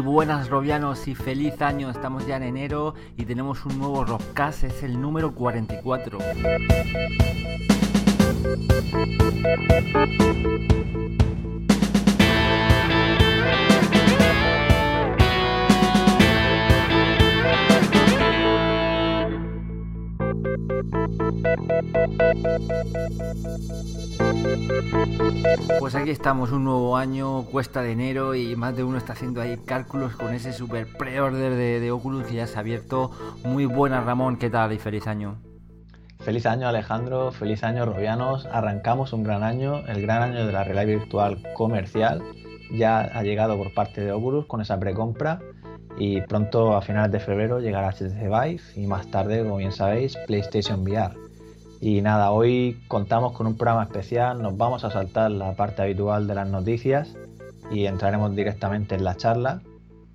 Buenas robianos y feliz año. Estamos ya en enero y tenemos un nuevo Rockcast, es el número 44. Pues aquí estamos, un nuevo año, cuesta de enero y más de uno está haciendo ahí cálculos con ese super pre-order de, Oculus que ya se ha abierto. Muy buena Ramón, ¿qué tal y feliz año? Feliz año Alejandro, feliz año Robianos. Arrancamos un gran año, el gran año de la realidad virtual comercial. Ya ha llegado por parte de Oculus con esa precompra y pronto a finales de febrero llegará HTC Vive y más tarde, como bien sabéis, PlayStation VR. Y nada, hoy contamos con un programa especial, nos vamos a saltar la parte habitual de las noticias y entraremos directamente en la charla.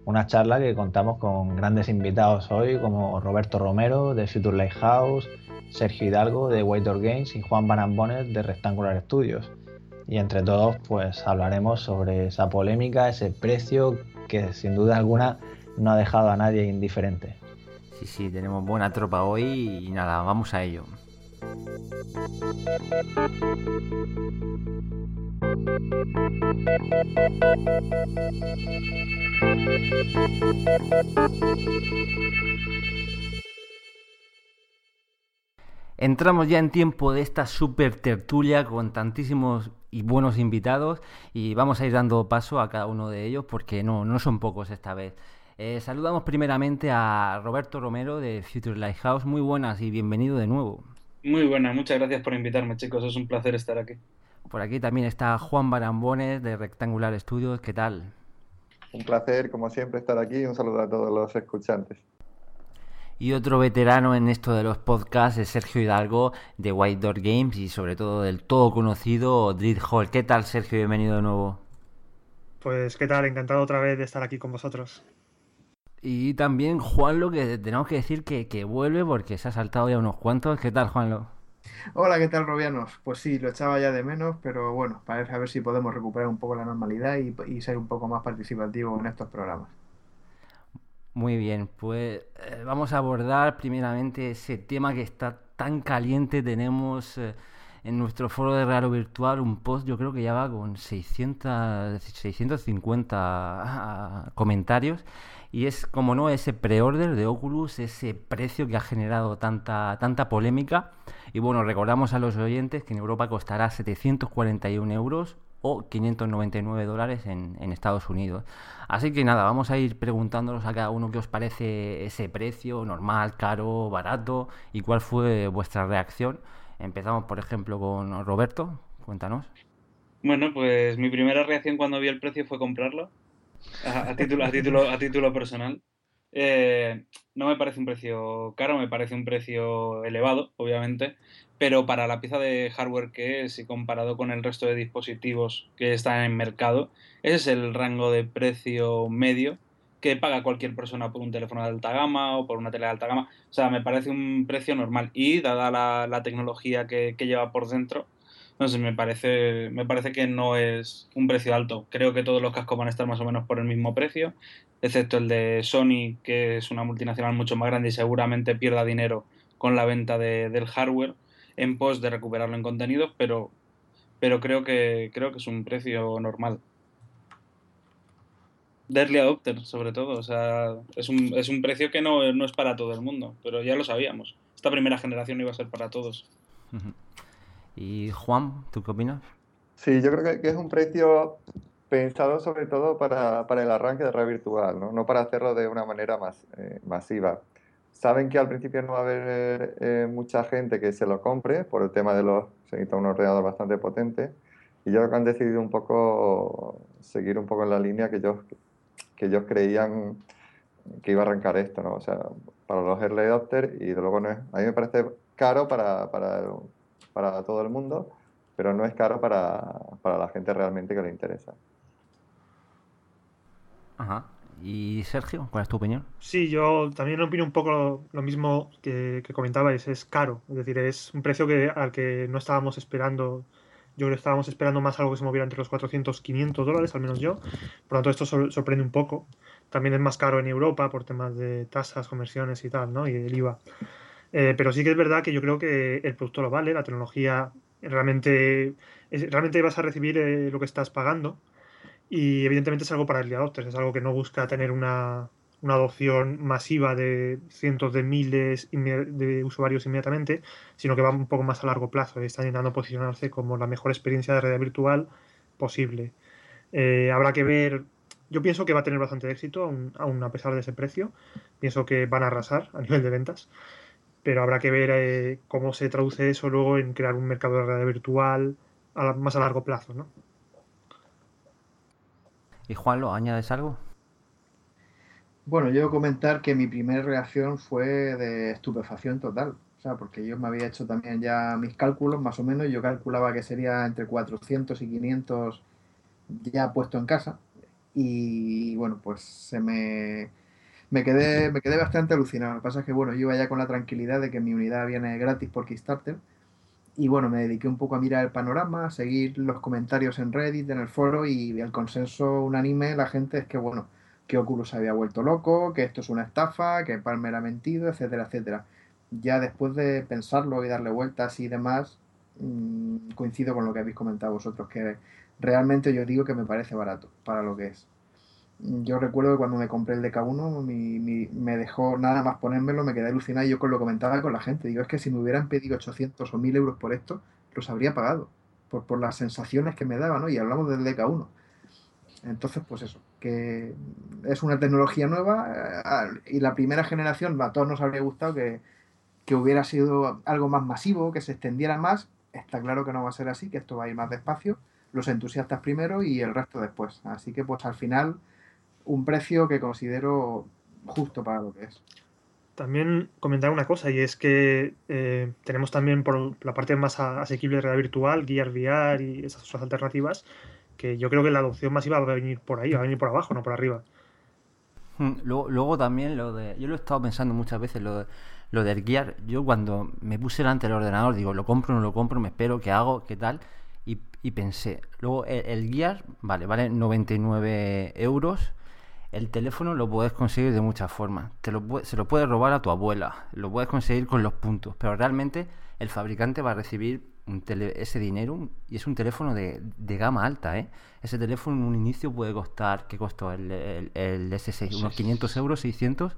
Una charla que contamos con grandes invitados hoy como Roberto Romero de Future Lighthouse, Sergio Hidalgo de White Door Games y Juan Barambones de Rectangular Studios. Y entre todos pues hablaremos sobre esa polémica, ese precio que sin duda alguna no ha dejado a nadie indiferente. Sí, sí, tenemos buena tropa hoy y nada, vamos a ello. Entramos ya en tiempo de esta super tertulia con tantísimos y buenos invitados y vamos a ir dando paso a cada uno de ellos porque no, no son pocos esta vez. Eh, saludamos primeramente a Roberto Romero de Future Lighthouse. Muy buenas y bienvenido de nuevo. Muy buenas, muchas gracias por invitarme, chicos. Es un placer estar aquí. Por aquí también está Juan Barambones de Rectangular Studios. ¿Qué tal? Un placer, como siempre, estar aquí. Un saludo a todos los escuchantes. Y otro veterano en esto de los podcasts es Sergio Hidalgo de White Door Games y sobre todo del todo conocido Dread Hall. ¿Qué tal, Sergio? Bienvenido de nuevo. Pues, ¿qué tal? Encantado otra vez de estar aquí con vosotros. Y también Juanlo, que tenemos que decir que, vuelve porque se ha saltado ya unos cuantos. ¿Qué tal, Juanlo? Hola, ¿qué tal, Robianos? Pues sí, lo echaba ya de menos, pero bueno, para ver si podemos recuperar un poco la normalidad y, ser un poco más participativo en estos programas. Muy bien, pues eh, vamos a abordar primeramente ese tema que está tan caliente. Tenemos eh, en nuestro foro de Raro Virtual un post, yo creo que ya va con 600, 650 ah, comentarios y es, como no, ese pre-order de Oculus, ese precio que ha generado tanta, tanta polémica. Y bueno, recordamos a los oyentes que en Europa costará 741 euros o 599 dólares en, en, Estados Unidos. Así que nada, vamos a ir preguntándonos a cada uno qué os parece ese precio, normal, caro, barato y cuál fue vuestra reacción. Empezamos, por ejemplo, con Roberto. Cuéntanos. Bueno, pues mi primera reacción cuando vi el precio fue comprarlo a, título, a, título, a título personal. Eh, no me parece un precio caro, me parece un precio elevado, obviamente, pero para la pieza de hardware que es y comparado con el resto de dispositivos que están en mercado, ese es el rango de precio medio que paga cualquier persona por un teléfono de alta gama o por una tele de alta gama. O sea, me parece un precio normal y dada la, tecnología que, lleva por dentro, sé, me parece, me parece que no es un precio alto. Creo que todos los cascos van a estar más o menos por el mismo precio, excepto el de Sony, que es una multinacional mucho más grande y seguramente pierda dinero con la venta del hardware en pos de recuperarlo en contenidos, pero, pero creo, que, creo que es un precio normal. De adopter, sobre todo. O sea, es un, es un precio que no, no es para todo el mundo, pero ya lo sabíamos. Esta primera generación iba a ser para todos. Y Juan, ¿tú qué opinas? Sí, yo creo que, es un precio pensado sobre todo para, el arranque de red virtual, ¿no? no para hacerlo de una manera más eh, masiva. Saben que al principio no va a haber eh, mucha gente que se lo compre por el tema de los... Se necesita un ordenador bastante potente y yo creo que han decidido un poco seguir un poco en la línea que ellos, que ellos creían que iba a arrancar esto, ¿no? O sea, para los early adopters y de luego no es... A mí me parece caro para, para para todo el mundo, pero no es caro para, la gente realmente que le interesa. Ajá. ¿Y Sergio, cuál es tu opinión? Sí, yo también opino un poco lo, mismo que, que, comentabais, es caro, es decir, es un precio que, al que no estábamos esperando Yo creo que estábamos esperando más algo que se moviera entre los 400 500 dólares, al menos yo. Por lo tanto, esto sorprende un poco. También es más caro en Europa por temas de tasas, conversiones y tal, ¿no? Y el IVA. Eh, pero sí que es verdad que yo creo que el producto lo vale, la tecnología realmente, realmente vas a recibir eh, lo que estás pagando. Y evidentemente es algo para el adopters, es algo que no busca tener una, una adopción masiva de cientos de miles de usuarios inmediatamente, sino que va un poco más a largo plazo y está intentando posicionarse como la mejor experiencia de red virtual posible. Eh, habrá que ver, yo pienso que va a tener bastante éxito, aún, a pesar de ese precio, pienso que van a arrasar a nivel de ventas, pero habrá que ver eh, cómo se traduce eso luego en crear un mercado de red virtual más a largo plazo. ¿no? ¿Y Juan, lo añades algo? Bueno, yo comentar que mi primera reacción fue de estupefacción total. O sea, porque yo me había hecho también ya mis cálculos, más o menos. Yo calculaba que sería entre 400 y 500 ya puesto en casa. Y bueno, pues se me, me, quedé, me quedé bastante alucinado. Lo que pasa es que, bueno, yo iba ya con la tranquilidad de que mi unidad viene gratis por Kickstarter. Y bueno, me dediqué un poco a mirar el panorama, a seguir los comentarios en Reddit, en el foro y el consenso unánime la gente es que, bueno, que Oculus había vuelto loco, que esto es una estafa, que Palmer ha mentido, etcétera, etcétera. Ya después de pensarlo y darle vueltas y demás, mm, coincido con lo que habéis comentado vosotros, que realmente yo digo que me parece barato para lo que es. Yo recuerdo que cuando me compré el DK1 me dejó nada más ponérmelo, me quedé alucinado y yo con lo comentaba con la gente. Digo, es que si me hubieran pedido 800 o 1000 euros por esto, los habría pagado, por, por las sensaciones que me daba, ¿no? Y hablamos del DK1. Entonces, pues eso, que es una tecnología nueva eh, y la primera generación a todos nos habría gustado que, hubiera sido algo más masivo, que se extendiera más. Está claro que no va a ser así, que esto va a ir más despacio, los entusiastas primero y el resto después. Así que pues al final un precio que considero justo para lo que es. También comentar una cosa y es que eh, tenemos también por la parte más asequible de realidad virtual, Gear VR y esas otras alternativas, que yo creo que la adopción masiva va a venir por ahí, va a venir por abajo, no por arriba. Hmm, luego, también lo de. Yo lo he estado pensando muchas veces, lo, de, lo del Gear. Yo cuando me puse delante del ordenador, digo, lo compro, no lo compro, me espero, ¿qué hago? ¿Qué tal? Y, y pensé, luego el, el, Gear, vale, vale 99 euros. El teléfono lo puedes conseguir de muchas formas. Te lo, se lo puedes robar a tu abuela, lo puedes conseguir con los puntos, pero realmente el fabricante va a recibir ese dinero y es un teléfono de, gama alta, ¿eh? Ese teléfono en un inicio puede costar, ¿qué costó el, el, S6? ¿Unos 500 euros, 600?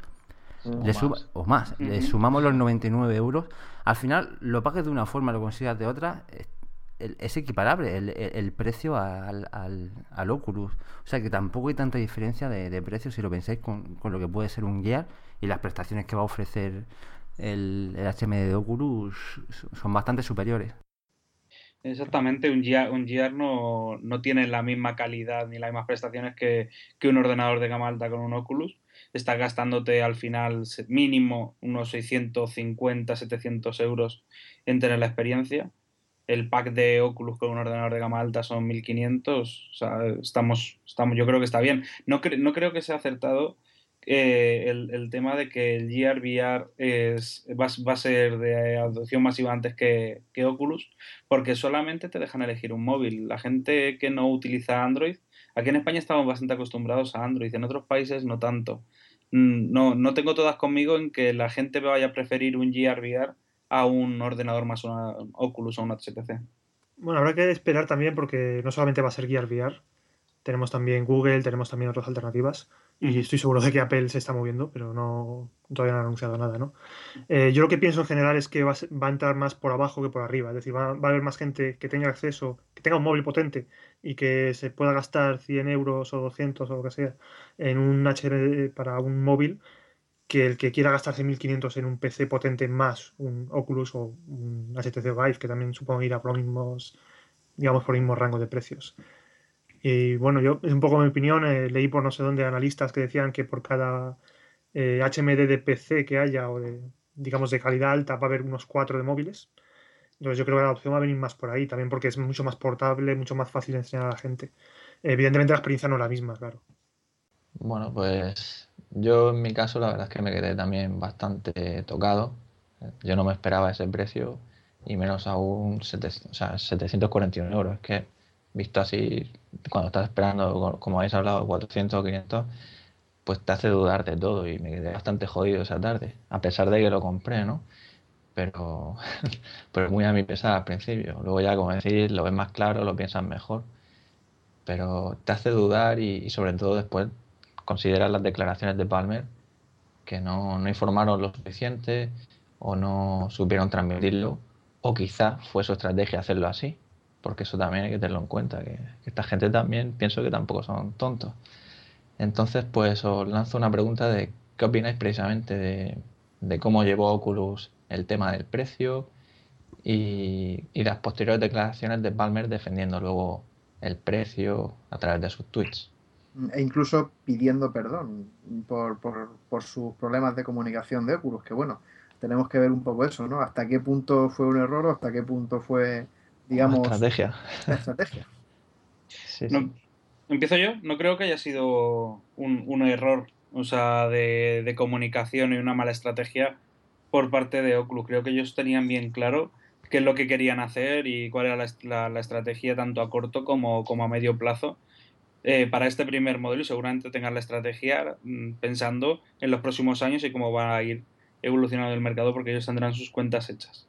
O, le más. o más. Le sumamos los 99 euros. Al final lo pagues de una forma, lo consigas de otra, es, equiparable el, precio al, al, Oculus. O sea que tampoco hay tanta diferencia de, de precio si lo pensáis con, con, lo que puede ser un Gear y las prestaciones que va a ofrecer el, el HMD de Oculus son bastante superiores. Exactamente, un GR, un no, tiene la misma calidad ni las mismas prestaciones que, un ordenador de gama alta con un Oculus. Estás gastándote al final mínimo unos 650, 700 euros en tener la experiencia. El pack de Oculus con un ordenador de gama alta son 1500. O sea, estamos, estamos, yo creo que está bien. No, no creo que sea acertado eh, el, tema de que el Gear VR es, va, a ser de adopción masiva antes que, Oculus, porque solamente te dejan elegir un móvil. La gente que no utiliza Android, aquí en España estamos bastante acostumbrados a Android, en otros países no tanto. Mm, no, no tengo todas conmigo en que la gente vaya a preferir un Gear VR a un ordenador más un Oculus o un HTC. Bueno, habrá que esperar también porque no solamente va a ser Gear VR, tenemos también Google, tenemos también otras alternativas. Y estoy seguro de que Apple se está moviendo, pero no todavía no ha anunciado nada, ¿no? Eh, yo lo que pienso en general es que va, a entrar más por abajo que por arriba. Es decir, va, a haber más gente que tenga acceso, que tenga un móvil potente y que se pueda gastar 100 euros o 200 o lo que sea en un HD para un móvil que el que quiera gastarse 1500 en un PC potente más un Oculus o un HTC Vive, que también supongo irá por los mismos, digamos, por el mismo rango de precios. Y bueno, yo, es un poco mi opinión, eh, leí por no sé dónde analistas que decían que por cada HMD eh, de PC que haya o de, digamos, de calidad alta va a haber unos cuatro de móviles. Entonces yo creo que la opción va a venir más por ahí, también porque es mucho más portable, mucho más fácil de enseñar a la gente. Evidentemente la experiencia no es la misma, claro. Bueno, pues yo en mi caso la verdad es que me quedé también bastante tocado. Yo no me esperaba ese precio y menos aún 741 euros. Es que visto así, cuando estás esperando, como habéis hablado, 400 o 500, pues te hace dudar de todo y me quedé bastante jodido esa tarde, a pesar de que lo compré, ¿no? Pero, pero muy a mi pesar al principio. Luego ya, como decís, lo ves más claro, lo piensas mejor. Pero te hace dudar y, sobre todo después considerar las declaraciones de Palmer que no, no informaron lo suficiente o no supieron transmitirlo o quizá fue su estrategia hacerlo así porque eso también hay que tenerlo en cuenta, que, esta gente también pienso que tampoco son tontos. Entonces, pues os lanzo una pregunta de qué opináis precisamente de, cómo llevó Oculus el tema del precio y, las posteriores declaraciones de Palmer defendiendo luego el precio a través de sus tweets. E incluso pidiendo perdón por, por sus problemas de comunicación de Oculus, que bueno, tenemos que ver un poco eso, ¿no? Hasta qué punto fue un error o hasta qué punto fue digamos, estrategia. estrategia. Empiezo yo, no creo que haya sido un, error o sea, de, comunicación y una mala estrategia por parte de Oculus. Creo que ellos tenían bien claro qué es lo que querían hacer y cuál era la, estrategia tanto a corto como, como a medio plazo eh, para este primer modelo y seguramente tengan la estrategia mm, pensando en los próximos años y cómo va a ir evolucionando el mercado porque ellos tendrán sus cuentas hechas.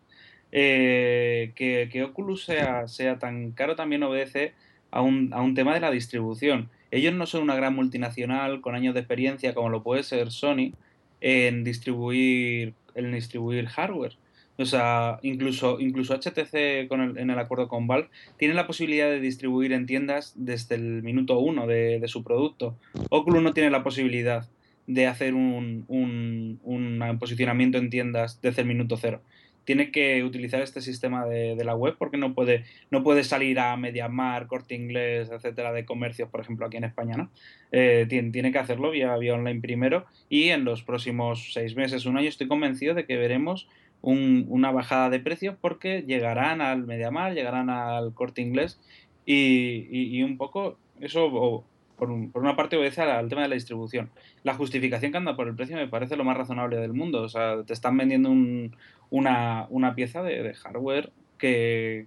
Eh, que, Oculus sea, sea tan caro también obedece a un, a un tema de la distribución. Ellos no son una gran multinacional con años de experiencia como lo puede ser Sony en distribuir, en distribuir hardware. O sea, incluso, incluso HTC con el, en el acuerdo con Valve tiene la posibilidad de distribuir en tiendas desde el minuto uno de, de su producto. Oculus no tiene la posibilidad de hacer un, un, un posicionamiento en tiendas desde el minuto cero tiene que utilizar este sistema de, la web porque no puede, no puede salir a Mediamar, Corte Inglés, etcétera, de comercios, por ejemplo, aquí en España, ¿no? Eh, tiene, que hacerlo vía, vía online primero y en los próximos seis meses, un año, estoy convencido de que veremos una bajada de precios porque llegarán al Mediamar, llegarán al Corte Inglés y, un poco eso por, una parte obedece al, tema de la distribución. La justificación que anda por el precio me parece lo más razonable del mundo. O sea, te están vendiendo un, una, una pieza de, hardware que,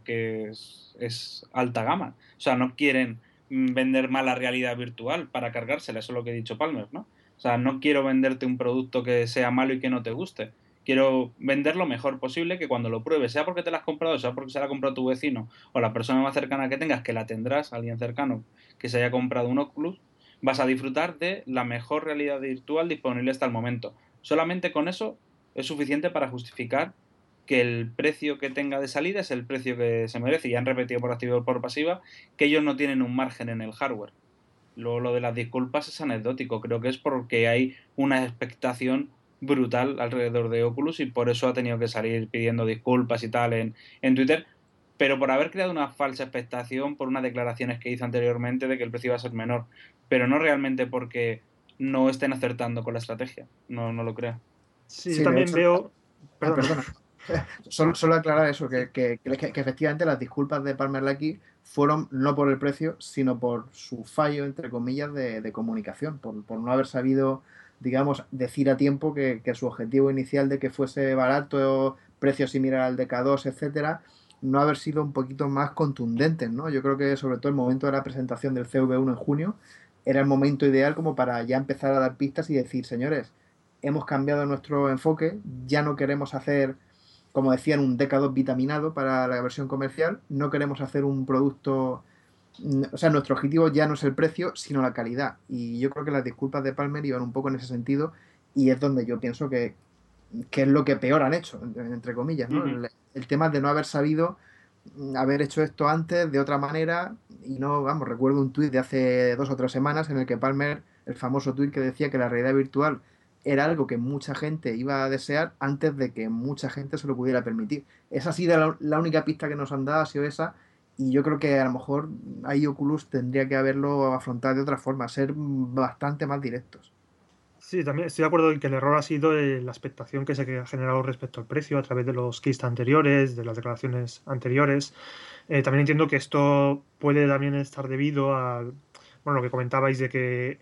es, alta gama. O sea, no quieren vender mala realidad virtual para cargársela, eso es lo que he dicho Palmer, ¿no? O sea, no quiero venderte un producto que sea malo y que no te guste. Quiero vender lo mejor posible que cuando lo pruebes, sea porque te la has comprado, sea porque se la ha comprado tu vecino o la persona más cercana que tengas, que la tendrás, alguien cercano que se haya comprado un Oculus, vas a disfrutar de la mejor realidad virtual disponible hasta el momento. Solamente con eso es suficiente para justificar que el precio que tenga de salida es el precio que se merece. Y han repetido por activa y por pasiva que ellos no tienen un margen en el hardware. Luego lo de las disculpas es anecdótico. Creo que es porque hay una expectación brutal alrededor de Oculus y por eso ha tenido que salir pidiendo disculpas y tal en, en Twitter. Pero por haber creado una falsa expectación por unas declaraciones que hizo anteriormente de que el precio iba a ser menor. Pero no realmente porque no estén acertando con la estrategia. No, no lo creo. Sí, también veo. Ah, perdona. solo, solo, aclarar eso, que, que, efectivamente las disculpas de Palmer Lucky fueron no por el precio, sino por su fallo, entre comillas, de, comunicación, por, no haber sabido, digamos, decir a tiempo que, su objetivo inicial de que fuese barato, precio similar al de K2, etcétera, no haber sido un poquito más contundentes, ¿no? Yo creo que sobre todo el momento de la presentación del CV1 en junio era el momento ideal como para ya empezar a dar pistas y decir, señores, hemos cambiado nuestro enfoque, ya no queremos hacer, como decían, un DK2 vitaminado para la versión comercial, no queremos hacer un producto, o sea, nuestro objetivo ya no es el precio, sino la calidad. Y yo creo que las disculpas de Palmer iban un poco en ese sentido y es donde yo pienso que, es lo que peor han hecho, entre comillas, ¿no? el, tema de no haber sabido haber hecho esto antes de otra manera y no, vamos, recuerdo un tuit de hace dos o tres semanas en el que Palmer, el famoso tuit que decía que la realidad virtual era algo que mucha gente iba a desear antes de que mucha gente se lo pudiera permitir. Esa ha sido la, única pista que nos han dado, ha sido esa, y yo creo que a lo mejor ahí Oculus tendría que haberlo afrontado de otra forma, ser bastante más directos. Sí, también estoy de acuerdo en que el error ha sido la expectación que se ha generado respecto al precio a través de los kits anteriores, de las declaraciones anteriores. Eh, también entiendo que esto puede también estar debido a bueno, lo que comentabais de que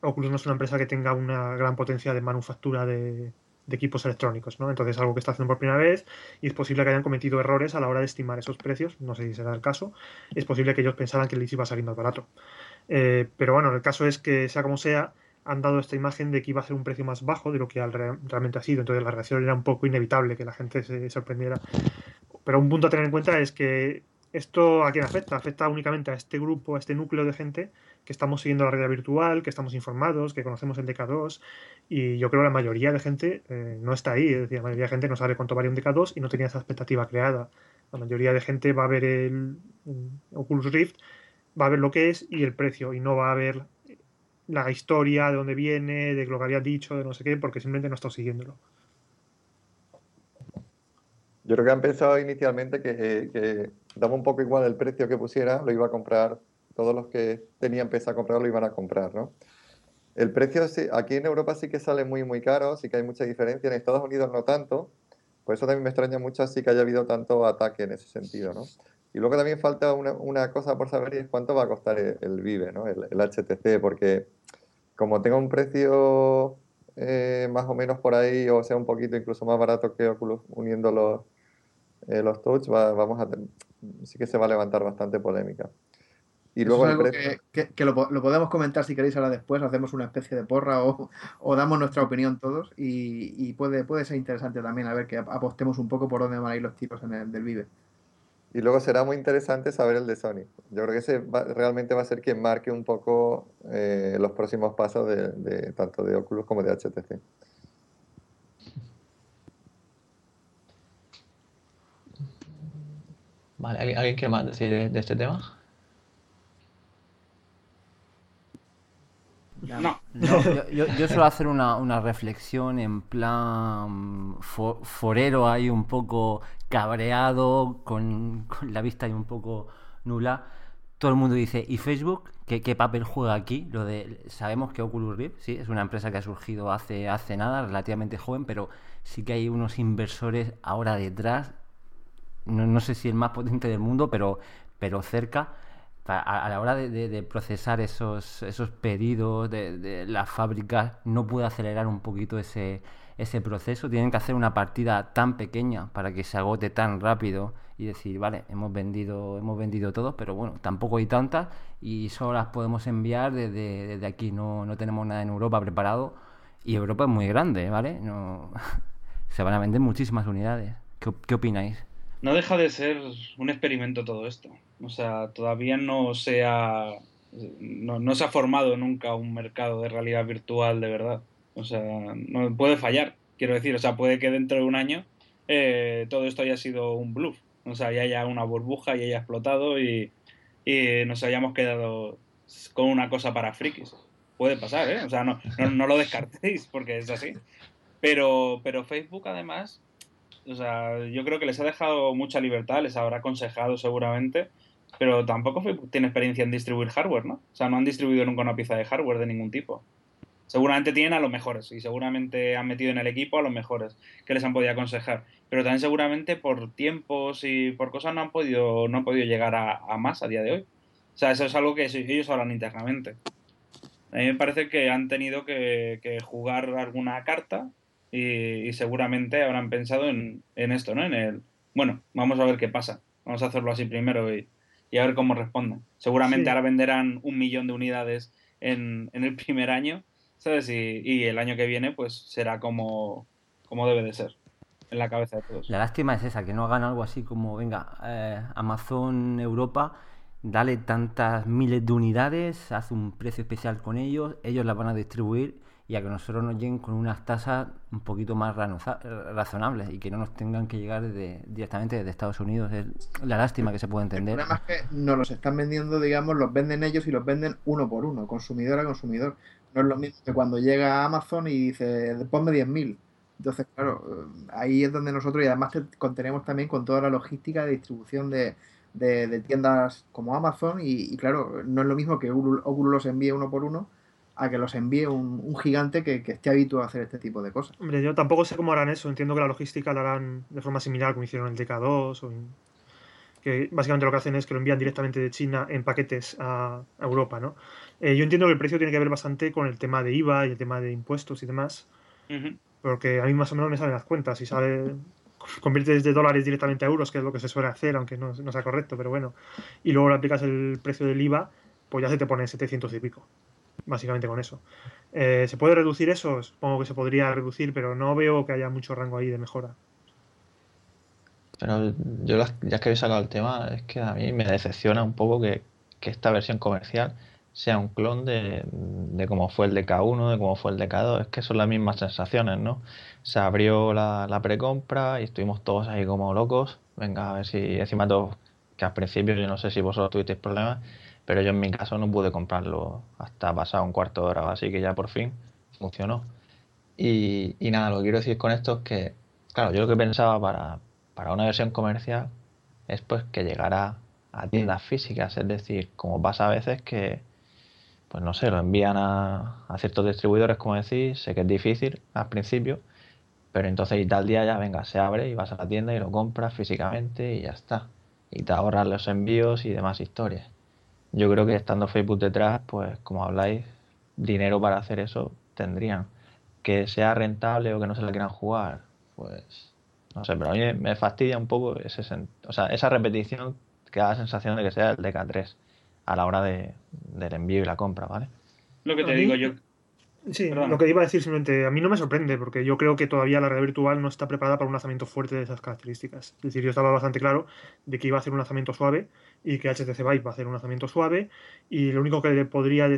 Oculus no es una empresa que tenga una gran potencia de manufactura de, equipos electrónicos, ¿no? Entonces algo que está haciendo por primera vez y es posible que hayan cometido errores a la hora de estimar esos precios, no sé si será el caso, es posible que ellos pensaran que les iba a salir más barato. Eh, pero bueno, el caso es que sea como sea, han dado esta imagen de que iba a ser un precio más bajo de lo que realmente ha sido, entonces la reacción era un poco inevitable que la gente se sorprendiera. Pero un punto a tener en cuenta es que esto a quién afecta? Afecta únicamente a este grupo, a este núcleo de gente que estamos siguiendo la realidad virtual, que estamos informados, que conocemos el DK2 y yo creo que la mayoría de gente eh, no está ahí, es decir, la mayoría de gente no sabe cuánto vale un DK2 y no tenía esa expectativa creada. La mayoría de gente va a ver el, Oculus Rift, va a ver lo que es y el precio y no va a ver la historia, de dónde viene, de lo que había dicho, de no sé qué, porque simplemente no está siguiéndolo. Yo creo que han pensado inicialmente que, daba un poco igual el precio que pusiera, lo iba a comprar, todos los que tenían pensado comprarlo iban a comprar, ¿no? El precio aquí en Europa sí que sale muy, muy caro, sí que hay mucha diferencia, en Estados Unidos no tanto, por eso también me extraña mucho así que haya habido tanto ataque en ese sentido, ¿no? Y luego también falta una, cosa por saber y es cuánto va a costar el, Vive, ¿no? El, HTC, porque como tenga un precio eh, más o menos por ahí, o sea, un poquito incluso más barato que Oculus uniendo los, eh, los touch, vamos a sí que se va a levantar bastante polémica. Y luego que, lo, podemos comentar si queréis ahora después, hacemos una especie de porra o, damos nuestra opinión todos y, puede, puede ser interesante también a ver que apostemos un poco por dónde van a ir los tiros en el del Vive. Y luego será muy interesante saber el de Sony. Yo creo que ese realmente va a ser quien marque un poco eh, los próximos pasos de, tanto de Oculus como de HTC. Vale, ¿alguien quiere más decir de, este tema? No. yo, yo, suelo hacer una, reflexión en plan forero ahí un poco cabreado, con, la vista ahí un poco nula. Todo el mundo dice, ¿y Facebook? ¿Qué, ¿Qué, papel juega aquí? Lo de, sabemos que Oculus Rift, sí, es una empresa que ha surgido hace, hace nada, relativamente joven, pero sí que hay unos inversores ahora detrás no, sé si el más potente del mundo, pero, pero cerca. A, la hora de, procesar esos, esos pedidos de, las fábricas, no puede acelerar un poquito ese, ese proceso. Tienen que hacer una partida tan pequeña para que se agote tan rápido y decir, vale, hemos vendido, hemos vendido todo, pero bueno, tampoco hay tantas y solo las podemos enviar desde, desde aquí. No, no tenemos nada en Europa preparado y Europa es muy grande, ¿vale? No, se van a vender muchísimas unidades. ¿Qué, qué opináis? No deja de ser un experimento todo esto. O sea, todavía no se ha, no, se ha formado nunca un mercado de realidad virtual de verdad. O sea, no puede fallar, quiero decir. O sea, puede que dentro de un año eh, todo esto haya sido un bluff. O sea, ya haya una burbuja y haya explotado y, nos hayamos quedado con una cosa para frikis. Puede pasar, ¿eh? O sea, no, no, no lo descartéis porque es así. Pero, pero Facebook además o sea, yo creo que les ha dejado mucha libertad, les habrá aconsejado seguramente, pero tampoco tiene experiencia en distribuir hardware, ¿no? O sea, no han distribuido nunca una pieza de hardware de ningún tipo. Seguramente tienen a los mejores y seguramente han metido en el equipo a los mejores que les han podido aconsejar. Pero también seguramente por tiempos y por cosas no han podido, no han podido llegar a, más a día de hoy. O sea, eso es algo que ellos hablan internamente. A mí me parece que han tenido que jugar alguna carta y, seguramente habrán pensado en, esto, ¿no? En el, bueno, vamos a ver qué pasa, vamos a hacerlo así primero y, a ver cómo responden. Seguramente ahora venderán un millón de unidades en, el primer año, ¿sabes? Y, el año que viene pues será como, como debe de ser en la cabeza de todos. La lástima es esa, que no hagan algo así como, venga, eh, Amazon Europa, dale tantas miles de unidades, haz un precio especial con ellos, ellos las van a distribuir y a que nosotros nos lleguen con unas tasas un poquito más razonables y que no nos tengan que llegar directamente desde Estados Unidos. Es la lástima que se puede entender. El es que nos los están vendiendo, digamos, los venden ellos y los venden uno por uno, consumidor a consumidor. No es lo mismo que cuando llega a Amazon y dice, ponme 10.000. Entonces, claro, ahí es donde nosotros, y además contenemos también con toda la logística de distribución de, tiendas como Amazon, y, claro, no es lo mismo que Oculus los envíe uno por uno a que los envíe un, gigante que, esté habituado a hacer este tipo de cosas. Hombre, yo tampoco sé cómo harán eso. Entiendo que la logística la harán de forma similar como hicieron el DK2. O que básicamente lo que hacen es que lo envían directamente de China en paquetes a, Europa, ¿no? Eh, yo entiendo que el precio tiene que ver bastante con el tema de IVA y el tema de impuestos y demás. porque a mí más o menos me salen las cuentas. Si sale, conviertes de dólares directamente a euros, que es lo que se suele hacer, aunque no, no sea correcto, pero bueno, y luego le aplicas el precio del IVA, pues ya se te pone 700 y pico básicamente con eso. Eh, ¿Se puede reducir eso? Supongo que se podría reducir, pero no veo que haya mucho rango ahí de mejora. Pero yo, ya que habéis sacado el tema, es que a mí me decepciona un poco que, esta versión comercial sea un clon de, de cómo fue el DK1, de cómo fue el DK2. Es que son las mismas sensaciones, ¿no? Se abrió la, la precompra y estuvimos todos ahí como locos. Venga, a ver si encima todos, que al principio yo no sé si vosotros tuvisteis problemas, pero yo en mi caso no pude comprarlo hasta pasado un cuarto de hora, así que ya por fin funcionó. Y, nada, lo que quiero decir con esto es que, claro, yo lo que pensaba para, para una versión comercial es pues que llegara a tiendas físicas, es decir, como pasa a veces que, pues no sé, lo envían a, a ciertos distribuidores, como decís, sé que es difícil al principio, pero entonces y tal día ya, venga, se abre y vas a la tienda y lo compras físicamente y ya está. Y te ahorras los envíos y demás historias yo creo que estando Facebook detrás, pues como habláis, dinero para hacer eso tendrían. Que sea rentable o que no se le quieran jugar, pues no sé, pero a mí me fastidia un poco ese, o sea, esa repetición que da la sensación de que sea el DK3 a la hora de, del envío y la compra, ¿vale? Lo que te digo yo. Sí, lo que iba a decir simplemente, a mí no me sorprende, porque yo creo que todavía la red virtual no está preparada para un lanzamiento fuerte de esas características. Es decir, yo estaba bastante claro de que iba a hacer un lanzamiento suave y que HTC Vive va a hacer un lanzamiento suave y lo único que podría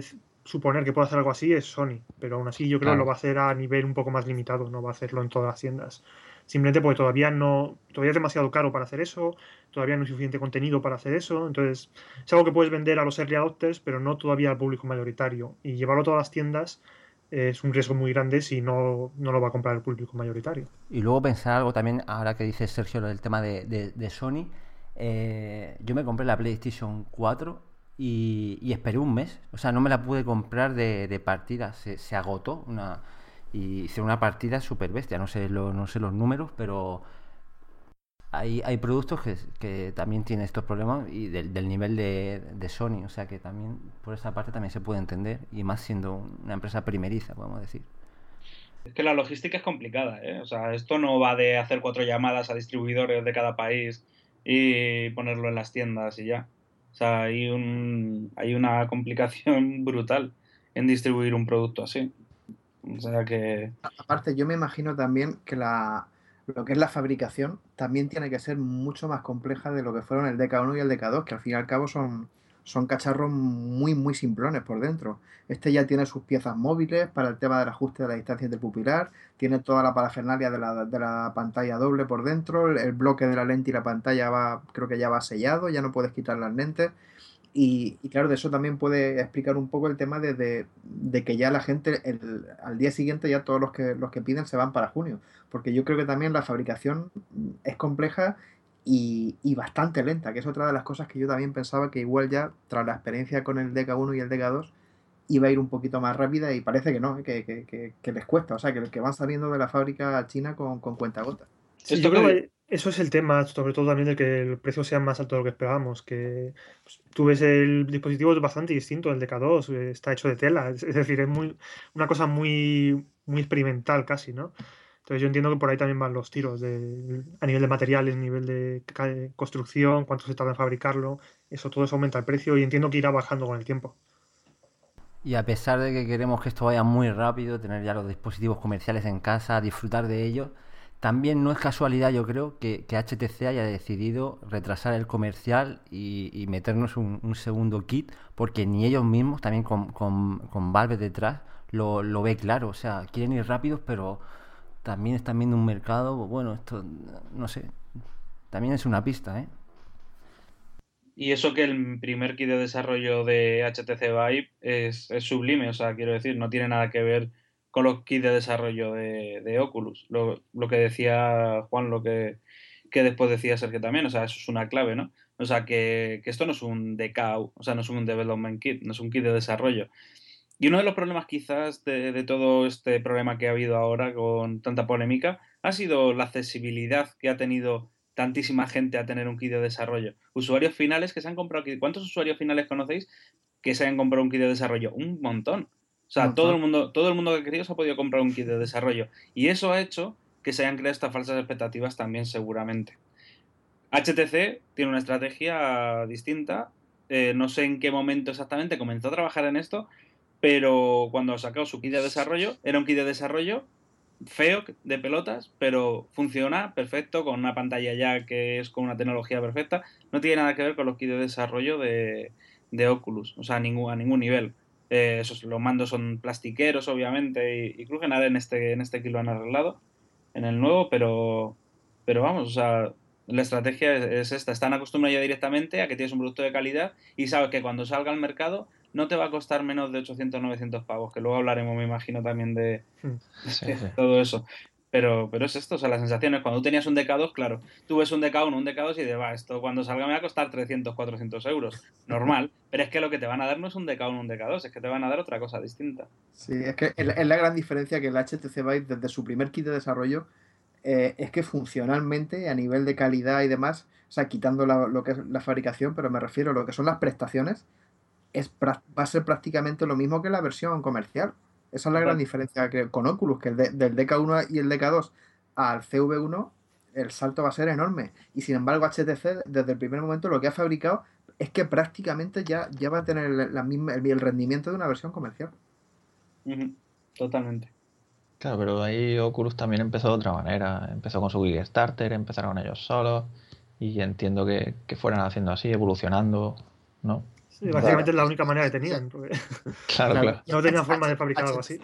suponer que pueda hacer algo así es Sony, pero aún así yo creo que lo va a hacer a nivel un poco más limitado, no va a hacerlo en todas las tiendas. Simplemente porque todavía no, todavía es demasiado caro para hacer eso, todavía no hay suficiente contenido para hacer eso, entonces es algo que puedes vender a los early adopters, pero no todavía al público mayoritario. Y llevarlo a todas las tiendas es un riesgo muy grande si no, no lo va a comprar el público mayoritario. Y luego pensar algo también, ahora que dice Sergio, lo del tema de, de Sony, eh, yo me compré la PlayStation 4 y, esperé un mes. O sea, no me la pude comprar de, partida. Se, agotó una, y hice una partida súper bestia. No sé, no sé los números, pero hay, hay productos que, también tienen estos problemas y del, nivel de, de, Sony. O sea, que también por esa parte también se puede entender. Y más siendo una empresa primeriza, podemos decir. Es que la logística es complicada, ¿eh? O sea, esto no va de hacer cuatro llamadas a distribuidores de cada país y ponerlo en las tiendas y ya. O sea, hay, un, hay una complicación brutal en distribuir un producto así. O sea que... Aparte, yo me imagino también que la, lo que es la fabricación también tiene que ser mucho más compleja de lo que fueron el DK1 y el DK2, que al fin y al cabo son, son cacharros muy, muy simplones por dentro. Este ya tiene sus piezas móviles para el tema del ajuste de la distancia del pupilar, tiene toda la parafernalia de la, de la pantalla doble por dentro, el, bloque de la lente y la pantalla va, creo que ya va sellado, ya no puedes quitar las lentes. Y, claro, de eso también puede explicar un poco el tema de, de, que ya la gente al día siguiente ya todos los que, los que piden se van para junio. Porque yo creo que también la fabricación es compleja y, bastante lenta, que es otra de las cosas que yo también pensaba que igual ya, tras la experiencia con el DK1 y el DK2, iba a ir un poquito más rápida y parece que no, ¿eh? que, les cuesta, o sea, que, que van saliendo de la fábrica china con, con cuenta gota. yo creo que eso es el tema, sobre todo también de que el precio sea más alto de lo que esperábamos, que pues, tú ves el dispositivo es bastante distinto, el DK2 está hecho de tela, es, decir, es muy una cosa muy, muy experimental casi, ¿no? Entonces yo entiendo que por ahí también van los tiros de, a nivel de materiales, nivel de construcción, cuánto se tarda en fabricarlo, eso todo eso aumenta el precio y entiendo que irá bajando con el tiempo. Y a pesar de que queremos que esto vaya muy rápido, tener ya los dispositivos comerciales en casa, disfrutar de ellos, también no es casualidad, yo creo, que, HTC haya decidido retrasar el comercial y, meternos un, segundo kit, porque ni ellos mismos, también con, con, Valve detrás, lo, lo ve claro. O sea, quieren ir rápidos, pero también están viendo un mercado, bueno, esto, no sé, también es una pista, ¿eh? Y eso que el primer kit de desarrollo de HTC Vive es, sublime, o sea, quiero decir, no tiene nada que ver con los kits de desarrollo de, Oculus. Lo, que decía Juan, lo que, después decía Sergio también, o sea, eso es una clave, ¿no? O sea, que, que esto no es un DKU, o sea, no es un Development Kit, no es un kit de desarrollo. Y uno de los problemas quizás de, todo este problema que ha habido ahora con tanta polémica ha sido la accesibilidad que ha tenido tantísima gente a tener un kit de desarrollo. Usuarios finales que se han comprado ¿Cuántos usuarios finales conocéis que se han comprado un kit de desarrollo? Un montón. O sea, todo el mundo, todo el mundo que ha querido se ha podido comprar un kit de desarrollo. Y eso ha hecho que se hayan creado estas falsas expectativas también, seguramente. HTC tiene una estrategia distinta. eh, no sé en qué momento exactamente comenzó a trabajar en esto, pero cuando sacó su kit de desarrollo, era un kit de desarrollo feo de pelotas, pero funciona perfecto con una pantalla ya que es con una tecnología perfecta. No tiene nada que ver con los kits de desarrollo de, de Oculus, o sea, a ningún, a ningún nivel. Eh, esos, los mandos son plastiqueros, obviamente, y, y creo que nada en este, en este kit lo han arreglado, en el nuevo, pero, pero vamos, o sea, la estrategia es, es esta. Están acostumbrados ya directamente a que tienes un producto de calidad y sabes que cuando salga al mercado no te va a costar menos de 800 900 pavos, que luego hablaremos, me imagino, también de, Sí, de sí. todo eso. Pero, pero es esto, o sea, las sensaciones. Cuando tú tenías un DK2, claro, tú ves un DK1, un DK2 y dices, va, esto cuando salga me va a costar 300, 400 euros. Normal. Pero es que lo que te van a dar no es un DK1, un DK2, es que te van a dar otra cosa distinta. Sí, es que es la- gran diferencia que el HTC Vive desde su primer kit de desarrollo eh, es que funcionalmente, a nivel de calidad y demás, o sea, quitando la- lo que es la fabricación, pero me refiero a lo que son las prestaciones, es, va a ser prácticamente lo mismo que la versión comercial. Esa es la gran diferencia que con Oculus, que el de- del DK1 y el DK2 al CV1, el salto va a ser enorme. Y sin embargo, HTC desde el primer momento lo que ha fabricado es que prácticamente ya, ya va a tener la misma, el, el rendimiento de una versión comercial. Totalmente. Claro, pero ahí Oculus también empezó de otra manera. Empezó con su Kickstarter, empezaron ellos solos y entiendo que, que fueran haciendo así, evolucionando, ¿no? Sí, básicamente es la única manera que tenían. porque Claro, Claro. no tenía forma de fabricar algo así.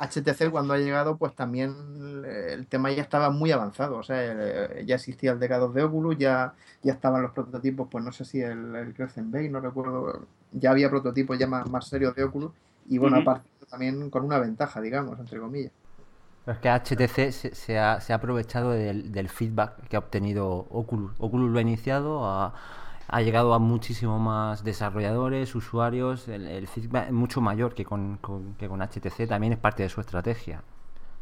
HTC cuando ha llegado, pues también eh, el tema ya estaba muy avanzado. O sea, eh, ya existía el DK2 de Oculus, ya, ya estaban los prototipos, pues no sé si el, el Crescent Bay, no recuerdo. Ya había prototipos ya más, más serios de Oculus. Y bueno, Ujú. aparte también con una ventaja, digamos, entre comillas. Pero es que HTC se, se ha, se ha aprovechado del, del feedback que ha obtenido Oculus. Oculus lo ha iniciado, ha, ha llegado a muchísimo más desarrolladores, usuarios. El, el feedback es mucho mayor que con, con- que con HTC, también es parte de su estrategia.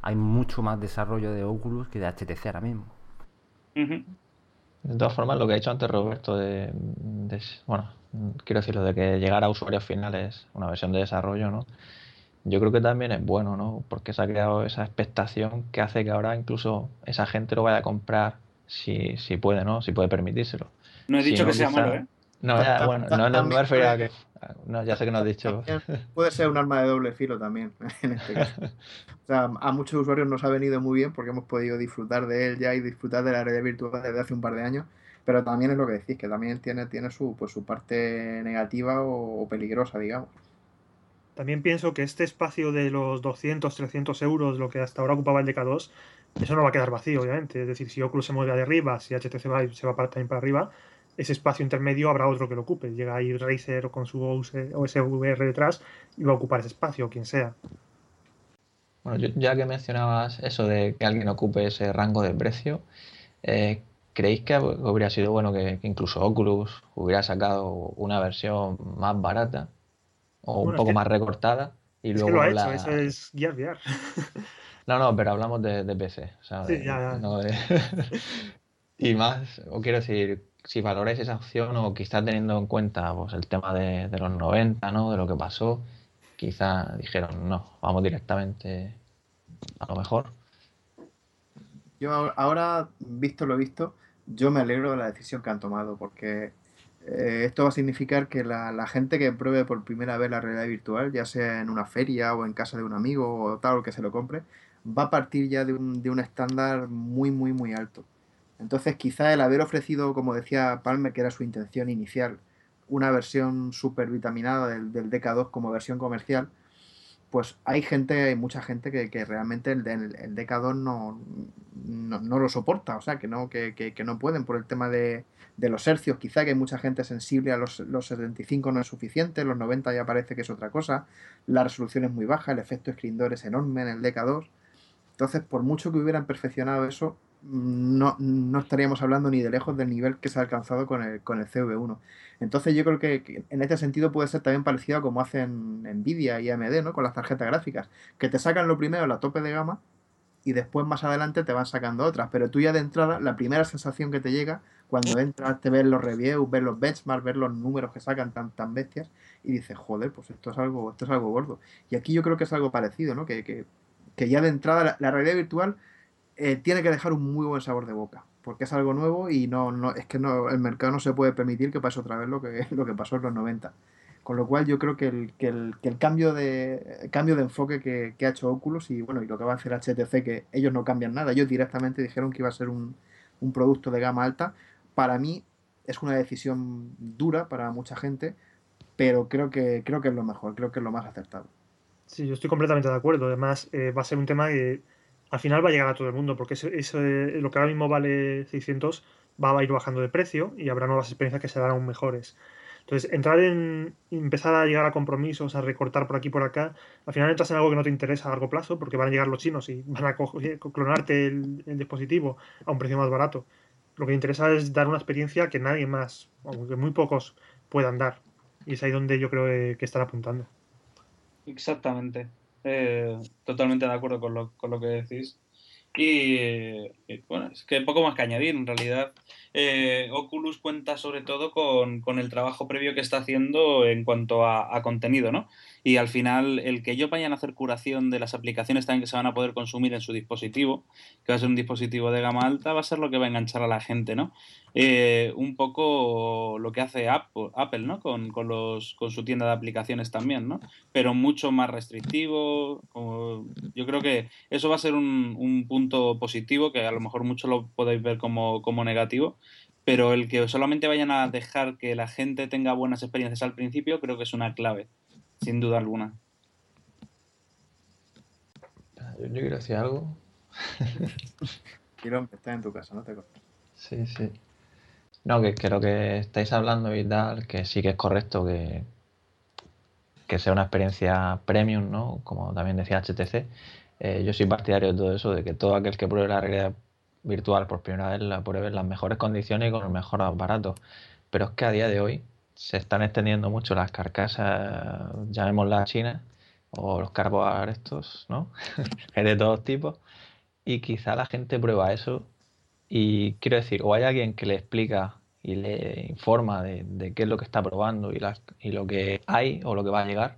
Hay mucho más desarrollo de Oculus que de HTC ahora mismo. De todas formas, lo que ha dicho antes Roberto de, de- bueno, quiero decir, lo de que llegar a usuarios finales, una versión de desarrollo, ¿no? Yo creo que también es bueno, ¿no? Porque se ha creado esa expectación que hace que ahora incluso esa gente lo vaya a comprar si, si puede, ¿no? Si puede permitírselo. No he Si dicho no, que sea quizá- malo, ¿eh? No, ya, bueno, no, no me refería a que... No, ya sé que no has dicho... Puede ser un arma de doble filo también, en este caso. O sea, a muchos usuarios nos ha venido muy bien porque hemos podido disfrutar de él ya y disfrutar de la realidad virtual desde hace un par de años, pero también es lo que decís, que también tiene, tiene su, pues, su parte negativa o, o peligrosa, digamos. También pienso que este espacio de los 200, 300 euros, lo que hasta ahora ocupaba el DK2, eso no va a quedar vacío, obviamente. Es decir, si Oculus se mueve de arriba, si HTC Vive se va para, también para arriba, ese espacio intermedio habrá otro que lo ocupe. Llega ahí Razer con su OS OSVR detrás y va a ocupar ese espacio, quien sea. Bueno, yo- ya que mencionabas eso de que alguien ocupe ese rango de precio, eh, ¿creéis que habría sido bueno que, que incluso Oculus hubiera sacado una versión más barata o un Bueno, poco que- más recortada y Es que luego lo ha hecho, eso es Gear VR. No, no, pero hablamos de, de PC, o sea, Sí, de- ya, ya. no de- Y más, o quiero decir, si valoráis esa opción o quizá teniendo en cuenta pues, el tema de, los 90, ¿no? De lo que pasó, quizá dijeron, no, vamos directamente a lo mejor. Yo ahora- ahora, visto lo visto, yo me alegro de la decisión que han tomado, porque eh, esto va a significar que la, la gente que pruebe por primera vez la realidad virtual, ya sea en una feria o en casa de un amigo o tal, o que se lo compre, va a partir ya de un, de un estándar muy, muy, muy alto. Entonces, quizá el haber ofrecido, como decía Palmer, que era su intención inicial, una versión súper vitaminada del, del DK2 como versión comercial, pues hay gente, hay mucha gente que, realmente el, el, el DK2 no, no, lo soporta, o sea, que no, que, que, no pueden por el tema de, los hercios, quizá que hay mucha gente sensible a los, los 75 no es suficiente, los 90 ya parece que es otra cosa, la resolución es muy baja, el efecto screen door es enorme en el DK2, entonces por mucho que hubieran perfeccionado eso, no, no estaríamos hablando ni de lejos del nivel que se ha alcanzado con el, con el CV1. Entonces yo creo que, en este sentido puede ser también parecido a como hacen Nvidia y AMD, ¿no? Con las tarjetas gráficas, que te sacan lo primero la tope de gama y después más adelante te van sacando otras, pero tú ya de entrada la primera sensación que te llega cuando entras te ves los reviews, ves los benchmarks, ves los números que sacan tan, tan bestias y dices, joder, pues esto es algo, esto es algo gordo. Y aquí yo creo que es algo parecido, ¿no? Que, que, que ya de entrada la, realidad virtual eh, tiene que dejar un muy buen sabor de boca, porque es algo nuevo y no, no es que no, el mercado no se puede permitir que pase otra vez lo que, lo que pasó en los 90. Con lo cual yo creo que el, que el, que el cambio, de, cambio de enfoque que, que, ha hecho Oculus y bueno y lo que va a hacer HTC, que ellos no cambian nada, ellos directamente dijeron que iba a ser un, un producto de gama alta, para mí es una decisión dura para mucha gente, pero creo que, creo que es lo mejor, creo que es lo más acertado. Sí, yo estoy completamente de acuerdo. Además, eh, va a ser un tema que al final va a llegar a todo el mundo, porque es, lo que ahora mismo vale 600 va a ir bajando de precio y habrá nuevas experiencias que serán aún mejores. Entonces, entrar en empezar a llegar a compromisos, a recortar por aquí y por acá, al final entras en algo que no te interesa a largo plazo, porque van a llegar los chinos y van a clonarte el, dispositivo a un precio más barato. Lo que te interesa es dar una experiencia que nadie más, aunque muy pocos, puedan dar. Y es ahí donde yo creo que están apuntando. Exactamente. Eh, totalmente de acuerdo con lo, con lo que decís. Y, bueno, es que poco más que añadir en realidad. Eh, Oculus cuenta sobre todo con, con, el trabajo previo que está haciendo en cuanto a, a, contenido, ¿no? Y al final, el que ellos vayan a hacer curación de las aplicaciones también que se van a poder consumir en su dispositivo, que va a ser un dispositivo de gama alta, va a ser lo que va a enganchar a la gente, ¿no? Eh, un poco lo que hace Apple, ¿no? Con, con, los, con su tienda de aplicaciones también, ¿no? Pero mucho más restrictivo. yo creo que eso va a ser un, un, punto positivo, que a lo mejor muchos lo podéis ver como, como negativo, pero el que solamente vayan a dejar que la gente tenga buenas experiencias al principio, creo que es una clave, sin duda alguna. Yo, quiero decir algo. Quiero empezar en tu casa, no te cortes. Sí, sí. No, que, lo que estáis hablando y tal, que sí que es correcto que, que sea una experiencia premium, ¿no? Como también decía HTC. Eh, yo soy partidario de todo eso, de que todo aquel que pruebe la realidad virtual por primera vez la pruebe en las mejores condiciones y con el mejor aparato. Pero es que a día de hoy se están extendiendo mucho las carcasas, llamémoslas chinas, o los carboar estos, ¿no? de todos tipos. Y quizá la gente prueba eso y quiero decir, o hay alguien que le explica y le informa de, qué es lo que está probando y, y lo que hay o lo que va a llegar,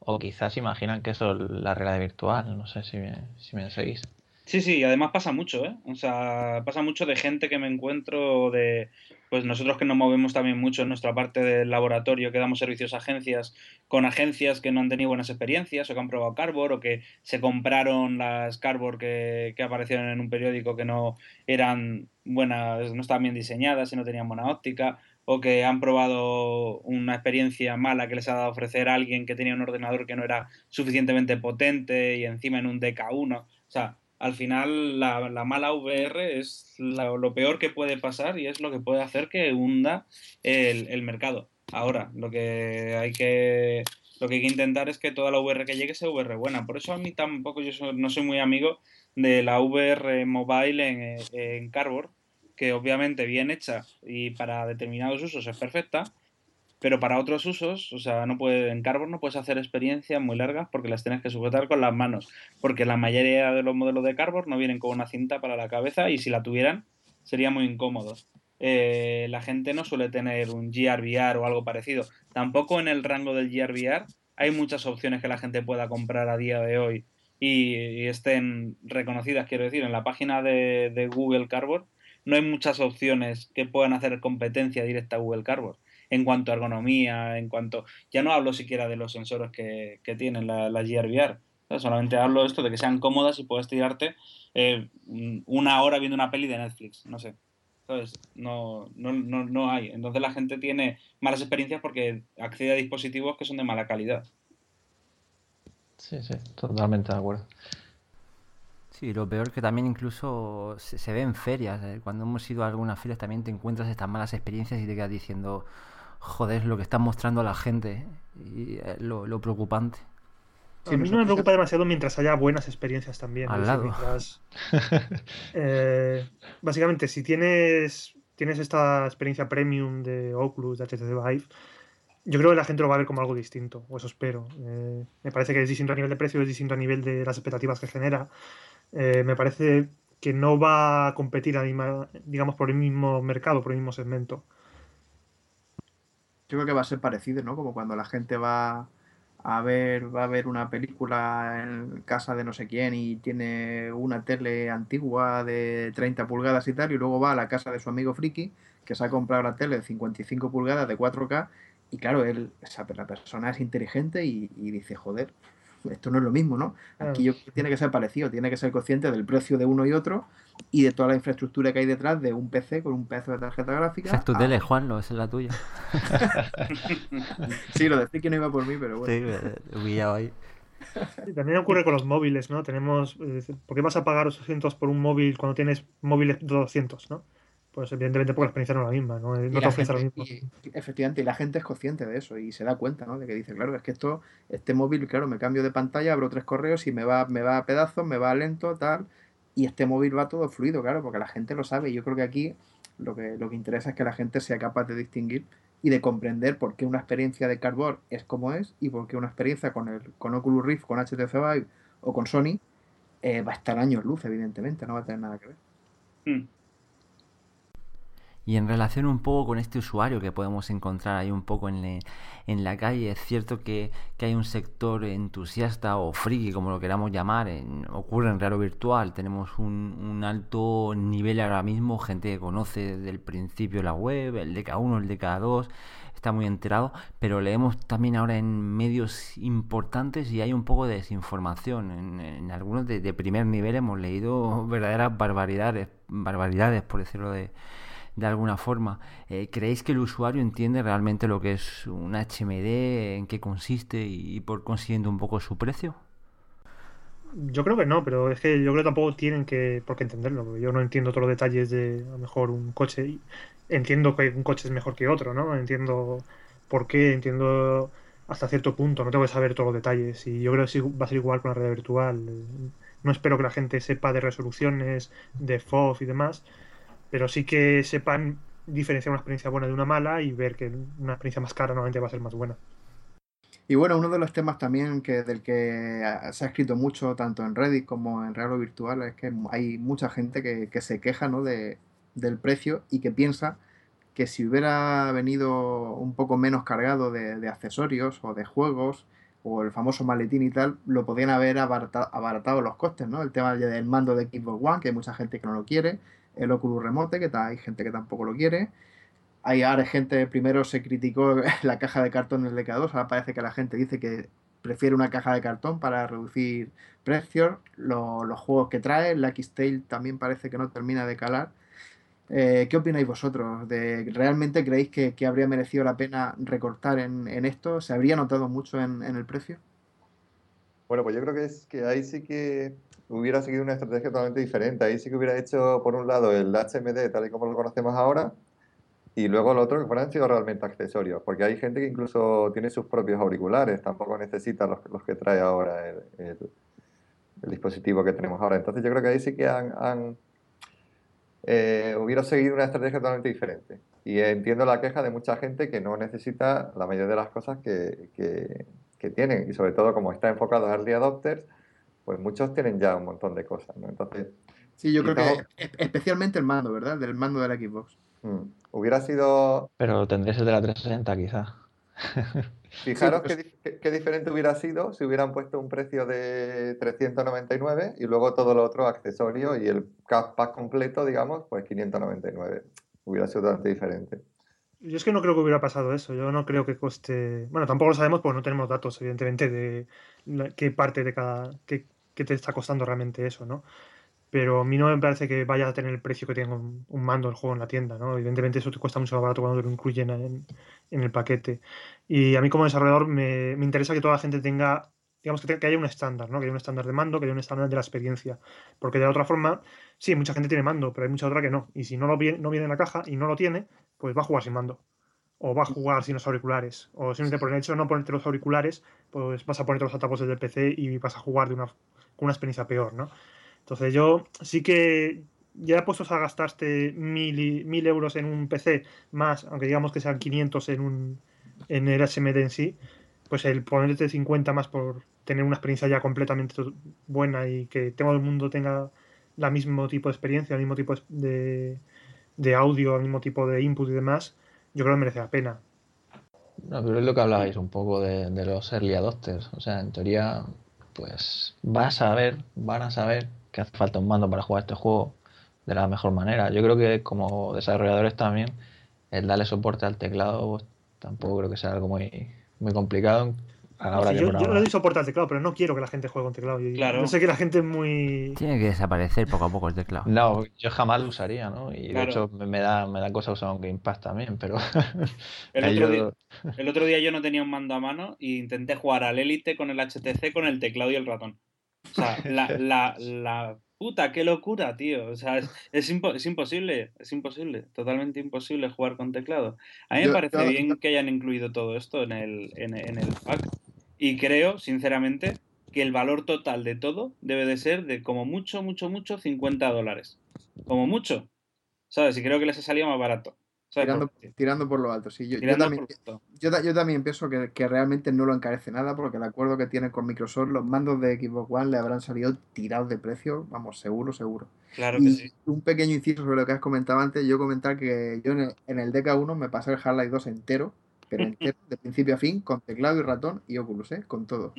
o quizás imaginan que eso es la realidad virtual, no sé si me, si me seguís. Sí, sí, además pasa mucho, ¿eh? O sea, pasa mucho de gente que me encuentro de, pues nosotros que nos movemos también mucho en nuestra parte del laboratorio, que damos servicios a agencias, con agencias que no han tenido buenas experiencias o que han probado Carbor o que se compraron las Carbor que, que aparecieron en un periódico que no eran buenas, no estaban bien diseñadas y no tenían buena óptica o que han probado una experiencia mala que les ha dado a ofrecer a alguien que tenía un ordenador que no era suficientemente potente y encima en un DK1. O sea, al final la, la mala VR es lo peor que puede pasar y es lo que puede hacer que hunda el, el, mercado. Ahora, lo que hay que lo que hay que intentar es que toda la VR que llegue sea VR buena. Por eso a mí tampoco yo no soy muy amigo de la VR mobile en, en Cardboard, que obviamente bien hecha y para determinados usos es perfecta, pero para otros usos, o sea, no puede, en Carbon no puedes hacer experiencias muy largas porque las tienes que sujetar con las manos, porque la mayoría de los modelos de Carbon no vienen con una cinta para la cabeza y si la tuvieran sería muy incómodo. Eh, la gente no suele tener un GRVR o algo parecido. Tampoco en el rango del GRVR hay muchas opciones que la gente pueda comprar a día de hoy y, estén reconocidas, quiero decir, en la página de, de Google Cardboard no hay muchas opciones que puedan hacer competencia directa a Google Cardboard en cuanto a ergonomía, en cuanto... Ya no hablo siquiera de los sensores que, que tienen la, la Gear VR, solamente hablo de esto de que sean cómodas y puedas tirarte eh, una hora viendo una peli de Netflix, no sé. Entonces, no, no, no, no hay. Entonces la gente tiene malas experiencias porque accede a dispositivos que son de mala calidad. Sí, sí, totalmente de acuerdo. Sí, lo peor que también incluso se, se ve en ferias. ¿eh? Cuando hemos ido a algunas ferias también te encuentras estas malas experiencias y te quedas diciendo, joder, lo que están mostrando la gente y eh, lo, lo, preocupante. Sí, a mí no me preocupa demasiado mientras haya buenas experiencias también. Al lado. Mientras, eh, básicamente, si tienes, tienes esta experiencia premium de Oculus, de HTC Vive, yo creo que la gente lo va a ver como algo distinto, o eso espero. Eh, me parece que es distinto a nivel de precio, es distinto a nivel de las expectativas que genera. Eh, me parece que no va a competir, digamos, por el mismo mercado, por el mismo segmento. Yo creo que va a ser parecido, ¿no? Como cuando la gente va a ver, va a ver una película en casa de no sé quién y tiene una tele antigua de 30 pulgadas y tal, y luego va a la casa de su amigo friki que se ha comprado la tele de 55 pulgadas de 4K, y claro, él, esa, la persona es inteligente y, y dice, joder, esto no es lo mismo, ¿no? Aquí yo, tiene que ser parecido, tiene que ser consciente del precio de uno y otro y de toda la infraestructura que hay detrás de un PC con un pedazo de tarjeta gráfica. Esa es tu tele, Juan, no, esa es la tuya. sí, lo de que no iba por mí, pero bueno. Sí, ahí. también ocurre con los móviles, ¿no? Tenemos, eh, ¿por qué vas a pagar 800 por un móvil cuando tienes móviles 200, ¿no? Pues evidentemente porque la experiencia no es la misma, no, no te ofrece lo mismo. efectivamente, y la gente es consciente de eso y se da cuenta, ¿no? De que dice, claro, es que esto, este móvil, claro, me cambio de pantalla, abro tres correos y me va, me va a pedazos, me va lento, tal, y este móvil va todo fluido, claro, porque la gente lo sabe. Y yo creo que aquí lo que, lo que interesa es que la gente sea capaz de distinguir y de comprender por qué una experiencia de Cardboard es como es y por qué una experiencia con el con Oculus Rift, con HTC Vive o con Sony eh, va a estar años luz, evidentemente, no va a tener nada que ver. Hmm. Y en relación un poco con este usuario que podemos encontrar ahí un poco en, en la calle, es cierto que, hay un sector entusiasta o friki, como lo queramos llamar, en, ocurre en Raro Virtual. Tenemos un, alto nivel ahora mismo, gente que conoce desde el principio la web, el DK1, el DK2, está muy enterado, pero leemos también ahora en medios importantes y hay un poco de desinformación. En, algunos de, de primer nivel hemos leído verdaderas barbaridades, barbaridades por decirlo de de alguna forma. Eh, ¿Creéis que el usuario entiende realmente lo que es un HMD, en qué consiste y, por consiguiente un poco su precio? Yo creo que no, pero es que yo creo que tampoco tienen que por qué entenderlo. yo no entiendo todos los detalles de a lo mejor un coche. Entiendo que un coche es mejor que otro, ¿no? Entiendo por qué, entiendo hasta cierto punto. No tengo que saber todos los detalles. Y yo creo que sí va a ser igual con la red virtual. No espero que la gente sepa de resoluciones, de FOV y demás pero sí que sepan diferenciar una experiencia buena de una mala y ver que una experiencia más cara normalmente va a ser más buena. Y bueno, uno de los temas también que del que se ha escrito mucho tanto en Reddit como en Real o Virtual es que hay mucha gente que, se queja ¿no? de, del precio y que piensa que si hubiera venido un poco menos cargado de, accesorios o de juegos o el famoso maletín y tal, lo podrían haber abaratado, abaratado los costes, ¿no? El tema del mando de Xbox One, que hay mucha gente que no lo quiere, el Oculus Remote, que hay gente que tampoco lo quiere. Hay ahora gente, primero se criticó la caja de cartón del DK2, ahora parece que la gente dice que prefiere una caja de cartón para reducir precios. los juegos que trae, la X-Tail también parece que no termina de calar. Eh, ¿Qué opináis vosotros? De, ¿Realmente creéis que, habría merecido la pena recortar en, esto? ¿Se habría notado mucho en, en, el precio? Bueno, pues yo creo que es que ahí sí que hubiera seguido una estrategia totalmente diferente. Ahí sí que hubiera hecho, por un lado, el HMD tal y como lo conocemos ahora, y luego lo otro que fueran sido realmente accesorios, porque hay gente que incluso tiene sus propios auriculares, tampoco necesita los, los que trae ahora el, dispositivo que tenemos ahora. Entonces yo creo que ahí sí que han, eh, hubiera seguido una estrategia totalmente diferente. Y entiendo la queja de mucha gente que no necesita la mayoría de las cosas que, que, que tienen, y sobre todo como está enfocado a early adopters, pues muchos tienen ya un montón de cosas, ¿no? Entonces... Sí, yo creo que especialmente el mando, ¿verdad? Del mando de la Xbox. Mm, hubiera sido... Pero tendrías el de la 360 quizá. Fijaros pues qué, diferente hubiera sido si hubieran puesto un precio de 399 y luego todo lo otro accesorio y el pack completo, digamos, pues 599. Hubiera sido totalmente diferente. Yo es que no creo que hubiera pasado eso. Yo no creo que coste. Bueno, tampoco lo sabemos porque no tenemos datos, evidentemente, de qué parte de cada. Qué, que te está costando realmente eso, ¿no? Pero a mí no me parece que vaya a tener el precio que tiene un, mando el juego en la tienda, ¿no? Evidentemente eso te cuesta mucho más barato cuando lo incluyen en, el paquete. Y a mí como desarrollador me, interesa que toda la gente tenga, digamos que, haya un estándar, ¿no? Que haya un estándar de mando, que haya un estándar de la experiencia. Porque de otra forma, sí, mucha gente tiene mando, pero hay mucha otra que no. Y si no, viene, no viene en la caja y no lo tiene, pues va a jugar sin mando. O va a jugar sin los auriculares. O simplemente por el hecho de no ponerte los auriculares, pues vas a ponerte los altavoces del PC y vas a jugar de una, con una experiencia peor, ¿no? Entonces yo sí que ya puestos a gastarte mil, mil euros en un PC más, aunque digamos que sean 500 en, un, en el HMD en sí, pues el ponerte 50 más por tener una experiencia ya completamente buena y que todo el mundo tenga la mismo tipo de experiencia, el mismo tipo de, de audio, el mismo tipo de input y demás, yo creo que merece la pena. No, pero es lo que hablabais un poco de los early adopters. O sea, en teoría, pues vas a ver, van a saber que hace falta un mando para jugar este juego de la mejor manera. Yo creo que como desarrolladores también, el darle soporte al teclado tampoco creo que sea algo muy, muy complicado yo, no le doy soporte al teclado, pero no quiero que la gente juegue con teclado. Yo, sé que la gente es muy. Tiene que desaparecer poco a poco el teclado. No, yo jamás lo usaría, ¿no? Y de hecho me da, me da cosa usar un Gamepad también, pero. el, otro día, el, otro día, yo no tenía un mando a mano e intenté jugar al Elite con el HTC con el teclado y el ratón. O sea, la, la, la puta, qué locura, tío. O sea, es, es, imposible, es imposible, totalmente imposible jugar con teclado. A mí me parece bien que hayan incluido todo esto en el, en, en el pack. Y creo, sinceramente, que el valor total de todo debe de ser de como mucho, mucho, mucho 50 dólares. Como mucho. ¿Sabes? Y creo que les ha salido más barato. Tirando, por lo alto, sí. Yo, también, yo, también, pienso que, realmente no lo encarece nada porque el acuerdo que tiene con Microsoft, los mandos de Xbox One le habrán salido tirados de precio, vamos, seguro, seguro. Claro que sí. Un pequeño inciso sobre lo que has comentado antes, yo comentar que yo en el, en el DK1 me pasé el Half-Life 2 entero pero entero, de principio a fin, con teclado y ratón y Oculus, ¿eh? con todo.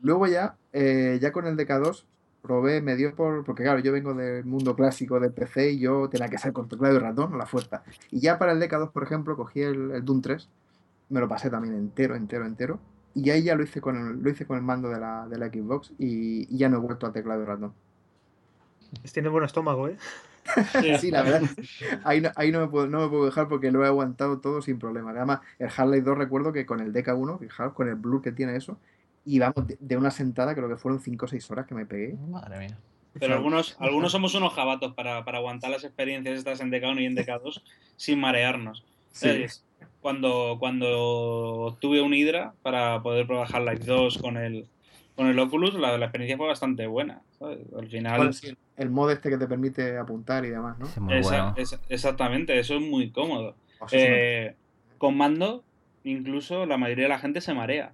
Luego ya, eh, ya con el DK2, probé, me dio por. Porque claro, yo vengo del mundo clásico de PC y yo tenía que ser con teclado y ratón a la fuerza. Y ya para el DK2, por ejemplo, cogí el, Doom 3, me lo pasé también entero, entero, entero. Y ahí ya lo hice con el, lo hice con el mando de la, de la Xbox y, y ya no he vuelto a teclado y ratón. Tiene buen estómago, ¿eh? sí, la verdad. Ahí no, ahí no, me puedo, no me puedo dejar porque lo he aguantado todo sin problema. Además, el Half-Life 2 recuerdo que con el DK1, fijaos, con el blur que tiene eso, y vamos, de, una sentada creo que fueron 5 o 6 horas que me pegué. Madre mía. Pero algunos, algunos somos unos jabatos para, para aguantar las experiencias estas en DK1 y en DK2 sin marearnos. Cuando, cuando tuve un Hydra para poder probar Half-Life 2 con el, con el Oculus, la, la experiencia fue bastante buena. Al final el mod este que te permite apuntar y demás, ¿no? exactamente, eso es muy cómodo. Eh, con mando, incluso la mayoría de la gente se marea.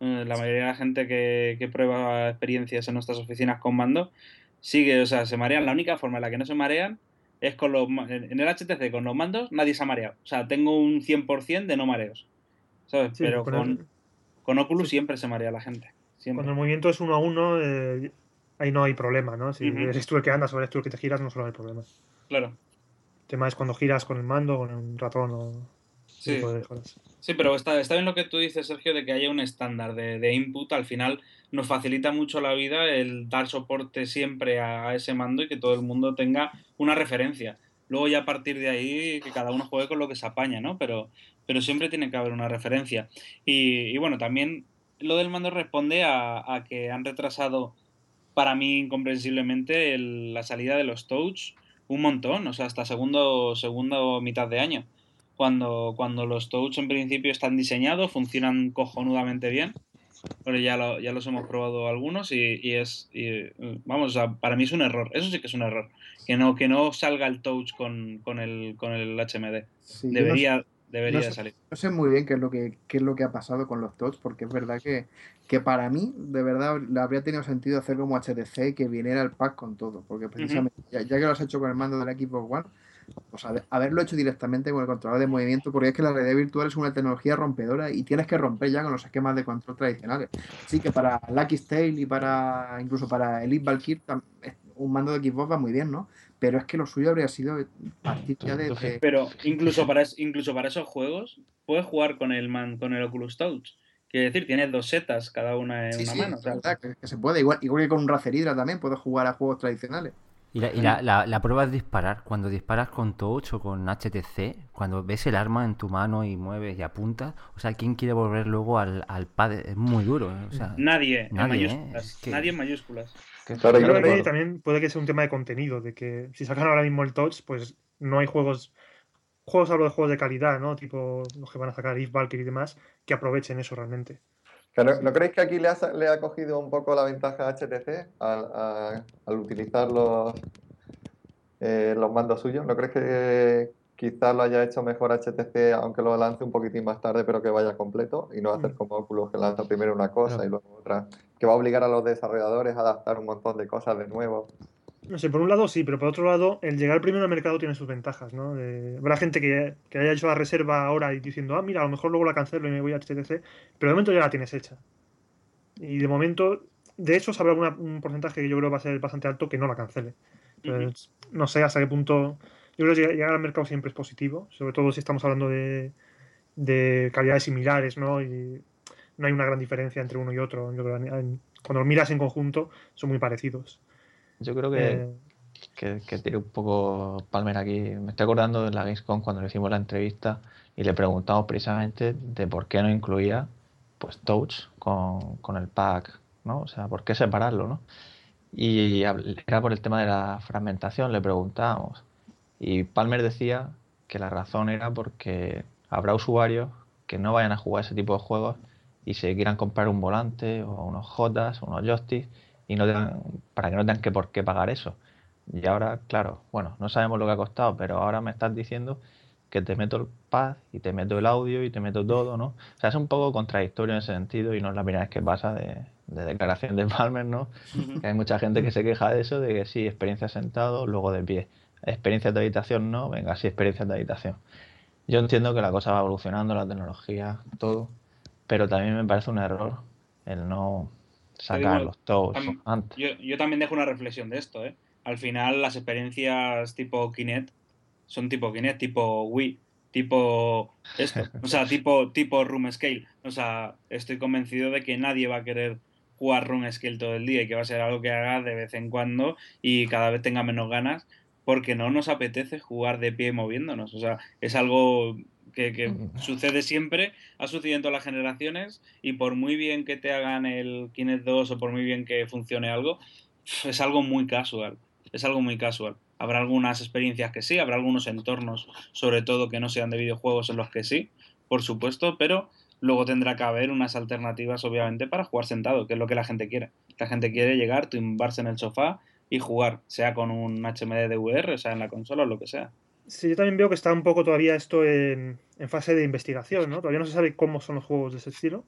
Eh, la mayoría de la gente que, prueba experiencias en nuestras oficinas con mando sigue, o sea, se marean. La única forma en la que no se marean es con los. En el HTC, con los mandos, nadie se ha mareado. O sea, tengo un 100% de no mareos. ¿Sabes? Pero con, con Oculus siempre se marea la gente. Cuando el movimiento es uno a uno, eh, ahí no hay problema, ¿no? Si eres tú el que andas o eres tú el que te giras, no solo hay problema. Claro. El tema es cuando giras con el mando, con un ratón o... Sí. sí, pero está, está bien lo que tú dices, Sergio, de que haya un estándar de, input. Al final nos facilita mucho la vida el dar soporte siempre a, ese mando y que todo el mundo tenga una referencia. Luego ya a partir de ahí que cada uno juegue con lo que se apaña, ¿no? Pero, pero siempre tiene que haber una referencia. Y, bueno, también lo del mando responde a, a que han retrasado para mí incomprensiblemente la salida de los touch un montón, o sea, hasta segundo, segundo mitad de año. Cuando, cuando los touch en principio están diseñados, funcionan cojonudamente bien. Pero ya, lo, ya los hemos probado algunos y, es, vamos, para mí es un error, eso sí que es un error, que no, que no salga el touch con, con, el, con el HMD. Debería, Debería no salir. No sé muy bien qué es lo que, qué es lo que ha pasado con los touch, porque es verdad que, que para mí, de verdad, le habría tenido sentido hacer como HTC y que viniera el pack con todo. Porque precisamente, ya, que lo has hecho con el mando del Xbox One, pues haberlo hecho directamente con el controlador de movimiento, porque es que la realidad virtual es una tecnología rompedora y tienes que romper ya con los esquemas de control tradicionales. Así que para Lucky Tale y para incluso para Elite Valkyrie, un mando de Xbox va muy bien, ¿no? Pero es que lo suyo habría sido partir ya de, Pero incluso para, incluso para esos juegos puedes jugar con el man, con el Oculus Touch. Quiere decir, tienes dos setas cada una en una mano. que, se puede. Igual, igual que con un Razer Hydra también puedes jugar a juegos tradicionales. Y, la, la, la, prueba es disparar. Cuando disparas con Touch o con HTC, cuando ves el arma en tu mano y mueves y apuntas, o sea, ¿quién quiere volver luego al, al pad? Es muy duro. ¿eh? O sea, nadie, nadie, en ¿eh? mayúsculas. Nadie en mayúsculas. Claro, también puede que sea un tema de contenido, de que si sacan ahora mismo el touch, pues no hay juegos, juegos hablo de juegos de calidad, ¿no? Tipo los que van a sacar If Valkyrie y demás, que aprovechen eso realmente. ¿No, creéis que aquí le ha, le ha, cogido un poco la ventaja a HTC al, al utilizar los, eh, los mandos suyos? ¿No crees que quizás lo haya hecho mejor HTC, aunque lo lance un poquitín más tarde, pero que vaya completo y no hacer mm. como Oculus que lanza primero una cosa y luego otra? Que va a obligar a los desarrolladores a adaptar un montón de cosas de nuevo. No sé, por un lado sí, pero por otro lado, el llegar primero al mercado tiene sus ventajas, ¿no? De- habrá gente que, que haya hecho la reserva ahora y diciendo, ah, mira, a lo mejor luego la cancelo y me voy a HTC, pero de momento ya la tienes hecha. Y de momento, de hecho, habrá una- un porcentaje que yo creo va a ser bastante alto que no la cancele. Entonces, no sé hasta qué punto. Yo creo que llegar- llegar al mercado siempre es positivo, sobre todo si estamos hablando de, de calidades similares, ¿no? Y no hay una gran diferencia entre uno y otro. Yo creo en- cuando lo miras en conjunto, son muy parecidos. Yo creo que, Eh, que, que un poco Palmer aquí. Me estoy acordando de la Gamescom cuando le hicimos la entrevista y le preguntamos precisamente de por qué no incluía pues Touch con, con el pack, ¿no? O sea, ¿por qué separarlo, no? Y era por el tema de la fragmentación, le preguntábamos. Y Palmer decía que la razón era porque habrá usuarios que no vayan a jugar ese tipo de juegos y se quieran comprar un volante o unos Jotas o unos joysticks y no tengan, para que no tengan que por qué pagar eso. Y ahora, claro, bueno, no sabemos lo que ha costado, pero ahora me estás diciendo que te meto el pad y te meto el audio y te meto todo, ¿no? O sea, es un poco contradictorio en ese sentido y no es la primera vez que pasa de, de declaración de Palmer, ¿no? Que hay mucha gente que se queja de eso, de que sí, experiencia sentado, luego de pie. Experiencia de habitación no, venga, sí, experiencia de habitación. Yo entiendo que la cosa va evolucionando, la tecnología, todo, pero también me parece un error el no sacar digo, los tam- antes. Yo, yo también dejo una reflexión de esto, ¿eh? Al final las experiencias tipo Kinect son tipo Kinect, tipo Wii, tipo esto, o sea, tipo, tipo Room Scale. O sea, estoy convencido de que nadie va a querer jugar Room Scale todo el día y que va a ser algo que haga de vez en cuando y cada vez tenga menos ganas porque no nos apetece jugar de pie moviéndonos. O sea, es algo que, que sucede siempre, ha sucedido en todas las generaciones y por muy bien que te hagan el Kinect 2 o por muy bien que funcione algo, es algo muy casual. Es algo muy casual. Habrá algunas experiencias que sí, habrá algunos entornos, sobre todo que no sean de videojuegos, en los que sí, por supuesto, pero luego tendrá que haber unas alternativas, obviamente, para jugar sentado, que es lo que la gente quiere. La gente quiere llegar, tumbarse en el sofá y jugar, sea con un HMD de VR, sea en la consola o lo que sea. Sí, yo también veo que está un poco todavía esto en, fase de investigación, ¿no? Todavía no se sabe cómo son los juegos de ese estilo.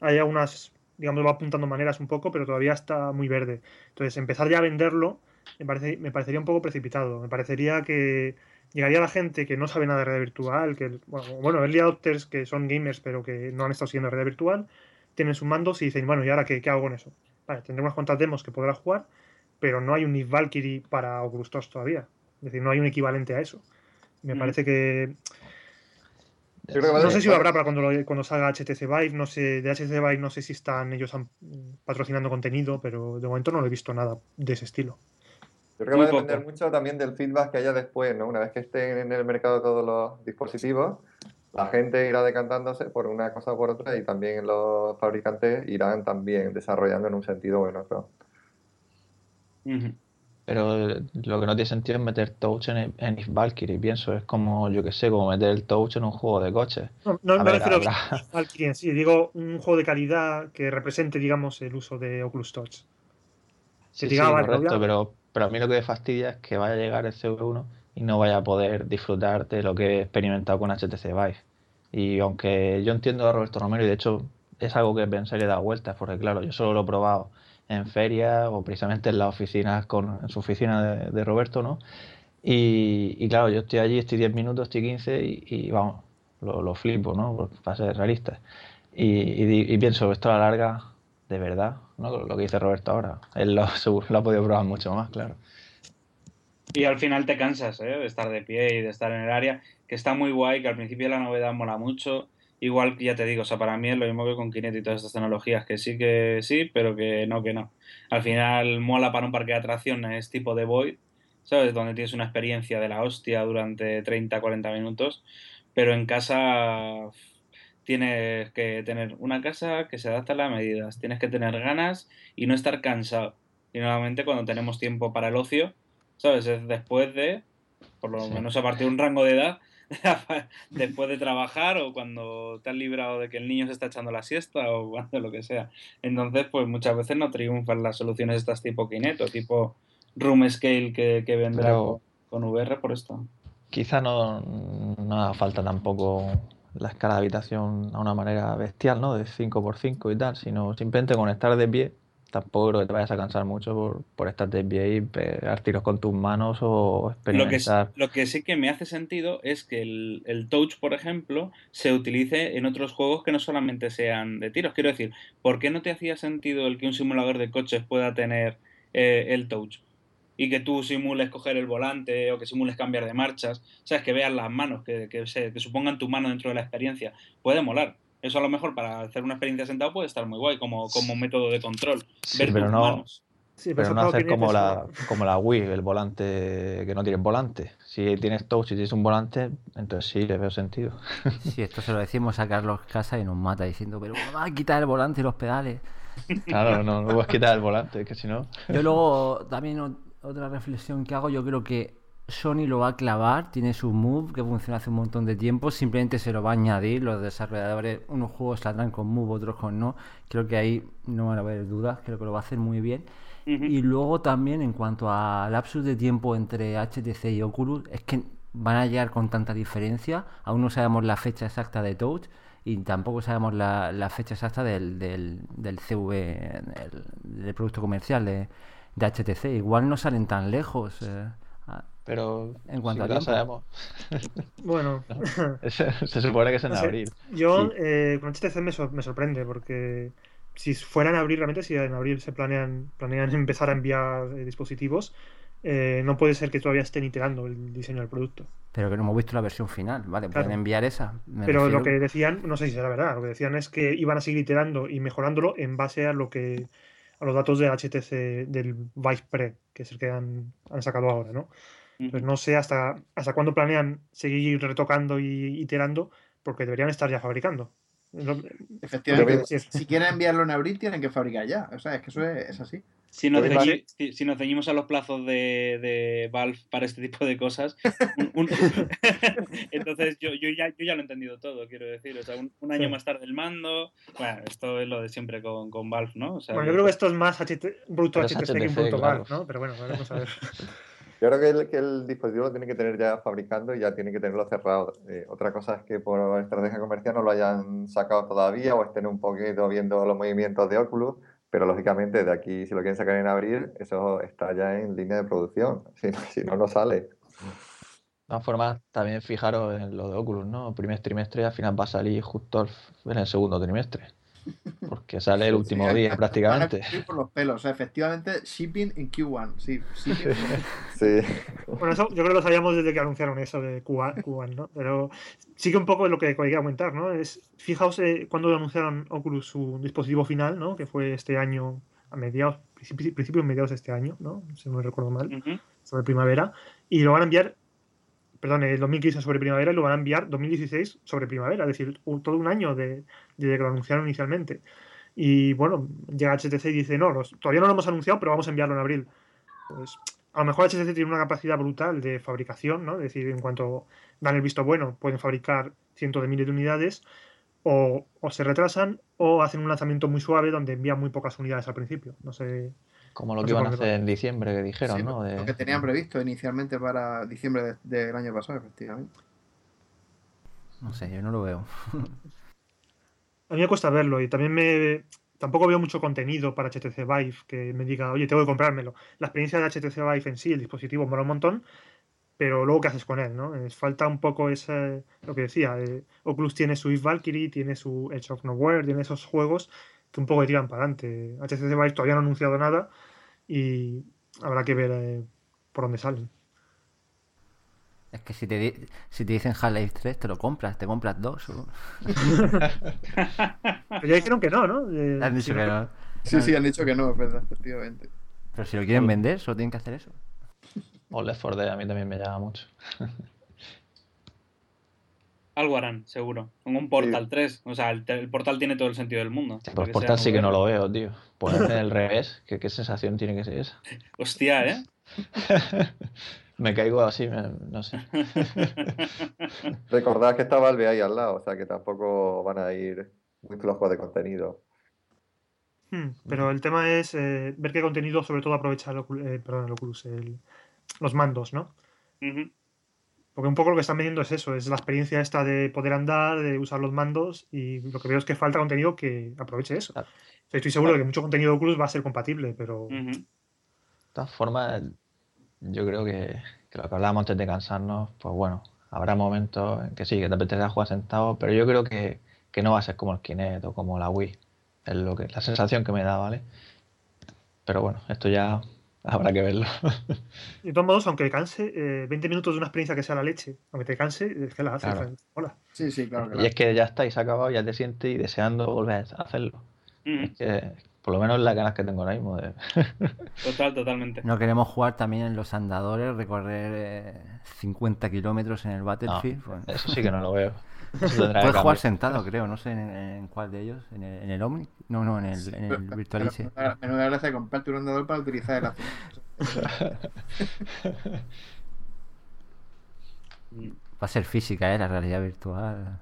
Hay algunas, digamos, va apuntando maneras un poco, pero todavía está muy verde. Entonces, empezar ya a venderlo me, parece, me parecería un poco precipitado. Me parecería que llegaría la gente que no sabe nada de realidad virtual, que, bueno, bueno, early adopters que son gamers pero que no han estado siguiendo realidad virtual, tienen sus mandos y dicen, bueno, ¿y ahora qué, hago con eso? Vale, tendré unas cuantas demos que podrá jugar, pero no hay un Valkyrie para Touch todavía. Es decir, no hay un equivalente a eso. Me Mm. parece que. No sé si lo habrá para cuando, lo- cuando salga HTC Vive. No sé, de HTC Vive no sé si están ellos patrocinando contenido, pero de momento no lo he visto nada de ese estilo. Yo creo que va a depender poco. mucho también del feedback que haya después, ¿no? Una vez que estén en el mercado todos los dispositivos, la gente irá decantándose por una cosa o por otra y también los fabricantes irán también desarrollando en un sentido o en otro. Ujú. Pero lo que no tiene sentido es meter touch en, en If Valkyrie, pienso, es como, yo que sé, como meter el touch en un juego de coches. No, no A me ver, refiero habrá- a Valkyrie en sí, digo un juego de calidad que represente, digamos, el uso de Oculus Touch. Sí, diga, sí, vale, correcto, pero, pero a mí lo que me fastidia es que vaya a llegar el CV1 y no vaya a poder disfrutar de lo que he experimentado con HTC Vive. Y aunque yo entiendo a Roberto Romero, y de hecho es algo que pensé he dado vueltas, porque claro, yo solo lo he probado en ferias o precisamente en las oficinas, con, en su oficina de, de Roberto, ¿no? Y, y claro, yo estoy allí, estoy 10 minutos, estoy 15 y, y vamos, lo, lo flipo, ¿no? Para ser realistas. Y, y y pienso, esto a la larga, de verdad, ¿no? Lo que dice Roberto ahora. Él lo, lo ha podido probar mucho más, claro. Y al final te cansas, ¿eh? De estar de pie y de estar en el área, que está muy guay, que al principio la novedad mola mucho. Igual ya te digo, o sea, para mí es lo mismo que con Kinect y todas estas tecnologías, que sí que sí, pero que no, que no. Al final mola para un parque de atracciones tipo de Void, ¿sabes? Donde tienes una experiencia de la hostia durante 30, 40 minutos, pero en casa tienes que tener una casa que se adapte a las medidas, tienes que tener ganas y no estar cansado. Y nuevamente cuando tenemos tiempo para el ocio, ¿sabes? Es después de, por lo Sí. menos a partir de un rango de edad, después de trabajar o cuando te has librado de que el niño se está echando la siesta o cuando lo que sea. Entonces, pues muchas veces no triunfan las soluciones estas tipo Kinect o tipo Room Scale que, que vendrá Pero- con, VR por esto. Quizá no, no haga falta tampoco la escala de habitación a una manera bestial, ¿no? De 5x5 y tal, sino simplemente con estar de pie tampoco creo que te vayas a cansar mucho por, por estar de pie y pegar tiros con tus manos o Lo que, experimentar. lo que sí que me hace sentido es que el, el touch, por ejemplo, se utilice en otros juegos que no solamente sean de tiros. Quiero decir, ¿por qué no te hacía sentido el que un simulador de coches pueda tener eh, el touch? Y que tú simules coger el volante o que simules cambiar de marchas, ¿sabes? Que veas las manos, que, que, se, que supongan tu mano dentro de la experiencia. Puede molar. Eso a lo mejor para hacer una experiencia sentado puede estar muy guay como, como método de control. Sí, ver pero tus no, manos. Sí, pero no hacer como la, como la Wii, el volante que no tiene volante. Si tienes touch y tienes un volante, entonces sí, le veo sentido. Sí, esto se lo decimos a Carlos Casa y nos mata diciendo, pero ¿cómo vas a quitar el volante y los pedales? Claro, no, no puedes quitar el volante, que si no. Yo luego también otra reflexión que hago, yo creo que Sony lo va a clavar, tiene su move que funciona hace un montón de tiempo, simplemente se lo va a añadir, los desarrolladores, unos juegos saldrán con move, otros con no, creo que ahí no van a haber dudas, creo que lo va a hacer muy bien. Y luego también en cuanto a lapsus de tiempo entre HTC y Oculus, es que van a llegar con tanta diferencia, aún no sabemos la fecha exacta de Touch y tampoco sabemos la, la fecha exacta del, del, del CV, el- del producto comercial de, de HTC. Igual no salen tan lejos. eh, Pero En cuanto sí a que lo tiempo. sabemos. Bueno, Se, se supone que es en No sé. abril. yo Sí. eh, con HTC me, sor- me sorprende porque si fuera en abril, realmente, si en abril se planean, planean empezar a enviar eh, dispositivos, eh, no puede ser que todavía estén iterando el diseño del producto. pero que no hemos visto la versión final, ¿vale? Pueden Claro. enviar esa. me Pero lo que decían, no sé si será verdad, lo que decían es que iban a seguir iterando y mejorándolo en base a lo que a los datos de HTC del Vive Pre, que es el que han, han sacado ahora, ¿no? Pues no sé hasta, hasta cuándo planean seguir retocando y iterando, porque deberían estar ya fabricando. Efectivamente, Yo- si quieren enviarlo en abril, tienen que fabricar ya. O sea, es que eso es, es así. Si nos, Yo ceñi- si, si nos ceñimos a los plazos de, de Valve para este tipo de cosas, un- un- entonces yo, yo, ya, yo ya lo he entendido todo, quiero decir. O sea, un, un año Sí. más tarde el mando. Bueno, esto es lo de siempre con, con Valve, ¿no? O sea, Bueno, yo creo que esto es más HT, es HTC que un HTC, producto claro. Valve, ¿no? Pero bueno, veremos a ver. Yo creo que el, que el dispositivo lo tiene que tener ya fabricando y ya tiene que tenerlo cerrado. Eh, otra cosa es que por estrategia comercial no lo hayan sacado todavía o estén un poquito viendo los movimientos de Oculus, pero lógicamente de aquí, si lo quieren sacar en abril, eso está ya en línea de producción. Si no, no, sale. De todas formas, también fijaros en lo de Oculus, ¿no? Primer trimestre al final va a salir justo en el segundo trimestre. Porque sale el último Sí, día prácticamente. por los pelos. O sea, efectivamente, shipping en Q1. Sí, shipping. Sí. Bueno, eso yo creo que lo sabíamos desde que anunciaron eso de Q1, Q1, ¿no? Pero sí que un poco lo que quería comentar, ¿no? Es, fijaos eh, cuando anunciaron Oculus su dispositivo final, ¿no? Que fue este año, a mediados, principio, principios mediados de este año, ¿no? Si no me recuerdo mal, sobre primavera. Y lo van a enviar, perdón, el 2015 sobre primavera y lo van a enviar 2016 sobre primavera, es decir, todo un año de, desde que lo anunciaron inicialmente. Y bueno, llega HTC y dice, no, todavía no lo hemos anunciado, pero vamos a enviarlo en abril. Pues a lo mejor HTC tiene una capacidad brutal de fabricación, ¿no? Es decir, en cuanto dan el visto bueno, pueden fabricar cientos de miles de unidades, o, o se retrasan, o hacen un lanzamiento muy suave donde envían muy pocas unidades al principio. No sé. Como lo No que iban a hacer en diciembre, que dijeron, Sí, ¿no? lo, De- lo que tenían previsto inicialmente para diciembre de- del año pasado, efectivamente. No sé, yo no lo veo. A mí me cuesta verlo y también me. Tampoco veo mucho contenido para HTC Vive que me diga, oye, tengo que comprármelo. La experiencia de HTC Vive en sí, el dispositivo, mola un montón, pero luego, ¿qué haces con él? ¿no? Es- falta un poco ese. Lo que decía, eh, Oculus tiene su If Valkyrie, tiene su Edge of Nowhere, tiene esos juegos que un poco tiran para adelante. HTC Vive todavía no ha anunciado nada y habrá que ver eh, por dónde salen. Es que si te, di- si te dicen Half-Life 3, te lo compras, te compras dos. o- Pero ya dijeron que no, ¿no? Eh, Han dicho que no. Sí, sí, han dicho que no, es verdad, efectivamente. Pero si lo quieren vender, solo tienen que hacer eso. O Left 4 Dead a mí también me llama mucho. Algo harán, seguro. Con un Portal 3. O sea, el, Portal tiene todo el sentido del mundo. Pues Porque Portal sí que no lo veo, tío. Ponerme el revés, ¿qué, qué sensación tiene que ser esa? Hostia, ¿eh? Me caigo así, me- no sé. Recordad que está Valve ahí al lado, o sea que tampoco van a ir muy flojos de contenido. Hmm, Pero el tema es eh, ver qué contenido sobre todo aprovecha el, eh, perdón, el Oculus, el- los mandos, ¿no? Porque un poco lo que están vendiendo es eso, es la experiencia esta de poder andar, de usar los mandos y lo que veo es que falta contenido que aproveche eso. Claro. Estoy seguro de que mucho contenido de Oculus va a ser compatible, pero. De todas formas, yo creo que, que lo que hablábamos antes de cansarnos, pues bueno, habrá momentos en que sí, que te apetece jugar sentado, pero yo creo que, que no va a ser como el Kinect o como la Wii. Es lo que, la sensación que me da, ¿vale? Pero bueno, esto ya habrá que verlo. de todos modos, aunque canse, eh, 20 minutos de una experiencia que sea la leche, aunque te canse, es que la haces. Claro. Hola. Sí, sí, claro. que Y es que ya está y se ha acabado, ya te sientes y deseando volver a hacerlo. Es que por lo menos es la ganas que tengo ahora mismo de... Total, totalmente. No queremos jugar también en los andadores, recorrer eh, 50 kilómetros en el No, Battlefield. pues, eso sí que no lo veo. Puedes jugar sentado, creo, no sé en, en cuál de ellos, en el, en el Omni, no, no, en el, en el Pero- Virtualice. pero Menuda gracia comprarte un andador para utilizar el azul. Va a ser física, ¿eh? La realidad virtual.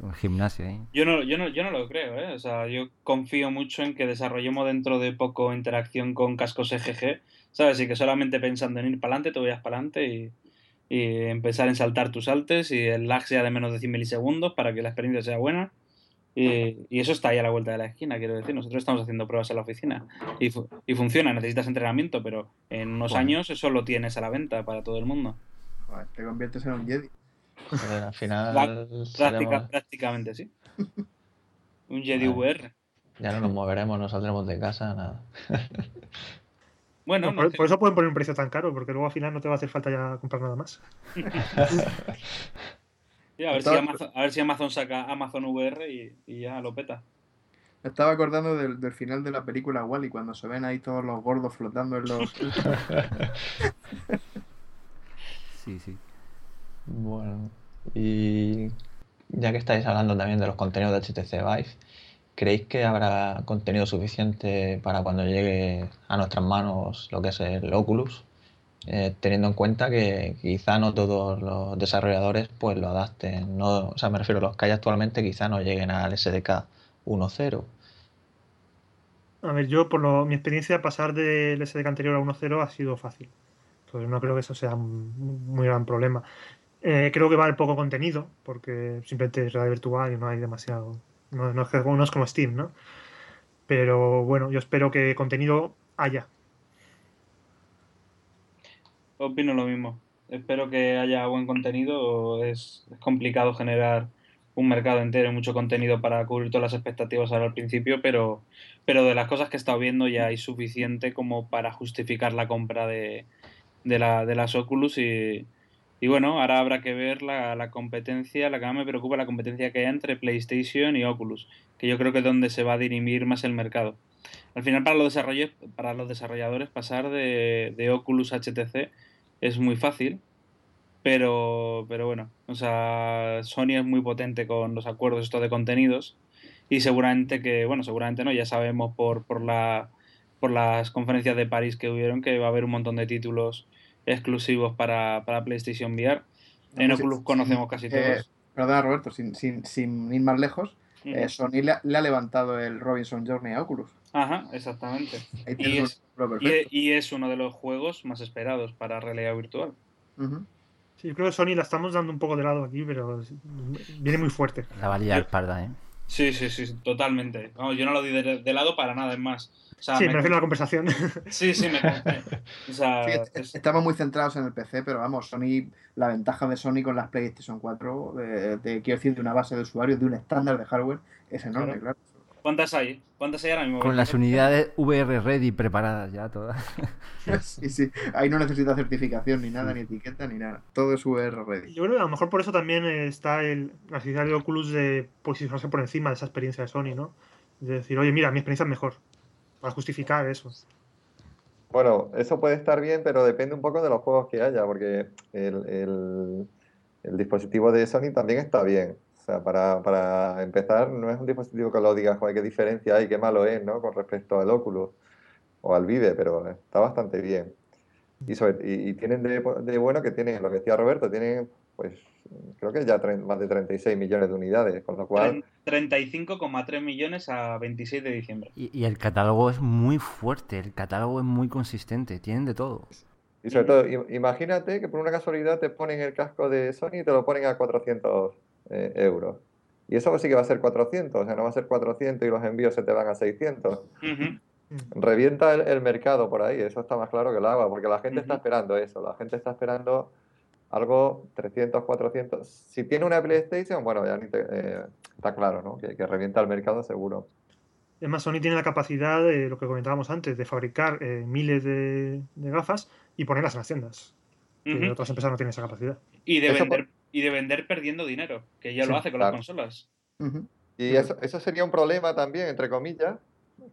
Un gimnasio ahí. Yo no, yo no, yo no lo creo, ¿eh? O sea, yo confío mucho en que desarrollemos dentro de poco interacción con cascos EGG, ¿sabes? Y que solamente pensando en ir para adelante, te vayas para adelante y, y empezar en saltar tus saltes y el lag sea de menos de 100 milisegundos para que la experiencia sea buena. Y, y eso está ahí a la vuelta de la esquina, quiero decir. Nosotros estamos haciendo pruebas en la oficina y, fu- y funciona, necesitas entrenamiento, pero en unos Bueno. años eso lo tienes a la venta para todo el mundo. Joder, te conviertes en un Jedi. Joder, al final Práctica, seremos- prácticamente, sí. Un Jedi. VR. ya no nos moveremos, no saldremos de casa, nada. Bueno, No, no por, eso pueden poner un precio tan caro, porque luego al final no te va a hacer falta ya comprar nada más. Sí, a, ver si Amazon, a ver si Amazon saca Amazon VR y, y ya lo peta. Estaba acordando del, del final de la película Wally, cuando se ven ahí todos los gordos flotando en los. Sí, sí. Bueno, y ya que estáis hablando también de los contenidos de HTC Vive, ¿creéis que habrá contenido suficiente para cuando llegue a nuestras manos lo que es el Oculus? Eh, teniendo en cuenta que quizá no todos los desarrolladores pues lo adapten, no, o sea, me refiero a los que hay actualmente quizá no lleguen al SDK 1.0. A ver, yo por mi experiencia pasar del SDK anterior a 1.0 ha sido fácil. Entonces no creo que eso sea un muy gran problema. Eh, creo que va a haber poco contenido, porque simplemente es realidad virtual y no hay demasiado. No, no es, no es como Steam, ¿no? Pero bueno, yo espero que contenido haya. Opino lo mismo. Espero que haya buen contenido. Es, es complicado generar un mercado entero y mucho contenido para cubrir todas las expectativas ahora al principio, pero, pero de las cosas que he estado viendo ya hay suficiente como para justificar la compra de, de, la, de las Oculus y, y bueno, ahora habrá que ver la, la competencia, la que más me preocupa la competencia que hay entre PlayStation y Oculus, que yo creo que es donde se va a dirimir más el mercado. Al final para los desarrolladores, para los desarrolladores pasar de, de Oculus a HTC es muy fácil, pero, pero bueno, o sea, Sony es muy potente con los acuerdos estos de contenidos y seguramente que, bueno, seguramente no, ya sabemos por, por, la, por las conferencias de París que hubieron que va a haber un montón de títulos exclusivos para, para PlayStation VR. En No Oculus conocemos casi eh, todos. Perdona, Roberto, sin, sin, sin ir más lejos, eh, Sony le, ha- le ha levantado el Robinson Journey a Oculus. Ajá, exactamente. Ahí Y es, y, es uno de los juegos más esperados para realidad virtual. Sí, yo creo que Sony la estamos dando un poco de lado aquí, pero viene muy fuerte. La valía al parda, ¿eh? Sí, sí, sí, totalmente. Vamos, yo no lo di de, de lado para nada, es más. O sea, Sí, me- me refiero a la conversación. Sí, sí, me O sea, Sí, est- es- estamos muy centrados en el PC, pero vamos, Sony, la ventaja de Sony con las PlayStation 4, de, de- quiero decir, de una base de usuarios, de un estándar de hardware, es enorme, claro. ¿cuántas hay? ¿Cuántas hay ahora mismo? Con las unidades VR ready preparadas ya todas. Sí, sí, ahí no necesita certificación ni nada, ni etiqueta, ni nada. Todo es VR ready. Yo creo que a lo mejor por eso también está el, la necesidad de Oculus de posicionarse por encima de esa experiencia de Sony, ¿no? De decir, oye, mira, mi experiencia es mejor. Para justificar eso. Bueno, eso puede estar bien, pero depende un poco de los juegos que haya, porque el, el- el dispositivo de Sony también está bien. O sea, para, para empezar, no es un dispositivo que lo digas, qué diferencia hay, qué malo es, ¿no? Con respecto al Oculus o al Vive, pero está bastante bien. Y, y tienen de, de bueno que tienen, lo que decía Roberto, tienen, pues, creo que ya más de 36 millones de unidades, con lo cual... 35,3 millones a 26 de diciembre. Y, y el catálogo es muy fuerte, el catálogo es muy consistente, tienen de todo. Y sobre todo, im- imagínate que por una casualidad te ponen el casco de Sony y te lo ponen a 400 eh, euros. Y eso sí que va a ser 400, o sea, no va a ser 400 y los envíos se te van a 600. Ujú. Revienta el, el mercado por ahí, eso está más claro que el agua, porque la gente está esperando eso, la gente está esperando algo 300, 400. Si tiene una PlayStation, bueno, ya ni te- eh, está claro, ¿no? Que, que revienta el mercado seguro. Además, Sony tiene la capacidad de lo que comentábamos antes, de fabricar eh, miles de, de gafas y ponerlas en las tiendas. Que otras empresas no tienen esa capacidad. Y de Eso vender, y de vender perdiendo dinero, que ya Sí, lo hace con claro. las consolas. Y eso, eso sería un problema también, entre comillas,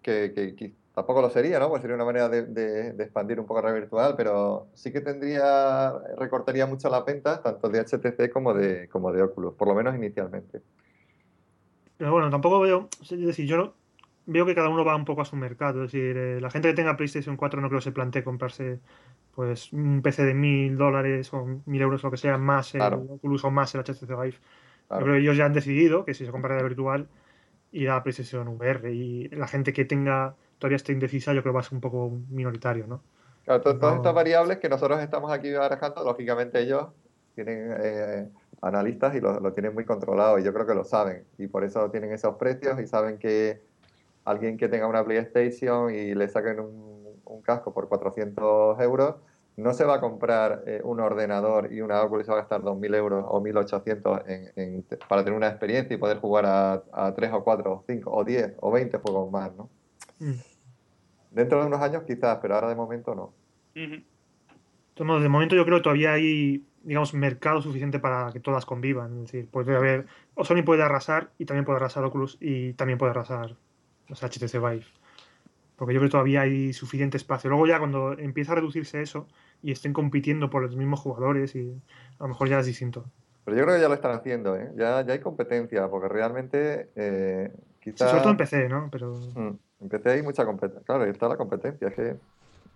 que, que- que tampoco lo sería, ¿no? Pues sería una manera de, de- de expandir un poco la red virtual, pero sí que tendría, recortaría mucho las ventas, tanto de HTC como de, como de Oculus, por lo menos inicialmente. Pero bueno, tampoco veo, es decir, yo veo que cada uno va un poco a su mercado. Es decir, eh, la gente que tenga PlayStation 4 no creo que se plantee comprarse pues un PC de mil dólares o mil euros, lo que sea, más el Claro. Oculus o más el HTC Vive. Yo Claro. creo que ellos ya han decidido que si se compra la virtual irá a PlayStation VR y la gente que tenga todavía esté indecisa yo creo que va a ser un poco minoritario, ¿no? Claro, to- todas estas variables que nosotros estamos aquí barajando, lógicamente ellos tienen eh, analistas y lo, lo tienen muy controlado y yo creo que lo saben y por eso tienen esos precios y saben que alguien que tenga una PlayStation y le saquen un, un casco por 400 euros no se va a comprar eh, un ordenador y una Oculus y va a gastar 2.000 euros o 1.800 en, en- para tener una experiencia y poder jugar a, a 3 o 4 o 5 o 10 o 20 juegos más, ¿no? Mm. Dentro de unos años quizás, pero ahora de momento no. Ujú. De momento yo creo que todavía hay, digamos, mercado suficiente para que todas convivan. Es decir, puede haber, o Sony puede arrasar y también puede arrasar Oculus y también puede arrasar los HTC Vive. Porque yo creo que todavía hay suficiente espacio. Luego ya cuando empieza a reducirse eso y estén compitiendo por los mismos jugadores y a lo mejor ya es distinto. Pero yo creo que ya lo están haciendo, ¿eh? Ya, ya hay competencia, porque realmente eh, Sí, quizás sobre todo en PC, ¿no? Pero Mm, en PC hay mucha competencia. Claro, ahí está la competencia, es que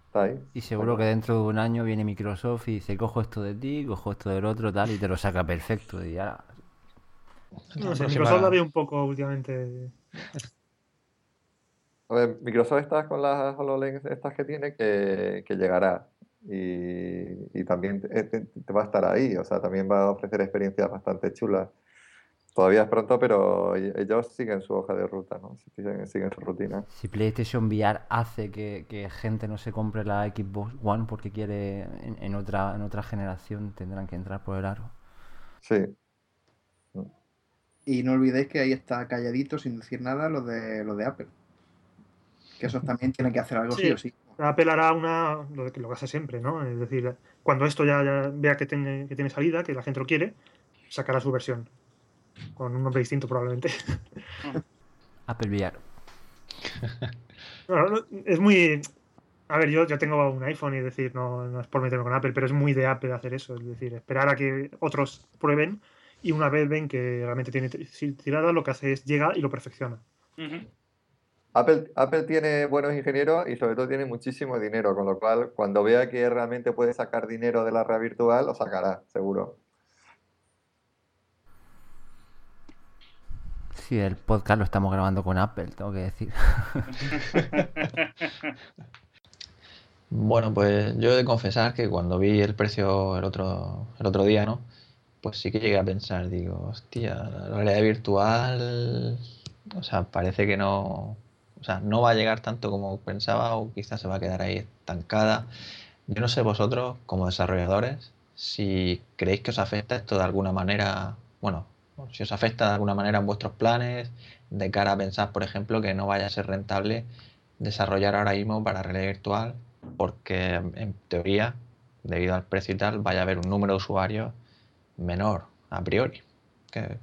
está ahí. Y seguro que dentro de un año viene Microsoft y dice, cojo esto de ti, cojo esto del otro, tal, y te lo saca perfecto. Y ya, no sé, Microsoft la veo un poco últimamente. A ver, Microsoft está con las HoloLens estas que tiene que, que llegará. Y, y también te, te- te va a estar ahí, o sea, también va a ofrecer experiencias bastante chulas. Todavía es pronto, pero ellos siguen su hoja de ruta, ¿no? Siguen, siguen su rutina. si PlayStation VR hace que, que gente no se compre la Xbox One porque quiere en, en otra, en otra generación, tendrán que entrar por el aro. Sí, Y no olvidéis que ahí está calladito, sin decir nada, lo de, lo de Apple. Que esos también tienen que hacer algo sí, Sí. o sí. Apple hará una, lo, de- lo que hace siempre, ¿no? Es decir, cuando esto ya, ya vea que tiene, que tiene salida, que la gente lo quiere, sacará su versión. Con un nombre distinto probablemente. Apple VR. Bueno, no- es muy... A ver, yo, yo tengo un iPhone y es decir, no, no es por meterme con Apple, pero es muy de Apple hacer eso. Es decir, esperar a que otros prueben y una vez ven que realmente tiene tirada, lo que hace es llega y lo perfecciona. Apple, Apple tiene buenos ingenieros y sobre todo tiene muchísimo dinero, con lo cual cuando vea que realmente puede sacar dinero de la red virtual, lo sacará, seguro. Sí, el podcast lo estamos grabando con Apple, tengo que decir. Bueno, pues yo he de confesar que cuando vi el precio el otro, el otro día, ¿no? Pues sí que llegué a pensar, digo, hostia, la realidad virtual, o sea, parece que no, o sea, no va a llegar tanto como pensaba o quizás se va a quedar ahí estancada. Yo no sé vosotros, como desarrolladores, si creéis que os afecta esto de alguna manera, bueno, si os afecta de alguna manera en vuestros planes, de cara a pensar, por ejemplo, que no vaya a ser rentable desarrollar ahora mismo para realidad virtual, porque en teoría, debido al precio y tal, vaya a haber un número de usuarios menor a priori. ¿Qué,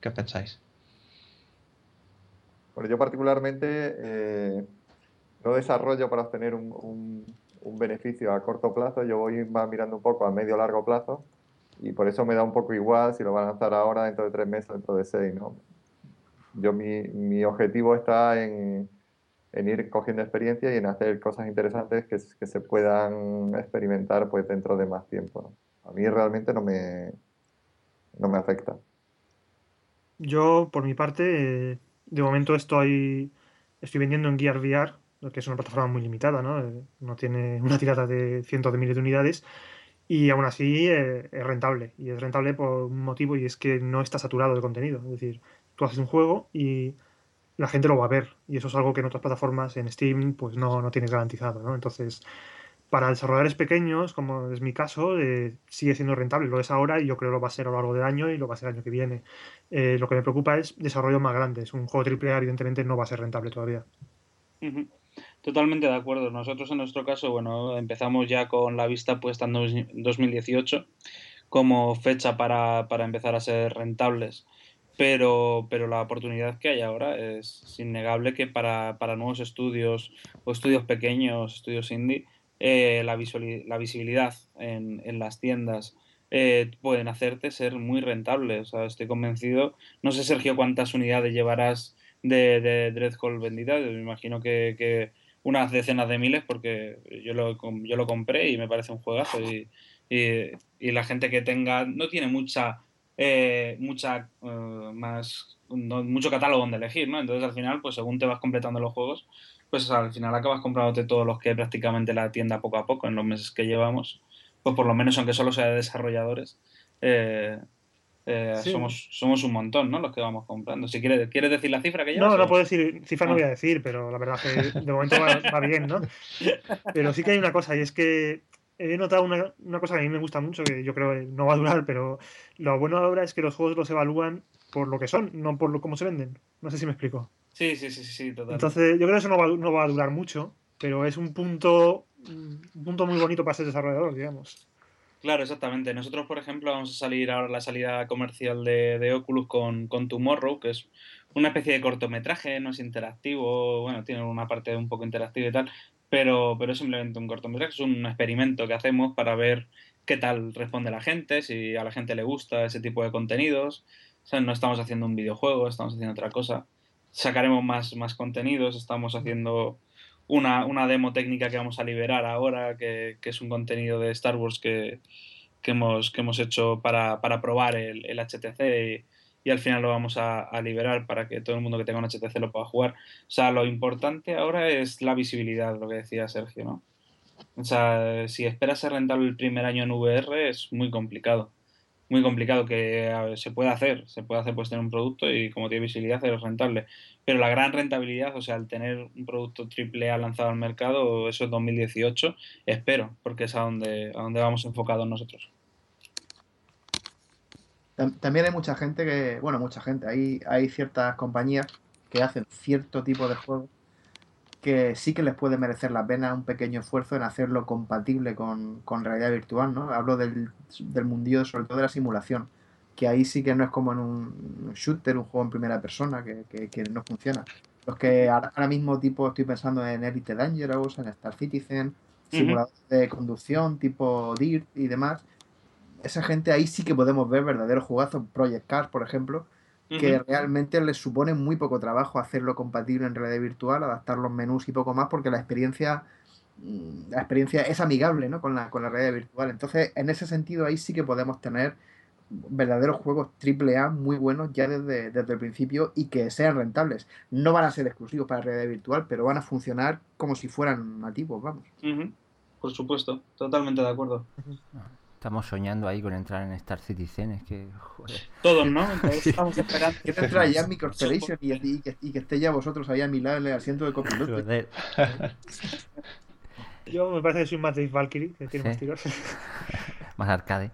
qué pensáis? Bueno, yo particularmente eh, no desarrollo para obtener un, beneficio a corto plazo, yo voy mirando un poco a medio largo plazo y por eso me da un poco igual si lo van a lanzar ahora, dentro de tres meses, dentro de seis, ¿no? Yo mi, mi objetivo está en, en ir cogiendo experiencia y en hacer cosas interesantes que, que se puedan experimentar pues dentro de más tiempo, ¿no? A mí realmente no me, no me afecta. Yo, por mi parte, de momento estoy, estoy vendiendo en Gear VR que es una plataforma muy limitada, ¿no? Eh, no tiene una tirada de cientos de miles de unidades y aún así eh, es rentable. Y es rentable por un motivo y es que no está saturado de contenido. Es decir, tú haces un juego y la gente lo va a ver. Y eso es algo que en otras plataformas, en Steam, pues no, no tienes garantizado, ¿no? Entonces, para desarrolladores pequeños, como es mi caso, eh, sigue siendo rentable. Lo es ahora y yo creo que lo va a ser a lo largo del año y lo va a ser el año que viene. Eh, lo que me preocupa es desarrollos más grandes. Un juego AAA, evidentemente, no va a ser rentable todavía. Totalmente de acuerdo. Nosotros, en nuestro caso, bueno, empezamos ya con la vista puesta en 2018 como fecha para, para empezar a ser rentables pero, pero la oportunidad que hay ahora es innegable que para, para nuevos estudios o estudios pequeños, estudios indie, eh, la, la, visibilidad en, en las tiendas eh, pueden hacerte ser muy rentable. Estoy convencido. No sé, Sergio, cuántas unidades llevarás de, de Dreadhall vendidas. Me imagino que, que, unas decenas de miles, porque yo lo, yo lo compré y me parece un juegazo. Y, y, la gente que tenga no tiene mucha eh, mucha eh, más mucho catálogo donde elegir, ¿no? Entonces al final, pues según te vas completando los juegos, pues al final acabas comprándote todos los que prácticamente la tienda poco a poco en los meses que llevamos, pues por lo menos aunque solo sea de desarrolladores, eh, somos, somos un montón, ¿no? Los que vamos comprando. Si quieres, ¿quieres decir la cifra que llevas? No, no puedo decir, cifra no ah. voy a decir, pero la verdad que de momento va, va, bien, ¿no? Pero sí que hay una cosa, y es que he notado una, una, cosa que a mí me gusta mucho, que yo creo que no va a durar, pero lo bueno ahora es que los juegos los evalúan por lo que son, no por lo, cómo se venden. No sé si me explico. Sí, sí, sí, sí, total. Entonces, yo creo que eso no va, no va a durar mucho, pero es un punto, un punto muy bonito para ser desarrollador, digamos. Claro, exactamente. Nosotros, por ejemplo, vamos a salir ahora la salida comercial de, de Oculus con, con Tomorrow, que es una especie de cortometraje, no es interactivo, bueno, tiene una parte un poco interactiva y tal, pero, pero es simplemente un cortometraje, es un experimento que hacemos para ver qué tal responde la gente, si a la gente le gusta ese tipo de contenidos. O sea, no estamos haciendo un videojuego, estamos haciendo otra cosa. Sacaremos más, más contenidos, estamos haciendo una, una demo técnica que vamos a liberar ahora, que, que es un contenido de Star Wars que, que, hemos, que hemos hecho para, para probar el, el HTC y, al final lo vamos a, liberar para que todo el mundo que tenga un HTC lo pueda jugar. O sea, lo importante ahora es la visibilidad, lo que decía Sergio, ¿no? O sea, si esperas ser rentable el primer año en VR es muy complicado. Muy complicado que se puede hacer. Se puede hacer pues tener un producto y como tiene visibilidad es rentable. Pero la gran rentabilidad, o sea, el tener un producto triple A lanzado al mercado, eso es 2018, espero, porque es a donde, a donde vamos enfocados nosotros. También hay mucha gente que, bueno, mucha gente, hay, hay ciertas compañías que hacen cierto tipo de juegos que sí que les puede merecer la pena un pequeño esfuerzo en hacerlo compatible con, realidad virtual, ¿no? Hablo del, del mundillo, sobre todo de la simulación, que ahí sí que no es como en un shooter, un juego en primera persona, que, que, no funciona. Los que ahora, mismo tipo estoy pensando en Elite Dangerous, en Star Citizen, simuladores de conducción tipo DIRT y demás, esa gente ahí sí que podemos ver verdaderos jugazos, Project Cars, por ejemplo, que realmente les supone muy poco trabajo hacerlo compatible en realidad virtual, adaptar los menús y poco más, porque la experiencia mm, la experiencia es amigable ¿no? con, la, con la realidad virtual. Entonces, en ese sentido, ahí sí que podemos tener verdaderos juegos AAA muy buenos ya desde, desde el principio y que sean rentables. No van a ser exclusivos para realidad virtual, pero van a funcionar como si fueran nativos, vamos. Por supuesto, totalmente de acuerdo. Estamos soñando ahí con entrar en Star Citizen, es que, joder. Todos, ¿no? estamos esperando. Que entrar ya en mi Corporation y, y, que, y, que, esté ya vosotros ahí a mi lado en el asiento de copiloto. Yo me parece que soy más Dave Valkyrie, que tiene más tiros. más arcade.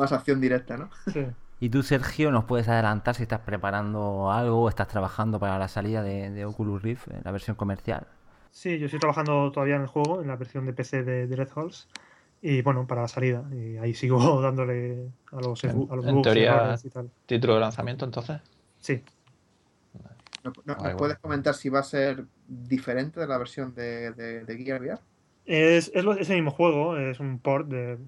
Más acción directa, ¿no? Sí. Y tú, Sergio, nos puedes adelantar si estás preparando algo o estás trabajando para la salida de, de Oculus Rift, la versión comercial. Sí, yo estoy trabajando todavía en el juego, en la versión de PC de, de Red Halls y bueno, para la salida. Y ahí sigo dándole a los, en, a los en teoría, y tal. ¿Título de lanzamiento entonces? Sí. ¿Nos, no, no puedes comentar si va a ser diferente de la versión de, de, de Gear VR? Es, es, es, el mismo juego, es un port de.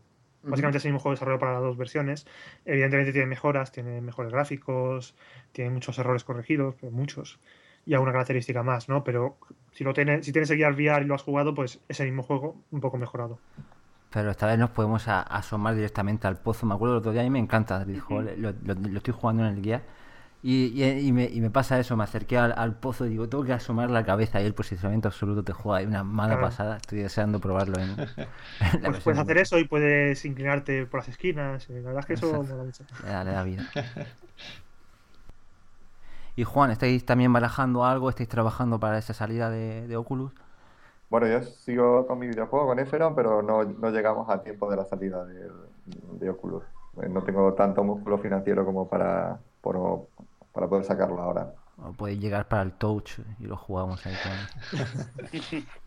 Básicamente es el mismo juego desarrollado para las dos versiones. Evidentemente tiene mejoras, tiene mejores gráficos, tiene muchos errores corregidos, pero muchos. Y alguna característica más, ¿no? Pero si, lo tienes, si tienes el Gear VR y lo has jugado, pues es el mismo juego, un poco mejorado. Pero esta vez nos podemos asomar directamente al pozo. Me acuerdo el otro día y me encanta. Dijo, lo, lo, lo, estoy jugando en el guía Y, y- y me, y me pasa eso, me acerqué al, al pozo y digo, tengo que asomar la cabeza y el posicionamiento absoluto te juega ahí una mala Claro. pasada. Estoy deseando probarlo en, en la Pues puedes hacer eso y puedes inclinarte por las esquinas. eh, La verdad es que eso Exacto. mucho. Le da, le da vida. Y Juan, ¿estáis también barajando algo? ¿Estáis trabajando para esa salida de, de Oculus? Bueno, yo sigo con mi videojuego, con Eferon, pero no, no llegamos a tiempo de la salida de, de Oculus. Eh, No tengo tanto músculo financiero como para, por- para poder sacarlo ahora. ¿O podéis llegar para el Touch y lo jugamos ahí con...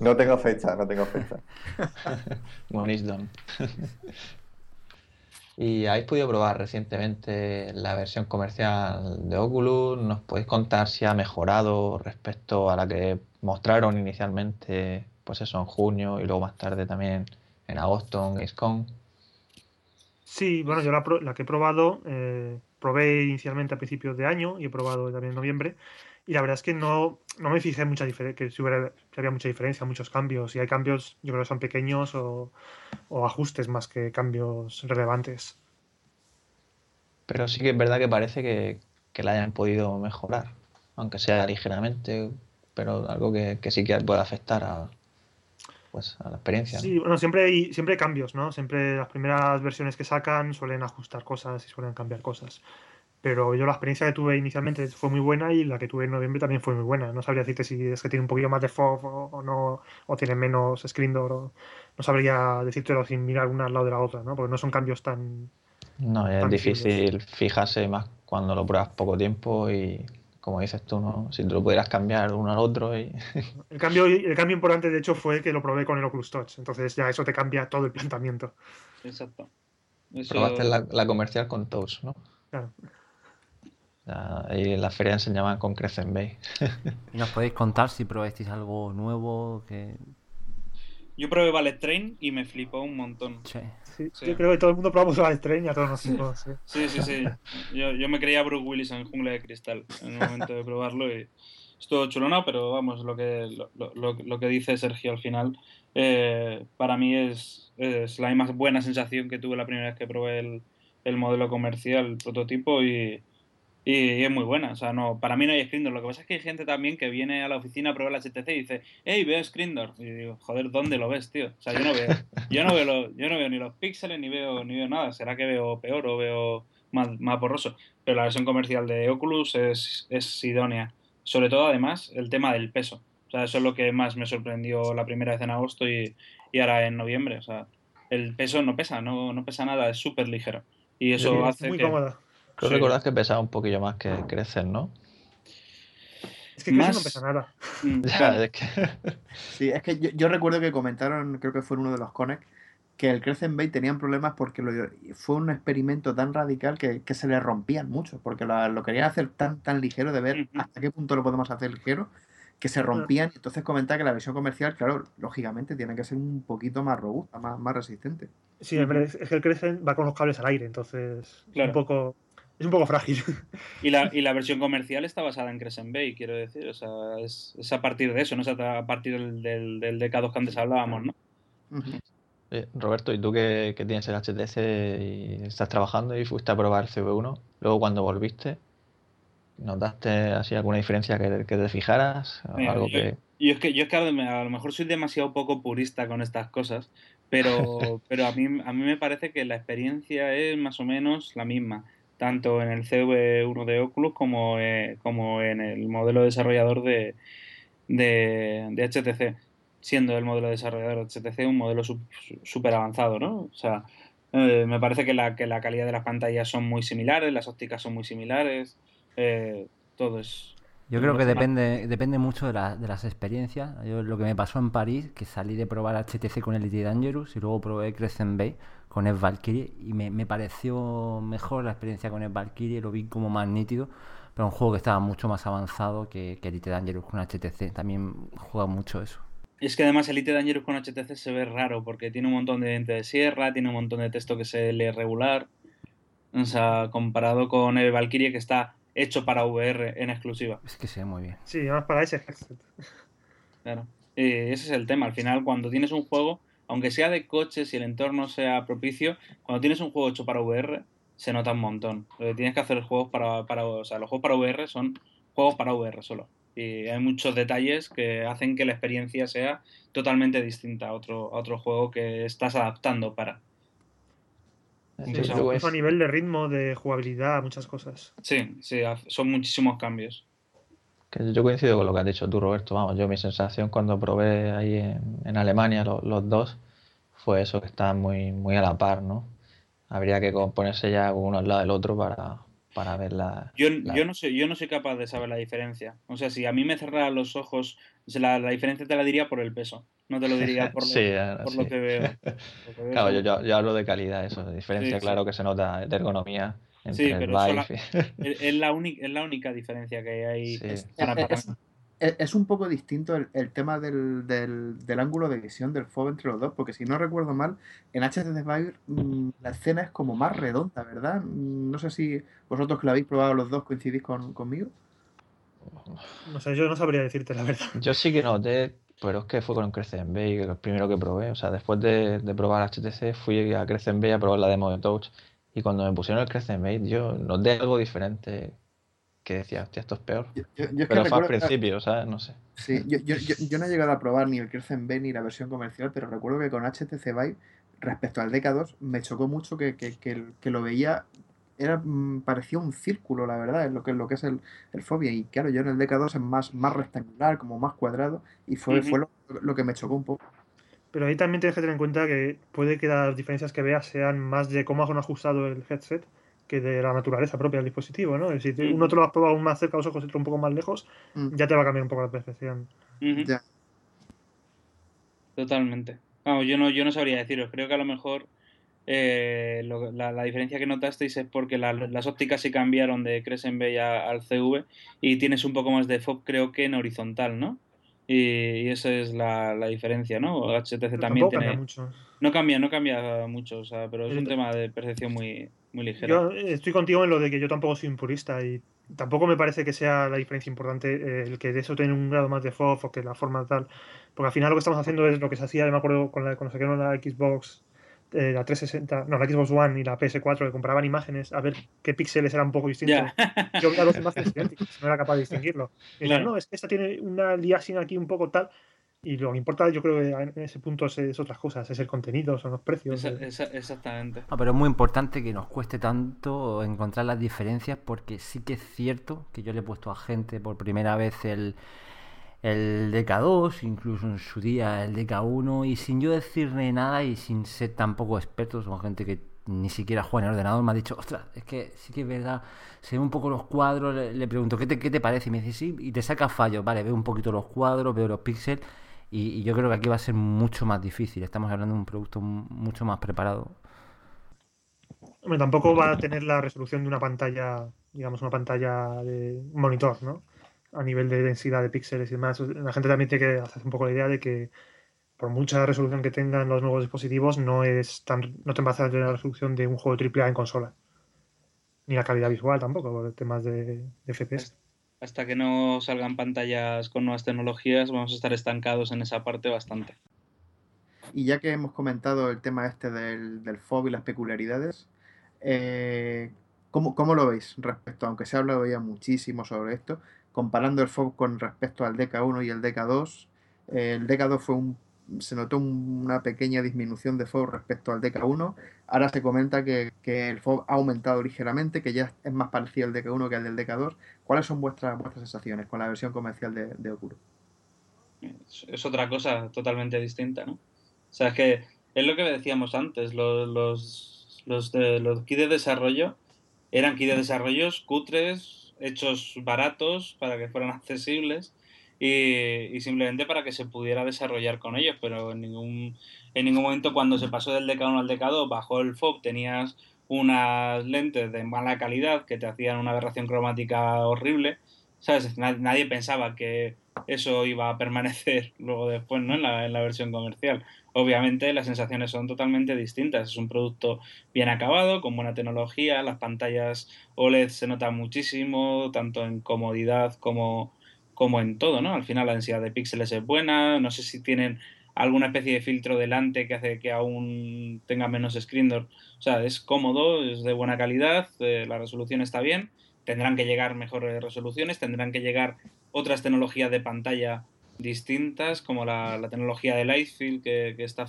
No tengo fecha, no tengo fecha. One is done. ¿Y habéis podido probar recientemente la versión comercial de Oculus? ¿Nos podéis contar si ha mejorado respecto a la que mostraron inicialmente, pues eso, en junio y luego más tarde también en agosto en Gamescom? Sí, bueno, yo la que he probado, eh, probé inicialmente a principios de año y he probado también en noviembre. Y la verdad es que no, no me fijé mucha que había mucha diferencia, muchos cambios. Y hay cambios, yo creo que son pequeños o, o ajustes más que cambios relevantes. Pero sí que es verdad que parece que, que la hayan podido mejorar, aunque sea ligeramente, pero algo que, que sí que puede afectar a, pues, a la experiencia. ¿no? Sí, bueno, siempre hay, siempre hay cambios, ¿no? Siempre las primeras versiones que sacan suelen ajustar cosas y suelen cambiar cosas. Pero yo la experiencia que tuve inicialmente fue muy buena y la que tuve en noviembre también fue muy buena. No sabría decirte si es que tiene un poquito más de FOV o, o no, o tiene menos screen door. o- no sabría decírtelo sin mirar una al lado de la otra, ¿no? Porque no son cambios tan... No, es tan difícil fijarse más cuando lo pruebas poco tiempo y como dices tú, ¿no? Si tú lo pudieras cambiar uno al otro y El cambio, el cambio importante, de hecho, fue que lo probé con el Oculus Touch. Entonces ya eso te cambia todo el planteamiento. Exacto. Eso- probaste la, la comercial con Touch, ¿no? Claro. Ya, Ahí en la feria enseñaban con Crescent Bay. ¿Y nos podéis contar si probasteis algo nuevo? Que... Yo probé Ballet Train y me flipó un montón. Sí. Sí, Sí. Yo creo que todo el mundo probamos la Strain y a todos nos flipó, sí. Sí, sí, sí. Yo, yo me creía Bruce Willis en Jungla de Cristal en el momento de probarlo y estuvo chulona, pero vamos, lo que, lo, lo- lo que dice Sergio al final, eh, para mí es, es la más buena sensación que tuve la primera vez que probé el, el modelo comercial, el prototipo y, y es muy buena. O sea, no, para mí no hay screen door. Lo que pasa es que hay gente también que viene a la oficina a probar la HTC y dice, hey, veo screen door. Y digo, joder, ¿dónde lo ves, tío? O sea, yo no veo, yo no veo, lo- yo no veo ni los píxeles ni veo, ni veo nada. ¿Será que veo peor o veo más, más borroso? Pero la versión comercial de Oculus es, es idónea. Sobre todo, además, el tema del peso. O sea, eso es lo que más me sorprendió la primera vez en agosto y, y ahora en noviembre. O sea, el peso no pesa, no, no pesa nada, es súper ligero. Y eso Sí, es hace muy que... cómoda. Creo Sí. recordar que pesaba un poquillo más que Crescent, ¿no? Es que casi Más- no pesa nada. Mm, Ya, es que... Sí, es que yo, yo recuerdo que comentaron, creo que fue en uno de los Connect, que el Crescent Bay tenían problemas porque lo- fue un experimento tan radical que, que se le rompían mucho, porque lo, lo querían hacer tan, tan ligero de ver hasta qué punto lo podemos hacer ligero, que se rompían. y Entonces comentaba que la versión comercial, claro, lógicamente tiene que ser un poquito más robusta, más, más resistente. Sí, es es que el Crescent va con los cables al aire, entonces es Claro. un poco es un poco frágil. Y la, y la versión comercial está basada en Crescent Bay, quiero decir. O sea, es, es a partir de eso, no es a, partir del, del, del DK2 que antes hablábamos, ¿no? Eh, Roberto, ¿y tú que, que tienes el HTC y estás trabajando y fuiste a probar el CV1? Luego cuando volviste, ¿notaste así alguna diferencia que, que te fijaras? ¿O Mira, algo yo- que... Y es que yo es que a lo a lo mejor soy demasiado poco purista con estas cosas, pero, pero a, mí, a mí me parece que la experiencia es más o menos la misma, tanto en el CV1 de Oculus como, eh, como en el modelo desarrollador de, de, de HTC, siendo el modelo desarrollador de HTC un modelo súper avanzado, ¿no? O sea, eh, me parece que la, que la calidad de las pantallas son muy similares, las ópticas son muy similares, eh, todo es... Yo creo que depende, depende mucho de, la- de las experiencias. Yo, lo que me pasó en París, que salí de probar HTC con Elite Dangerous y luego probé Crescent Bay con Ed Valkyrie y me, me pareció mejor la experiencia con Ed Valkyrie, lo vi como más nítido, pero un juego que estaba mucho más avanzado que, que Elite Dangerous con HTC. También juega mucho eso. Es que además Elite Dangerous con HTC se ve raro porque tiene un montón de diente de sierra, tiene un montón de texto que se lee regular. O sea, comparado con el Valkyrie que está hecho para VR en exclusiva. Es que se ve muy bien. Sí, además para ese headset. Claro. Y ese es el tema. Al final, cuando tienes un juego, aunque sea de coches y el entorno sea propicio, cuando tienes un juego hecho para VR, se nota un montón. Eh, tienes que hacer juegos para, para, o sea, los juegos para VR son juegos para VR solo. Y hay muchos detalles que hacen que la experiencia sea totalmente distinta a otro, a otro juego que estás adaptando para. Sí, pues, a nivel de ritmo, de jugabilidad, muchas cosas. Sí, sí, son muchísimos cambios. Que yo coincido con lo que has dicho tú, Roberto. Vamos, yo mi sensación cuando probé ahí en, en Alemania lo- los dos fue eso, que estaban muy, muy a la par, ¿no? Habría que ponerse ya uno al lado del otro para, para ver la, Yo, la- yo, no soy, yo no soy capaz de saber la diferencia. O sea, si a mí me cerraran los ojos, la, la diferencia te la diría por el peso. No te lo diría por lo, Sí, ahora por sí. lo que veo. Lo que veo Claro, yo, yo, yo hablo de calidad, eso, de diferencia, Sí, claro que se nota de ergonomía Sí, pero Es, la única, es la única diferencia que hay Sí. Es, es- es- un poco distinto el, el tema del, del- del ángulo de visión del FOV entre los dos, porque si no recuerdo mal, en HTC Vive mm, la escena es como más redonda, ¿verdad? Mm, No sé si vosotros que lo habéis probado los dos coincidís con, conmigo. No sé, yo no sabría decirte la verdad. Yo sí que noté, pero es que fue con Crescent Bay, que es el primero que probé. O sea, después de, de probar HTC, fui a Crescent Bay a probar la demo de Touch. Y cuando me pusieron el Crescent Bay, yo noté algo diferente que decía, hostia, esto es peor. Yo, yo- yo es que Pero fue al principio, ¿sabes? No sé. Sí, yo, yo, yo, yo no he llegado a probar ni el Crescent B ni la versión comercial, pero recuerdo que con HTC Vive, respecto al DK2, me chocó mucho que, que, que, que lo veía, era mm, parecía un círculo, la verdad, en lo que, lo que es el, el Fobia. Y claro, yo en el DK2 es más, más rectangular, como más cuadrado, y fue, Ujú. fue lo, lo que me chocó un poco. Pero ahí también tienes que tener en cuenta que puede que las diferencias que veas sean más de cómo han ajustado el headset que de la naturaleza propia del dispositivo, ¿no? Si Ujú. uno te lo has probado más cerca a los ojos y otro un poco más lejos, Mm. ya te va a cambiar un poco la percepción. Ujú, Ya. Totalmente. Vamos, yo no, yo no sabría deciros. Creo que a lo mejor eh, lo- la, la diferencia que notasteis es porque la- las ópticas se cambiaron de Crescent Bay a- al CV y tienes un poco más de FOB, creo que en horizontal, ¿no? Y, y esa es la, la diferencia, ¿no? HTC también tampoco tiene. cambia mucho. No cambia, no cambia mucho, o sea, pero es un tema de percepción muy, muy ligero. Yo estoy contigo en lo de que yo tampoco soy un purista y tampoco me parece que sea la diferencia importante eh, el que de eso tiene un grado más de FOV o que la forma tal. Porque al final lo que estamos haciendo es lo que se hacía, yo me acuerdo con la, cuando sacaron la Xbox, eh, la 360, no, la Xbox One y la PS4, que comparaban imágenes a ver qué píxeles eran un poco distintos. Ya. Yo veía dos imágenes idénticas, no era capaz de distinguirlo. Y decían, Claro. no, es que esta tiene una liasing aquí un poco tal. Y lo que importa, yo creo que en ese punto es, es otras cosas, es el contenido, son los precios. Esa- esa- exactamente. Ah, pero es muy importante que nos cueste tanto encontrar las diferencias porque sí que es cierto que yo le he puesto a gente por primera vez el, el DK2, incluso en su día el DK1 y sin yo decirle nada y sin ser tampoco expertos, son gente que ni siquiera juega en el ordenador, me ha dicho, ostras, es que sí que es verdad, se ven un poco los cuadros, le, pregunto, ¿qué te, ¿qué te parece? Y me dice, sí, y te saca fallos, vale, veo un poquito los cuadros, veo los píxeles y, y yo creo que aquí va a ser mucho más difícil, estamos hablando de un producto mucho más preparado. Hombre, tampoco va a tener la resolución de una pantalla, digamos, una pantalla de monitor, ¿no? A nivel de densidad de píxeles y demás. La gente también tiene que hacerse un poco la idea de que por mucha resolución que tengan los nuevos dispositivos, no es tan, no te va a hacer la resolución de un juego AAA en consola. Ni la calidad visual tampoco, por temas de, de FPS. Hasta que no salgan pantallas con nuevas tecnologías, vamos a estar estancados en esa parte bastante. Y ya que hemos comentado el tema este del, del FOB y las peculiaridades, eh, ¿cómo, cómo lo veis respecto, aunque se ha hablado ya muchísimo sobre esto, comparando el FOB con respecto al DK1 y el DK2? eh, el DK2 fue un, se notó un- una pequeña disminución de FOB respecto al DK1. Ahora se comenta que, que el FOB ha aumentado ligeramente, que ya es más parecido al DK1 que al del DK2. ¿Cuáles son vuestras, vuestras sensaciones con la versión comercial de, de Oculus? Es, otra cosa totalmente distinta, ¿no? O sea, es que es lo que decíamos antes, los, los, los, los kits de desarrollo eran kits de desarrollos cutres, hechos baratos para que fueran accesibles y, simplemente para que se pudiera desarrollar con ellos, pero en ningún, en ningún momento cuando se pasó del DK1 al DK2 bajó el FOB, tenías unas lentes de mala calidad que te hacían una aberración cromática horrible, ¿sabes? Na- Nadie pensaba que eso iba a permanecer luego después, ¿no? En la, en la versión comercial. Obviamente las sensaciones son totalmente distintas. Es un producto bien acabado, con buena tecnología, las pantallas OLED se notan muchísimo, tanto en comodidad como, como en todo, ¿no? Al final la densidad de píxeles es buena, no sé si tienen alguna especie de filtro delante que hace que aún tenga menos screen door. O sea, es cómodo, es de buena calidad, eh, la resolución está bien. Tendrán que llegar mejores resoluciones, tendrán que llegar otras tecnologías de pantalla distintas, como la, tecnología de Lightfield, que, que está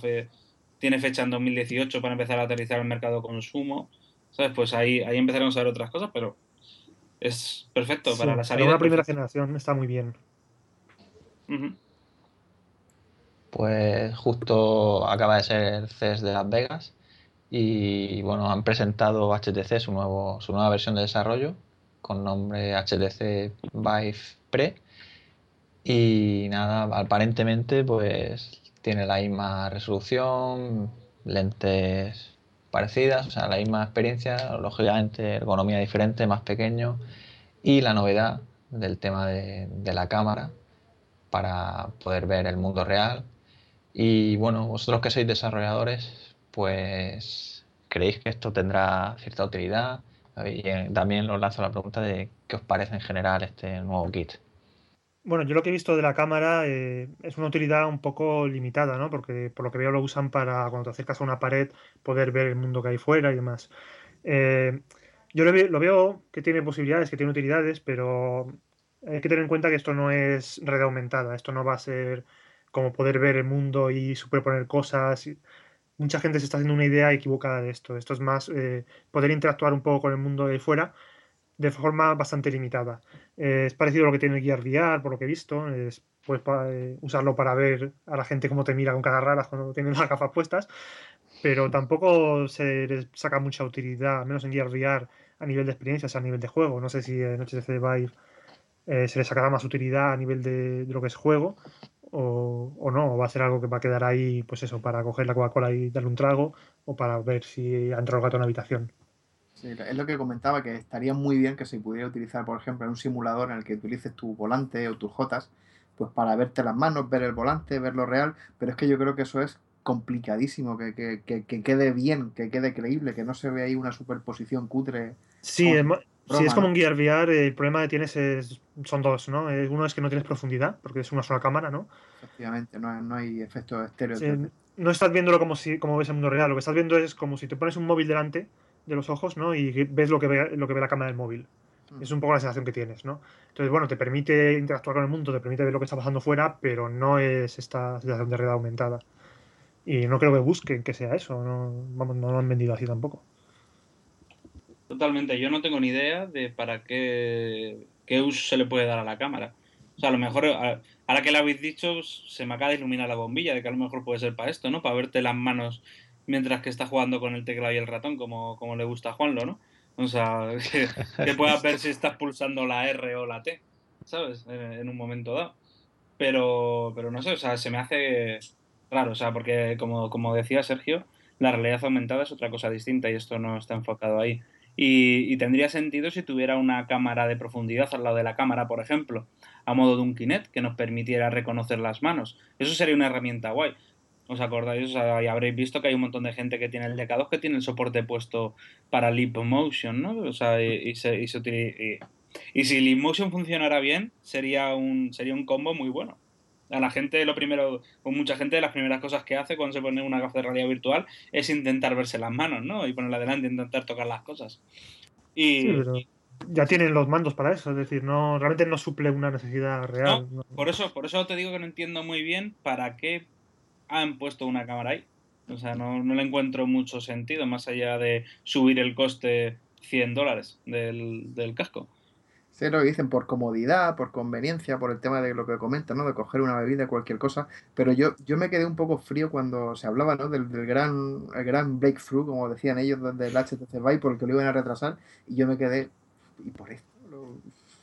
tiene fecha en 2018 para empezar a aterrizar el mercado consumo. ¿Sabes? Pues ahí, ahí empezaremos a ver otras cosas, pero es perfecto para la salida. Para una primera generación está muy bien. Pues justo acaba de ser el CES de Las Vegas y bueno, han presentado HTC su, nuevo, su nueva versión de desarrollo con nombre HTC Vive Pre. Y nada, aparentemente pues tiene la misma resolución, lentes parecidas, o sea, la misma experiencia, lógicamente ergonomía diferente, más pequeño. Y la novedad del tema de, de la cámara para poder ver el mundo real. Y bueno, vosotros que sois desarrolladores, pues creéis que esto tendrá cierta utilidad. Y eh, también os lanzo la pregunta de qué os parece en general este nuevo kit. Bueno, yo lo que he visto de la cámara eh, es una utilidad un poco limitada, ¿no? Porque por lo que veo lo usan para cuando te acercas a una pared poder ver el mundo que hay fuera y demás. Eh, yo lo, lo, veo que tiene posibilidades, que tiene utilidades, pero hay que tener en cuenta que esto no es red aumentada, esto no va a ser como poder ver el mundo y superponer cosas. Mucha gente se está haciendo una idea equivocada de esto. Esto es más eh, poder interactuar un poco con el mundo de fuera de forma bastante limitada. Eh, es parecido a lo que tiene Gear VR, por lo que he visto. Es, puedes eh, usarlo para ver a la gente cómo te mira con caras raras cuando tienen las gafas puestas, pero tampoco se les saca mucha utilidad, al menos en Gear VR, a nivel de experiencias, a nivel de juego. No sé si en HTC Vive se le sacará más utilidad a nivel de, lo que es juego, o, no, o va a ser algo que va a quedar ahí, pues eso, para coger la Coca-Cola y darle un trago, o para ver si ha entrado el gato en la habitación. Sí, es lo que comentaba, que estaría muy bien que se pudiera utilizar, por ejemplo, en un simulador en el que utilices tu volante o tus jotas, pues para verte las manos, ver el volante, ver lo real, pero es que yo creo que eso es complicadísimo, que, que, que, quede bien, que quede creíble, que no se vea ahí una superposición cutre. Sí, es, si es como un Gear VR, el problema que tienes es, son dos, ¿no? Uno es que no tienes profundidad, porque es una sola cámara, ¿no? Efectivamente, no, hay efecto estéreo. no estás viéndolo como si como ves el mundo real, lo que estás viendo es como si te pones un móvil delante de los ojos, ¿no? Y ves lo que ve, lo que ve la cámara del móvil. Mm. Es un poco la sensación que tienes, ¿no? Entonces, bueno, te permite interactuar con el mundo, te permite ver lo que está pasando fuera, pero no es esta sensación de realidad aumentada. Y no creo que busquen que sea eso, no, vamos, no lo han vendido así tampoco. Totalmente, yo no tengo ni idea de para qué, qué uso se le puede dar a la cámara. O sea, a lo mejor, ahora que lo habéis dicho, se me acaba de iluminar la bombilla de que a lo mejor puede ser para esto, ¿no? Para verte las manos mientras que está jugando con el teclado y el ratón, como, como le gusta Juanlo, ¿no? O sea, que, que puedas ver si estás pulsando la R o la T, ¿sabes? En, un momento dado. Pero, pero no sé, o sea, se me hace raro, o sea, porque como, como decía Sergio, la realidad aumentada es otra cosa distinta y esto no está enfocado ahí. Y, tendría sentido si tuviera una cámara de profundidad al lado de la cámara, por ejemplo, a modo de un Kinect que nos permitiera reconocer las manos. Eso sería una herramienta guay. ¿Os acordáis? O sea, y habréis visto que hay un montón de gente que tiene el decado que tiene el soporte puesto para Leap Motion, ¿no? O sea, y, se, y, se, y si Leap Motion funcionara bien, sería un, sería un combo muy bueno a la gente lo primero, con mucha gente, las primeras cosas que hace cuando se pone una gafa de realidad virtual es intentar verse las manos, ¿no? Y ponerla delante, intentar tocar las cosas. Y, ya tienen los mandos para eso, es decir, no realmente no suple una necesidad real. Por eso, por eso te digo que no entiendo muy bien para qué han puesto una cámara ahí. O sea, no, no le encuentro mucho sentido, más allá de subir el coste 100 dólares del, del casco. Sé lo que dicen por comodidad, por conveniencia, por el tema de lo que comentan, ¿no? De coger una bebida, cualquier cosa. Pero yo, yo me quedé un poco frío cuando se hablaba, ¿no? Del, gran, el gran breakthrough, como decían ellos, del HTC Vive, por el que lo iban a retrasar. Y yo me quedé, ¿y por esto?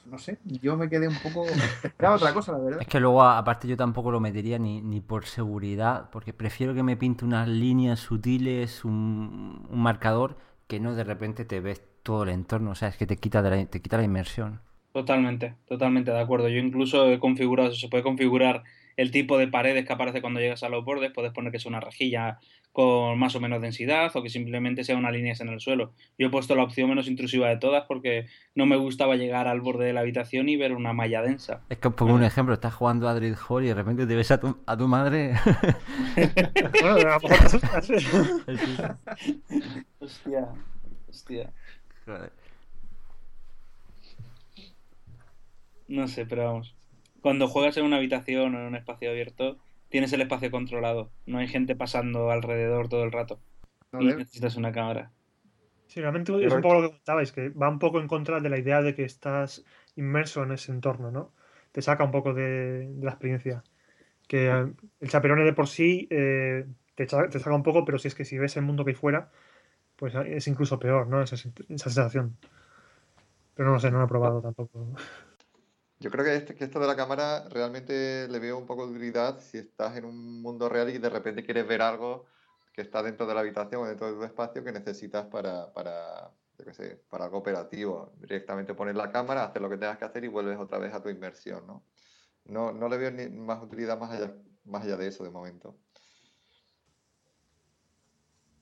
no sé, yo me quedé un poco... Esperaba otra cosa, la verdad. Es que luego, aparte, yo tampoco lo metería ni, ni por seguridad, porque prefiero que me pinte unas líneas sutiles, un, un marcador, que no de repente te ves todo el entorno, o sea, es que te quita, la, te quita la inmersión. Totalmente, totalmente de acuerdo. Yo incluso he configurado, se puede configurar el tipo de paredes que aparece cuando llegas a los bordes, puedes poner que sea una rejilla con más o menos densidad o que simplemente sea una línea en el suelo. Yo he puesto la opción menos intrusiva de todas porque no me gustaba llegar al borde de la habitación y ver una malla densa. Es que os pongo un ejemplo, estás jugando a Dread Hall y de repente te ves a tu, a tu madre. Hostia, hostia. Joder. No sé, pero vamos. Cuando juegas en una habitación o en un espacio abierto, tienes el espacio controlado. No hay gente pasando alrededor todo el rato. A Y necesitas una cámara. Sí, realmente es un poco lo que comentabais, que va un poco en contra de la idea de que estás inmerso en ese entorno, ¿no? Te saca un poco de, de la experiencia. Que eh, el chaperone de por sí eh, te, te saca un poco, pero si es que si ves el mundo que hay fuera, pues es incluso peor, ¿no? Esa, sen- esa sensación. Pero no lo sé, no lo he probado tampoco. Yo creo que, este- que esto de la cámara realmente le veo un poco de utilidad si estás en un mundo real y de repente quieres ver algo que está dentro de la habitación o dentro de tu espacio que necesitas para, para, yo qué sé, para algo operativo. Directamente poner la cámara, hacer lo que tengas que hacer y vuelves otra vez a tu inmersión, ¿no? No, no le veo ni más utilidad más allá, más allá de eso de momento.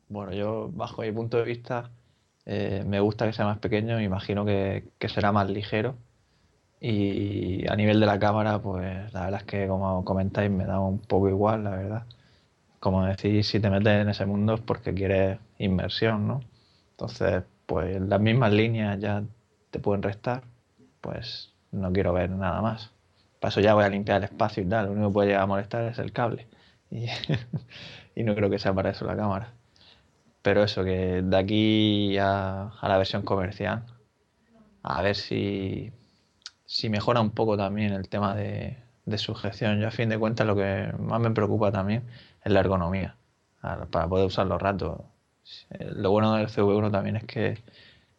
Bueno, yo, bajo mi punto de vista, eh, me gusta que sea más pequeño, me imagino que, que será más ligero. Y a nivel de la cámara, pues la verdad es que, como comentáis, me da un poco igual, la verdad. Como decís, si te metes en ese mundo es porque quieres inmersión, ¿no? Entonces, pues las mismas líneas ya te pueden restar, pues no quiero ver nada más. Para eso ya voy a limpiar el espacio y tal, lo único que puede llegar a molestar es el cable. Y, y no creo que sea para eso la cámara. Pero eso, que de aquí a, a la versión comercial, a ver si, si mejora un poco también el tema de, de sujeción. Yo a fin de cuentas lo que más me preocupa también es la ergonomía, para poder usarlo rato. Eh, Lo bueno del CV1 también es que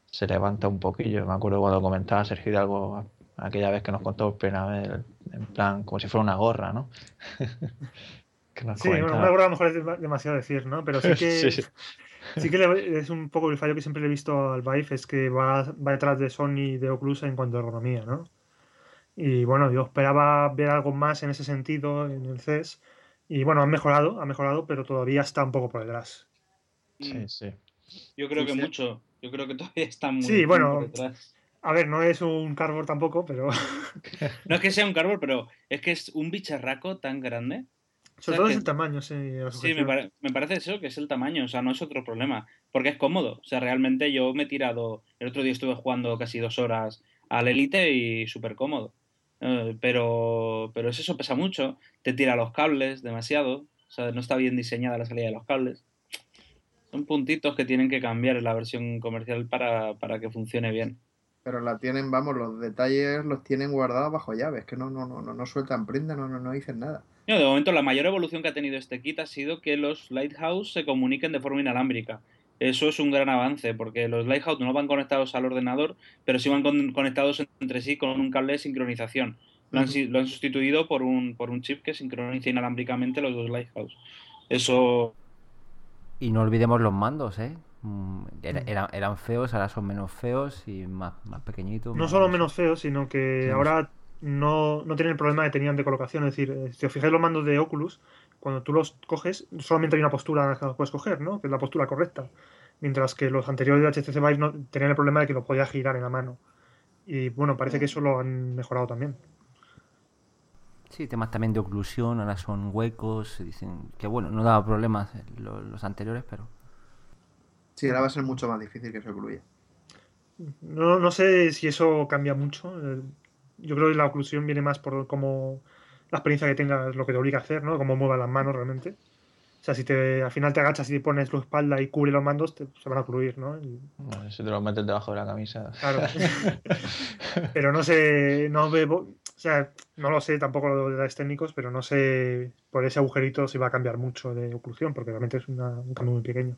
se levanta un poquillo. Me acuerdo cuando comentaba Sergio Hidalgo aquella vez que nos contó vez, en plan, como si fuera una gorra, ¿no? Que Sí, bueno, una gorra a lo mejor es dema- demasiado decir, ¿no? Pero sí que, Sí, sí. Sí que le- es un poco el fallo que siempre le he visto al Vive, es que va, va detrás de Sony y de Oculus en cuanto a ergonomía, ¿no? Y bueno, yo esperaba ver algo más en ese sentido en el CES. Y bueno, han mejorado, ha mejorado, pero todavía está un poco por detrás. Sí, sí. Yo creo que Sí, mucho. Yo creo que todavía está muy, Sí, bueno. por detrás. A ver, no es un cardboard tampoco, pero No es que sea un cardboard, pero es que es un bicharraco tan grande. Sobre todo es el tamaño, sí. Sí, me, pare- me parece eso, que es el tamaño, o sea, no es otro problema, porque es cómodo. O sea, realmente yo me he tirado, el otro día estuve jugando casi dos horas al Elite y súper cómodo. Eh, pero, pero es eso, pesa mucho, te tira los cables demasiado, o sea, no está bien diseñada la salida de los cables. Son puntitos que tienen que cambiar en la versión comercial para, para que funcione bien. Pero la tienen, vamos, los detalles los tienen guardados bajo llave. Es que no, no, no, no, no sueltan prenda, no, no, no dicen nada. No, de momento la mayor evolución que ha tenido este kit ha sido que los Lighthouse se comuniquen de forma inalámbrica. Eso es un gran avance, porque los Lighthouse no van conectados al ordenador, pero sí van con- conectados entre sí con un cable de sincronización. Lo han, si- lo han sustituido por un, por un chip que sincroniza inalámbricamente los dos Lighthouse. Eso, Y no olvidemos los mandos, ¿eh? Mm, era- Mm. era- eran feos, ahora son menos feos y más, más pequeñitos. No más- solo menos feos, sino que Sí, ahora no, no tienen el problema que tenían de colocación. Es decir, eh, si os fijáis los mandos de Oculus, cuando tú los coges, solamente hay una postura que los puedes coger, ¿no? Que es la postura correcta. Mientras que los anteriores de HTC Vive no, tenían el problema de que lo podías girar en la mano. Y bueno, parece que eso lo han mejorado también. Sí, temas también de oclusión, ahora son huecos, dicen que bueno, no daba problemas eh, lo- los, anteriores, pero Sí, ahora va a ser mucho más difícil que se ocluya. No, no sé si eso cambia mucho. Yo creo que la oclusión viene más por cómo la experiencia que tengas, lo que te obliga a hacer, ¿no? Cómo muevas las manos realmente. O sea, si te, al final te agachas y te pones tu espalda y cubre los mandos, te- se van a ocluir, ¿no? Y- Bueno, si te lo metes debajo de la camisa. claro. pero no sé, no veo, o sea, no lo sé tampoco lo de detalles técnicos, pero no sé por ese agujerito si va a cambiar mucho de oclusión, porque realmente es una- un cambio muy pequeño.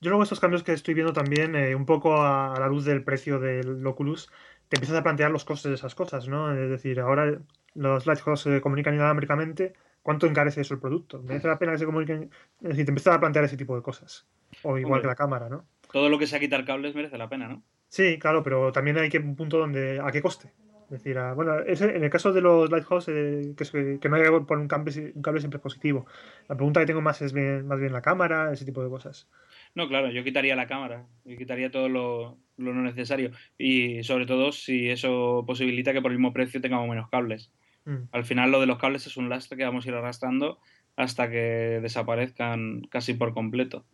Yo luego estos cambios que estoy viendo también, eh, un poco a, a la luz del precio del Oculus, te empiezas a plantear los costes de esas cosas, ¿no? Es decir, ahora los Lighthouse se comunican inalámbricamente, ¿cuánto encarece eso el producto? ¿Merece la pena que se comuniquen? Es decir, te empiezas a plantear ese tipo de cosas. O igual Hombre. que la cámara, ¿no? todo lo que sea quitar cables merece la pena, ¿no? Sí, claro, pero también hay que un punto donde, ¿a qué coste? Es decir, a- bueno, ese- en el caso de los Lighthouse, eh, que, que, que no hay que poner un cable, un cable siempre es positivo. La pregunta que tengo más es bien, más bien la cámara, ese tipo de cosas. No, claro, yo quitaría la cámara, yo quitaría todo lo, lo no necesario. Y sobre todo si eso posibilita que por el mismo precio tengamos menos cables. Mm. Al final lo de los cables es un lastre que vamos a ir arrastrando hasta que desaparezcan casi por completo.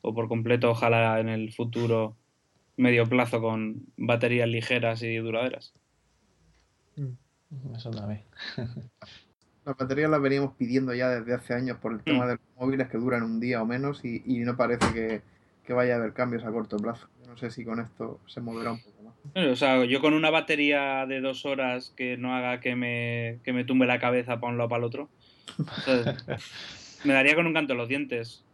O por completo, ojalá en el futuro medio plazo con baterías ligeras y duraderas. Mm. Eso también. Las baterías las veníamos pidiendo ya desde hace años por el tema Mm. de los móviles que duran un día o menos y, y no parece que, que vaya a haber cambios a corto plazo. Yo no sé si con esto se moverá un poco más. O sea, yo con una batería de dos horas que no haga que me, que me tumbe la cabeza para un lado para el otro, me daría con un canto en los dientes.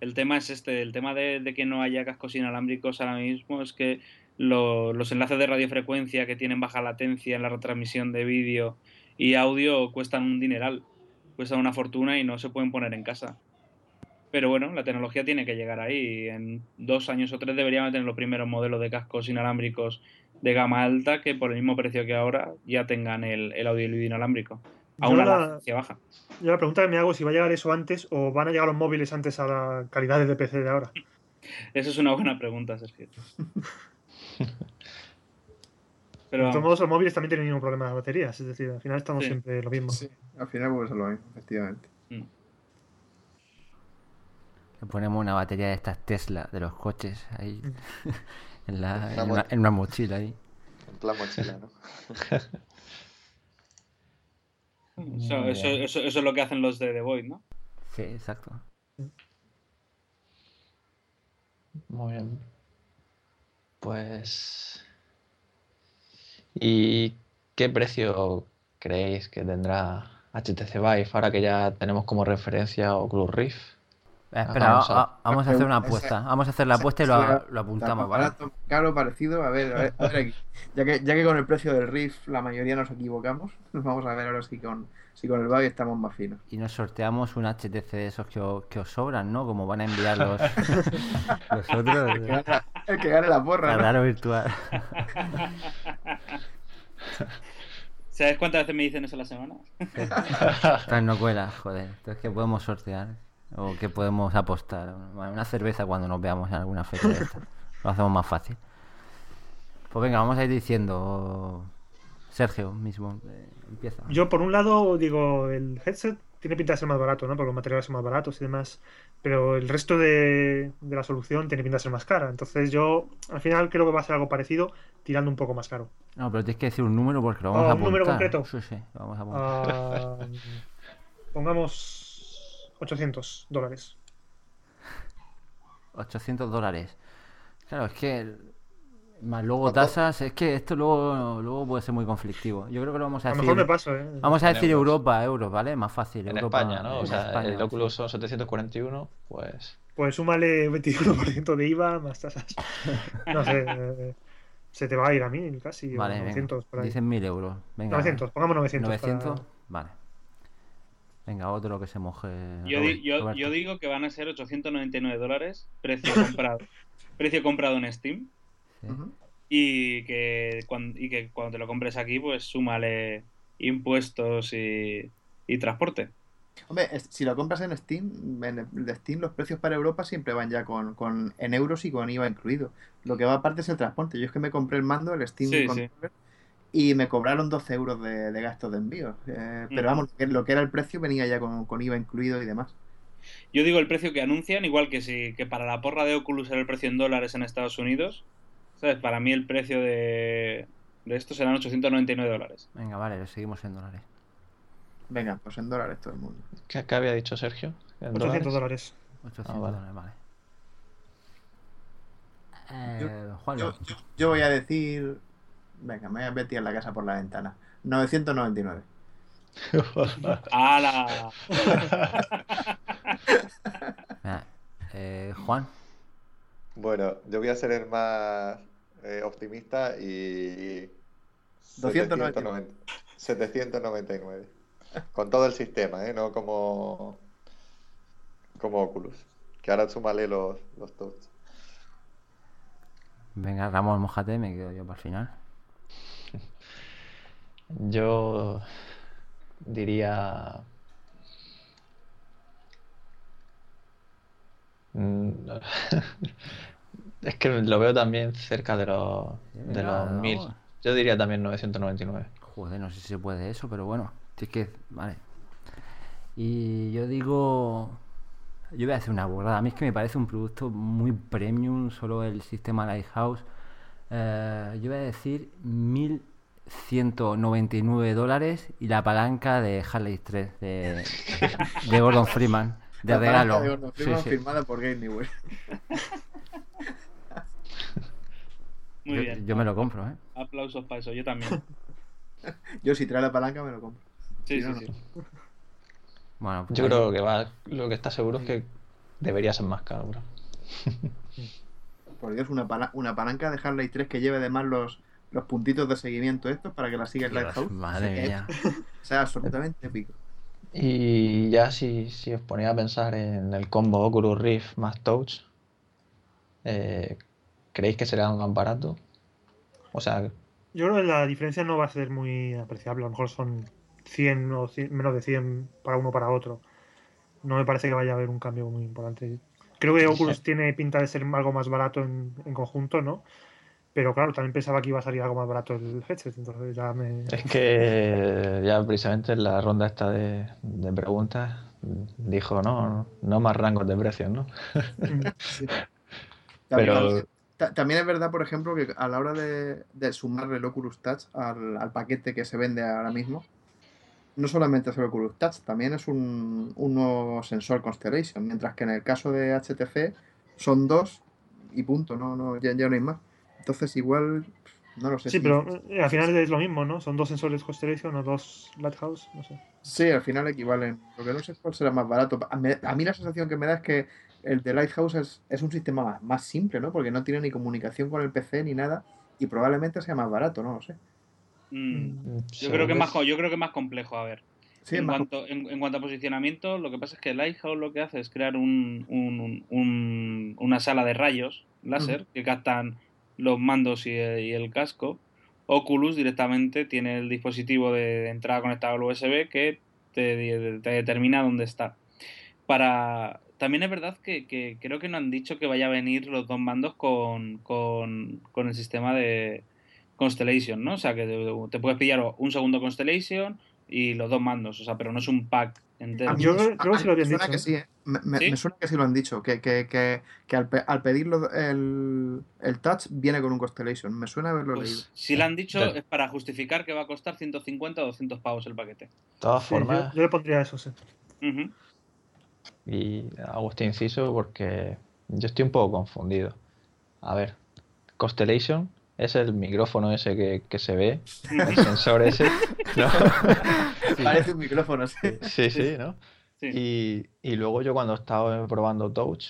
El tema es este, el tema de, de que no haya cascos inalámbricos ahora mismo es que lo- los enlaces de radiofrecuencia que tienen baja latencia en la retransmisión de vídeo y audio cuestan un dineral, cuestan una fortuna y no se pueden poner en casa. Pero bueno, la tecnología tiene que llegar ahí. En dos años o tres deberíamos tener los primeros modelos de cascos inalámbricos de gama alta que por el mismo precio que ahora ya tengan el, el audio inalámbrico. A Yo una la- baja. Yo la pregunta que me hago es si va a llegar eso antes o van a llegar los móviles antes a la calidad de PC de ahora. Esa es una buena pregunta, Sergio. Pero de todos modos, los móviles también tienen el mismo problema de baterías, es decir, al final estamos Sí. siempre lo mismo. Sí, al final vuelve a lo mismo, efectivamente. mm, Le ponemos una batería de estas Tesla de los coches ahí en, la, en, una, en una mochila ahí. En plan mochila, ¿no? eso, eso- eso- eso es lo que hacen los de The Void, ¿no? Sí, exacto. Muy bien. Pues. ¿Y qué precio creéis que tendrá HTC Vive ahora que ya tenemos como referencia Oculus Rift? Espera, Vamos a- a- a- vamos a hacer una apuesta. Vamos a hacer la apuesta y lo, apuntamos, ¿vale? Caro, parecido. A ver, a ver, a ver aquí. Ya que, ya que con el precio del Rift la mayoría nos equivocamos, vamos a ver ahora si con, si con el Vive estamos más finos. Y nos sorteamos un HTC de esos que, o- que os sobran, ¿no? Como van a enviar los, los otros. El que gane- El que gane la porra, ¿no? Claro, virtual. ¿Sabes cuántas veces me dicen eso a la semana? No cuela, joder. Entonces, ¿qué podemos sortear? ¿O qué podemos apostar? Bueno, una cerveza cuando nos veamos en alguna fecha de. Lo hacemos más fácil. Pues venga, vamos a ir diciendo. Sergio mismo, eh, empieza. Yo, por un lado, digo, el headset tiene pinta de ser más barato, ¿no? Porque los materiales son más baratos y demás. Pero el resto de, de la solución tiene pinta de ser más cara. Entonces, yo, al final, creo que va a ser algo parecido, tirando un poco más caro. No, pero tienes que decir un número porque lo vamos Ah, a ¿un número apuntar. concreto? Sí, sí, lo vamos a apuntar. Pongamos 800 dólares. 800 dólares. Claro, es que. Más luego tasas, es que esto luego, luego puede ser muy conflictivo. Yo creo que lo vamos a A lo decir. mejor me paso, ¿eh? Vamos a decir euros. Europa, euros, ¿vale? Más fácil. En Europa, España, ¿no? O sea, España, el. Oculus son 741, pues. Pues súmale 21% de IVA más tasas. No sé, se te va a ir a mí casi. o Vale, 900 venga. por ahí. Dicen 1000 euros. Venga. 900, pongamos 900. 900, para- vale. Venga, otro que se moje. Yo, Robert- di- yo, Roberto. yo digo que van a ser 899 dólares, precio comprado, precio comprado en Steam. Sí. Y que, cuando, y que cuando te lo compres aquí, pues súmale impuestos y, y transporte. Hombre, si lo compras en Steam, en el de Steam los precios para Europa siempre van ya con, con en euros y con IVA incluido. Lo que va aparte es el transporte. Yo es que me compré el mando, el Steam Sí, sí. Controller, y me cobraron 12 euros de, de gastos de envío. Eh, pero vamos, lo que, lo que era el precio venía ya con, con IVA incluido y demás. Yo digo el precio que anuncian, igual que si que para la porra de Oculus era el precio en dólares en Estados Unidos. ¿Sabes? Para mí el precio de, de esto serán 899 dólares. Venga, vale, lo seguimos en dólares. Venga, pues en dólares todo el mundo. ¿Qué, qué había dicho Sergio? ¿En 800 dólares? dólares. 800 Ah, vale. dólares, vale. Eh, Juan, Yo, yo- yo voy a decir. Venga, me voy a meter la casa por la ventana. 999. ¡Hala! Eh, Juan, Bueno, yo voy a ser el más eh, optimista y 299. 799. Con todo el sistema, ¿eh? No como, como Oculus. Que ahora súmale los, los touch. venga, Ramón, mojate, me quedo yo para el final. Yo diría. Es que lo veo también cerca de los, de los Venga, 1000. vamos. Yo diría también 999. Joder, no sé si se puede eso, pero bueno. Si es que, vale. Y yo digo. Yo voy a hacer una burrada. A mí es que me parece un producto muy premium, solo el sistema Lighthouse. Eh, yo voy a decir 1199 dólares y la palanca de Harley 3 de, de Gordon Freeman. De La palanca regalo. de Gordon Freeman sí. firmada por Game. Muy Yo, bien. yo me lo compro, ¿eh? Aplausos para eso, yo también. Yo si trae la palanca me lo compro. Sí, Sí, sí, no, sí. Bueno, pues Yo ahí- creo que va. Lo que está seguro es que debería ser más caro, bro. Por Dios, una, pala- una palanca de Harley 3 que lleve además los, los puntitos de seguimiento estos para que la siga el Lighthouse. madre mía. O sea, absolutamente épico. Y ya si, si os ponía a pensar en el combo Oculus Rift más Touch, eh, ¿creéis que será más barato? O sea, Yo creo que la diferencia no va a ser muy apreciable. A lo mejor son 100 o 100 menos de 100 para uno o para otro. No me parece que vaya a haber un cambio muy importante. Creo que Oculus tiene pinta de ser algo más barato en, en conjunto, ¿no? Pero claro, también pensaba que iba a salir algo más barato el headset, entonces ya me... es que ya precisamente en la ronda esta de, de preguntas dijo, no, no más rangos de precios, ¿no? También, Pero- ta- también es verdad, por ejemplo, que a la hora de, de sumarle el Oculus Touch al, al paquete que se vende ahora mismo, no solamente es el Oculus Touch, también es un, un nuevo sensor Constellation, mientras que en el caso de HTC son dos y punto, no, no, ya, ya no hay más. Entonces igual, no lo sé. Sí, si- pero eh, al final es lo mismo, ¿no? Son dos sensores Constellation o dos Lighthouse, no sé. Sí, al final equivalen. Lo que no sé es cuál será más barato. A mí la sensación que me da es que el de Lighthouse es, es un sistema más, más simple, ¿no? Porque no tiene ni comunicación con el PC ni nada y probablemente sea más barato, no lo sé. Mm, Yo Según creo que es más, yo creo que es más complejo, a ver. Sí, es en, más cuanto, en, en cuanto a posicionamiento, lo que pasa es que Lighthouse lo que hace es crear un, un- un- una sala de rayos láser que captan los mandos y, y el casco. Oculus directamente tiene el dispositivo de entrada conectado al USB que te, te determina dónde está. Para también es verdad que, que creo que no han dicho que vaya a venir los dos mandos con, con, con el sistema de Constellation, ¿no? O sea, que te, te puedes pillar un segundo Constellation y los dos mandos, o sea, pero no es un pack entero. A mí Yo me creo- su- creo que sí lo habían me suena dicho, que sí, ¿eh? Me, me- ¿Sí? me suena que sí lo han dicho, que, que, que, que al, pe- al pedirlo el, el touch viene con un Constellation. Me suena haberlo leído. Pues si lo han dicho es para justificar que va a costar 150 o 200 pavos el paquete. De todas Sí, yo, formas, yo le pondría eso, sí. Ujú. Y hago este inciso porque yo estoy un poco confundido. A ver, Constellation es el micrófono ese que, que se ve, el sensor ese, ¿no? Parece un micrófono, sí. Sí, sí, ¿no? Sí. Y, y luego yo cuando estaba probando Touch,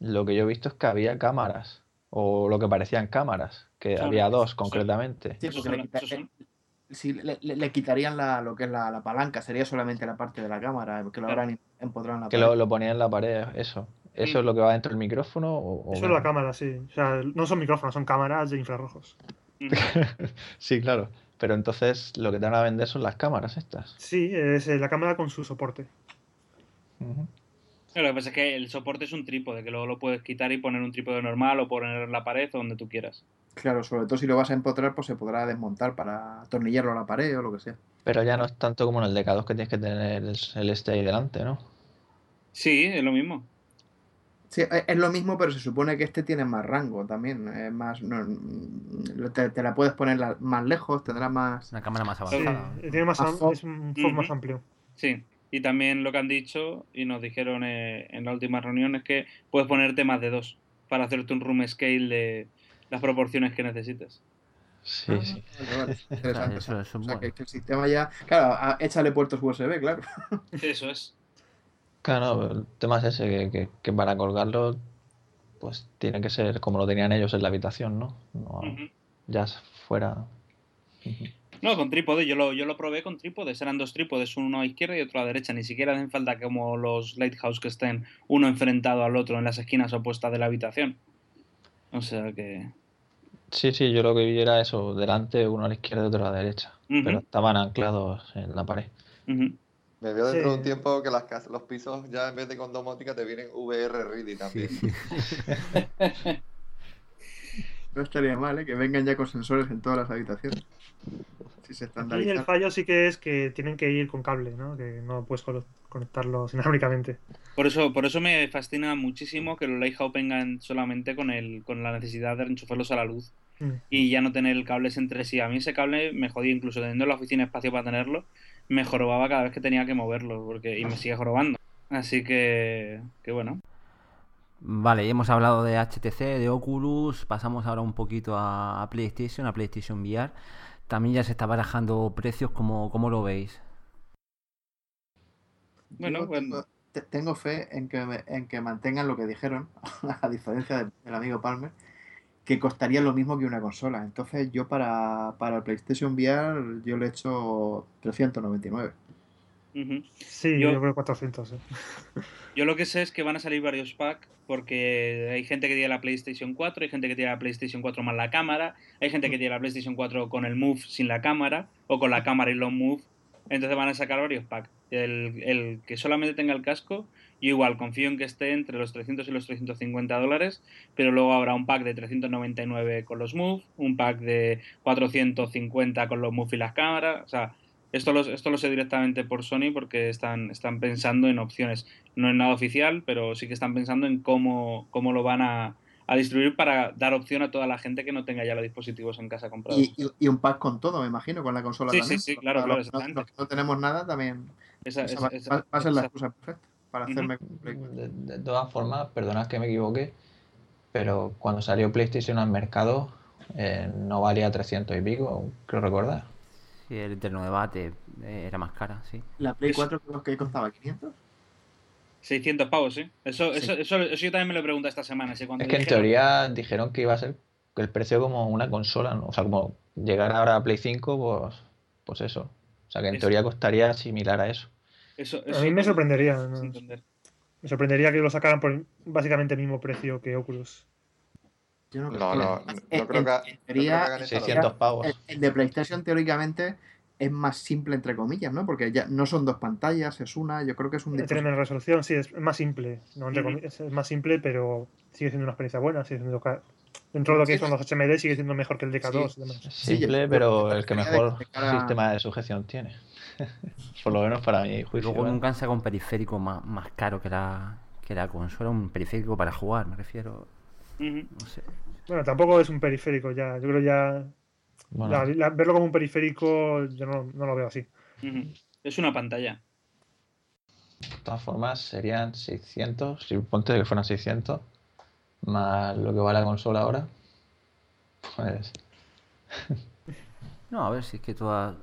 lo que yo he visto es que había cámaras, o lo que parecían cámaras, que Son- había dos concretamente. Sí, porque son- le, quita- esos son- sí, le- le- le quitarían la, lo que es la, la palanca, sería solamente la parte de la cámara, que lo habrán empotrado en la Que pared. lo, lo ponía en la pared, eso. ¿Eso es lo que va dentro del micrófono? O, o Eso es la cámara, sí. O sea, no son micrófonos, son cámaras de infrarrojos. Sí, claro. Pero entonces lo que te van a vender son las cámaras estas. Sí, es eh, la cámara con su soporte. Lo que pasa es que el soporte es un trípode, que luego lo puedes quitar y poner un trípode normal o poner en la pared o donde tú quieras. Claro, sobre todo si lo vas a empotrar, pues se podrá desmontar para atornillarlo a la pared o lo que sea. Pero ya no es tanto como en el DK2 que tienes que tener el, el este ahí delante, ¿no? Sí, es lo mismo. Sí, e- es lo mismo, pero se supone que este tiene más rango también. Es más, no, mm, te, te la puedes poner más lejos, tendrá más. Una cámara más avanzada. eh, tiene más am- es un foco más amplio. Sí. Y también lo que han dicho y nos dijeron eh, en la última reunión es que puedes ponerte más de dos para hacerte un room scale de las proporciones que necesites. Sí, Ah, sí. vale, vale, interesante. Eso- eso es o sea, bueno. que, que el sistema ya. Claro, a- échale puertos USB, claro. Eso es. Claro, no, el tema es ese, que, que- que para colgarlo, pues tiene que ser como lo tenían ellos en la habitación, ¿no? No, Ujú. ya fuera. No, con trípode, yo lo, yo lo probé con trípodes, eran dos trípodes, uno a izquierda y otro a derecha, ni siquiera hacen falta como los Lighthouse que estén uno enfrentado al otro en las esquinas opuestas de la habitación. O sea que... Sí, sí, yo lo que vi era eso, delante uno a la izquierda y otro a la derecha, pero estaban anclados en la pared. Me veo dentro de un tiempo que las casas, los pisos ya en vez de con domótica te vienen VR Ready Sí, también. sí. No estaría mal, ¿eh? Que vengan ya con sensores en todas las habitaciones. Si se Aquí el fallo sí que es que tienen que ir con cable, ¿no? Que no puedes co- conectarlos inalámbricamente. Por eso, por eso me fascina muchísimo que los Lighthouse vengan solamente con el, con la necesidad de enchufarlos a la luz Mm. y ya no tener cables entre sí. A mí ese cable me jodía, incluso teniendo en la oficina espacio para tenerlo, me jorobaba cada vez que tenía que moverlo porque, y me sigue jorobando. Así que, que bueno. Vale, ya hemos hablado de HTC, de Oculus, pasamos ahora un poquito a PlayStation, a PlayStation VR. También ya se está barajando precios, ¿cómo, cómo lo veis? Bueno, Yo bueno. tengo, te- tengo fe en que, me- en que mantengan lo que dijeron, a diferencia del, del amigo Palmer, que costaría lo mismo que una consola. Entonces yo para, para el PlayStation VR yo le he hecho 399. Sí, Yo- yo, creo 400. ¿eh? Yo lo que sé es que van a salir varios packs porque hay gente que tiene la PlayStation 4, hay gente que tiene la PlayStation 4 más la cámara, hay gente que tiene la PlayStation 4 con el Move sin la cámara o con la cámara y los Move. Entonces van a sacar varios packs. El, el que solamente tenga el casco, yo igual confío en que esté entre los 300 y los 350 dólares, pero luego habrá un pack de 399 con los Move, un pack de 450 con los Move y las cámaras. O sea, esto lo, esto lo sé directamente por Sony porque están, están pensando en opciones. No es nada oficial, pero sí que están pensando en cómo, cómo lo van a, a distribuir para dar opción a toda la gente que no tenga ya los dispositivos en casa comprados. Y, y- y un pack con todo, me imagino, con la consola Sí, también. sí, sí, claro, Para claro, los no- tenemos nada también. Esa- esa esa- va, esa- va- a ser la excusa perfecta para hacerme de todas formas, perdonad que me equivoque, pero cuando salió PlayStation al mercado eh, no valía 300 y pico, creo recordar. Sí, el eterno debate eh, era más cara, sí. La Play Es- 4 creo que costaba 500. 600 pavos, ¿sí? Eso, Sí. eso, eso, eso yo también me lo pregunté esta semana. Es que en teoría dijeron que iba a ser el precio como una consola, ¿no? O sea, como llegar ahora a Play 5, pues, pues eso. O sea, que en teoría costaría similar a eso. Eso, A mí me no- sorprendería. sin ¿no? entender. Me sorprendería que lo sacaran por básicamente el mismo precio que Oculus. Yo no, No, no, no en- creo que, en- no en creo que teoría, hagan esa 600 pavos. el, el de PlayStation teóricamente es más simple entre comillas, ¿no? Porque ya no son dos pantallas, es una. Yo creo que es un Tiene dispositivo. menos resolución, sí, es más simple. No, entre comillas, es más simple, pero sigue siendo una experiencia buena. Sigue siendo Dentro de lo que Sí, son los HMD, sigue siendo mejor que el DK2. y demás. Sí, Simple, pero el que creo mejor de cara- sistema de sujeción tiene. Por lo menos para mi Y juicio. luego ¿eh? nunca han sacado un periférico más, más caro que la, que la consola, un periférico para jugar, me refiero. No sé. Bueno, tampoco es un periférico ya. Yo creo ya. Bueno, la- la- verlo como un periférico, yo no, no lo veo así. Es una pantalla. de todas formas serían 600, si ponte que fueran 600, más lo que vale la consola ahora, pues No, a ver si es que toda...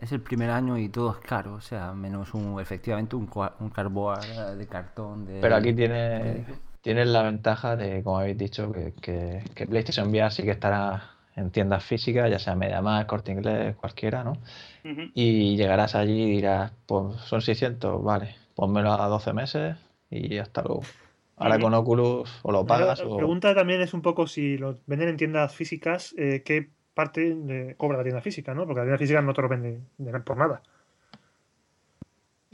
Es el primer año y todo es caro, o sea, menos un, efectivamente un, un cardboard de cartón. De... Pero aquí tiene, tienes la ventaja de, como habéis dicho, que, que, que PlayStation VR sí que estará en tiendas físicas, ya sea MediaMarkt, Corte Inglés, cualquiera, ¿no? Y llegarás allí y dirás, pues son 600, vale, ponmelo a 12 meses y hasta luego. Ahora con Oculus o lo pagas la o... pregunta también es un poco si lo venden en tiendas físicas, eh, ¿qué parte de- cobra la tienda física? ¿no? Porque la tienda física no te lo vende de- por nada.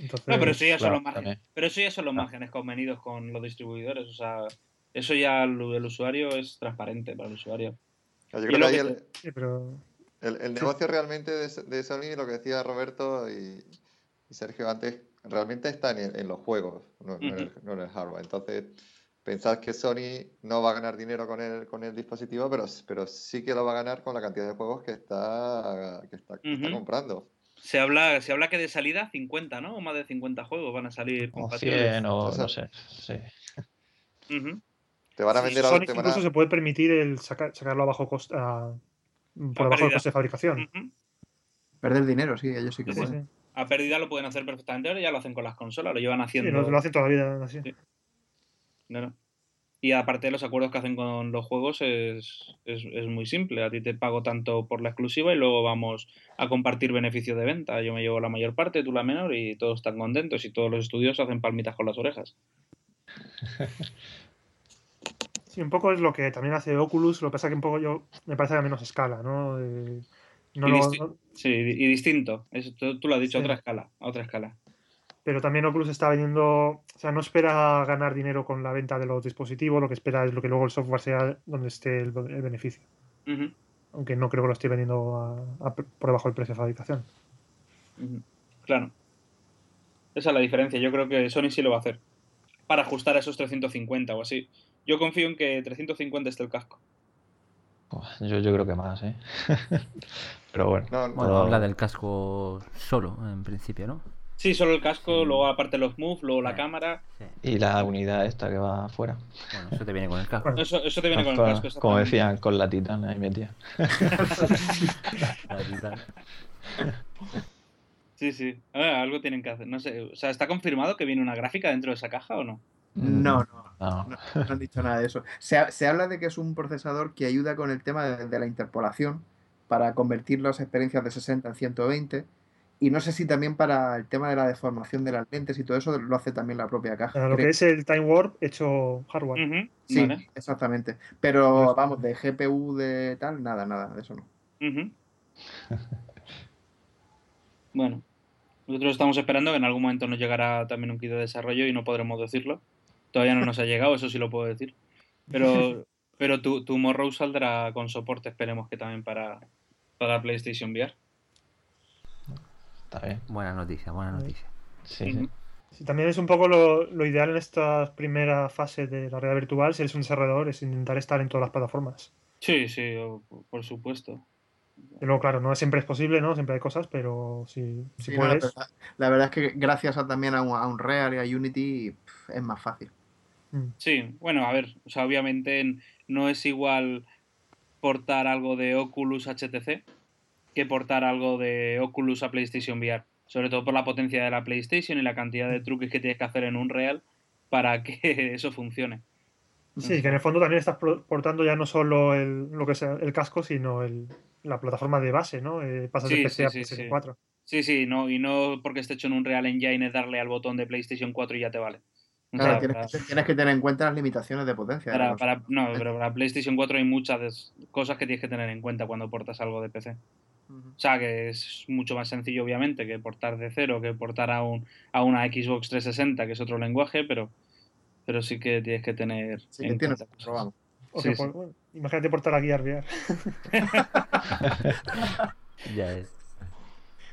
Entonces, No, pero eso ya son los márgenes. también. Pero eso ya son los márgenes convenidos con los distribuidores. O sea, eso ya el, el usuario es transparente para el usuario. Yo Y creo que lo ahí que el, sí, pero el- el negocio realmente de, de Sony, lo que decía Roberto y, y Sergio antes, realmente está en, el- en los juegos, no, no en el, no en el hardware. Entonces, pensad que Sony no va a ganar dinero con el, con el dispositivo, pero, pero sí que lo va a ganar con la cantidad de juegos que está, que está, comprando. Se habla, se habla que de salida 50, ¿no? O más de 50 juegos van a salir O compatibles. 100 o O sea, no sé, sí. Te van a Sí, vender te van a- incluso se puede permitir el saca- sacarlo a bajo coste, a- por A debajo del pérdida. coste de fabricación. Perder dinero, sí, ellos sí que Sí, sí, pueden. A pérdida lo pueden hacer perfectamente, ahora ya lo hacen con las consolas, lo llevan Sí, haciendo. lo, lo hacen toda la vida así. Sí. Claro. Y aparte de los acuerdos que hacen con los juegos es, es, es muy simple. A ti te pago tanto por la exclusiva y luego vamos a compartir beneficios de venta. Yo me llevo la mayor parte, tú la menor y todos están contentos y todos los estudios hacen palmitas con las orejas. Sí, un poco es lo que también hace Oculus, lo que pasa que un poco yo me parece a menos escala, ¿no? Eh, no y, lo- disti- no- sí, y distinto. Eso, tú, tú lo has dicho, a otra escala. A otra escala. Pero también Oculus está vendiendo, o sea, no espera ganar dinero con la venta de los dispositivos, lo que espera es lo que luego el software sea donde esté el, el beneficio. Aunque no creo que lo esté vendiendo a- a- por debajo del precio de fabricación. Claro. Esa es la diferencia. Yo creo que Sony sí lo va a hacer. Para ajustar a esos 350 o así. Yo confío en que 350 esté el casco. Yo, yo creo que más, ¿eh? Pero bueno. No, Bueno, todo- habla del casco solo, en principio, ¿no? Sí, solo el casco, luego aparte los moves, luego la cámara. Sí. Y la unidad esta que va afuera. Bueno, eso te viene con el casco. Eso, eso te viene con el casco. como decían, con la titana ahí metida. La Titan. Sí, sí. Algo tienen que hacer. No sé. O sea, ¿está confirmado que viene una gráfica dentro de esa caja o no? No, no, No. no, no han dicho nada de eso. Se, ha- se habla de que es un procesador que ayuda con el tema de, de la interpolación para convertir las experiencias de 60 en 120. Y no sé si también para el tema de la deformación de las lentes y todo eso lo hace también la propia caja. Para lo Creo- que es el Time Warp hecho hardware. Sí, vale. exactamente. Pero vamos, de GPU de tal, nada, nada, de eso no. Bueno, nosotros estamos esperando que en algún momento nos llegará también un kit de desarrollo y no podremos decirlo. Todavía no nos ha llegado, eso sí lo puedo decir. Pero, pero tu, tu Morrow saldrá con soporte, esperemos que también para, para PlayStation VR. Está bien. Buena noticia, buena noticia. Sí, Ujú. sí. Sí, también es un poco lo, lo ideal en esta primera fase de la realidad virtual, si eres un desarrollador, es intentar estar en todas las plataformas. Sí, sí, por supuesto. Y luego, claro, no siempre es posible, ¿no? Siempre hay cosas, pero si, si Sí, no, la, puedes. verdad, la verdad es que gracias a, también a, un- a Unreal y a Unity es más fácil. mm. Sí, bueno, a ver, o sea, obviamente no es igual portar algo de Oculus HTC que portar algo de Oculus a PlayStation VR, sobre todo por la potencia de la PlayStation y la cantidad de truques que tienes que hacer en Unreal para que eso funcione. Sí, que en el fondo también estás portando ya no solo el, lo que sea el casco, sino el, la plataforma de base, ¿no? Eh, pasas Sí, de PC sí, a sí, PlayStation sí. 4. Sí, sí, no, y no porque esté hecho en Unreal Engine es darle al botón de PlayStation 4 y ya te vale. O Claro, sea, tienes, para- que, tienes que tener en cuenta las limitaciones de potencia. Para, no, pero para PlayStation 4 hay muchas cosas que tienes que tener en cuenta cuando portas algo de PC. O sea, que es mucho más sencillo, obviamente, que portar de cero, que portar a, un, a una Xbox 360, que es otro lenguaje, pero, pero sí que tienes que tener. Sí, que en tienes. O que sí. por- bueno, imagínate portar a VR. Ya es.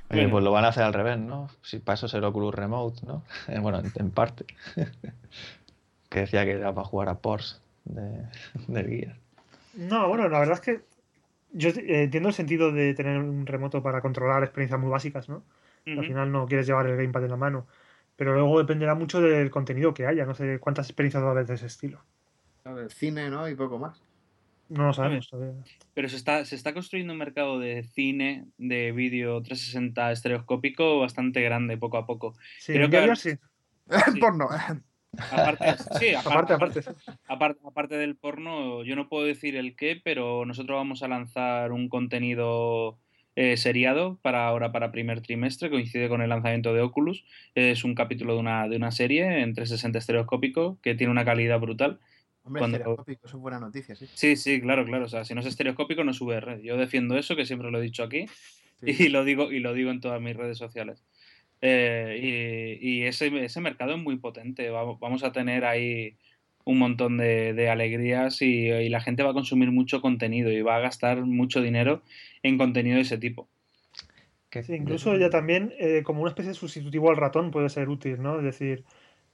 Oye, Bueno. pues lo van a hacer al revés, ¿no? Si para eso es el Oculus Remote, ¿no? Eh, bueno, en, en parte. que decía que era para jugar a Porsche de, del Gear. No, bueno, la verdad es que yo eh, entiendo el sentido de tener un remoto para controlar experiencias muy básicas, ¿no? Al final no quieres llevar el gamepad en la mano. Pero luego dependerá mucho del contenido que haya. No sé cuántas experiencias va a haber de ese estilo. El cine, ¿no? Y poco más. No lo sabemos todavía. Pero se está, se está construyendo un mercado de cine, de vídeo 360 estereoscópico bastante grande poco a poco. Sí, Creo en que ahora- sí. Porno. Aparte, sí, Aparte, aparte. Aparte, aparte del porno, yo no puedo decir el qué, pero nosotros vamos a lanzar un contenido eh, seriado para ahora, para primer trimestre, coincide con el lanzamiento de Oculus. Es un capítulo de una, de una serie en 360 estereoscópico que tiene una calidad brutal. Hombre, Cuando- estereoscópico, eso es buena noticia, sí. Sí, sí, claro, claro. O sea, si no es estereoscópico, no es VR. Yo defiendo eso, que siempre lo he dicho aquí, Sí. y lo digo, y lo digo en todas mis redes sociales. Eh, y y ese, ese mercado es muy potente. Vamos, vamos a tener ahí un montón de, de alegrías y, y la gente va a consumir mucho contenido y va a gastar mucho dinero en contenido de ese tipo. Que- Sí, incluso ya también eh, como una especie de sustitutivo al ratón puede ser útil, ¿no? Es decir,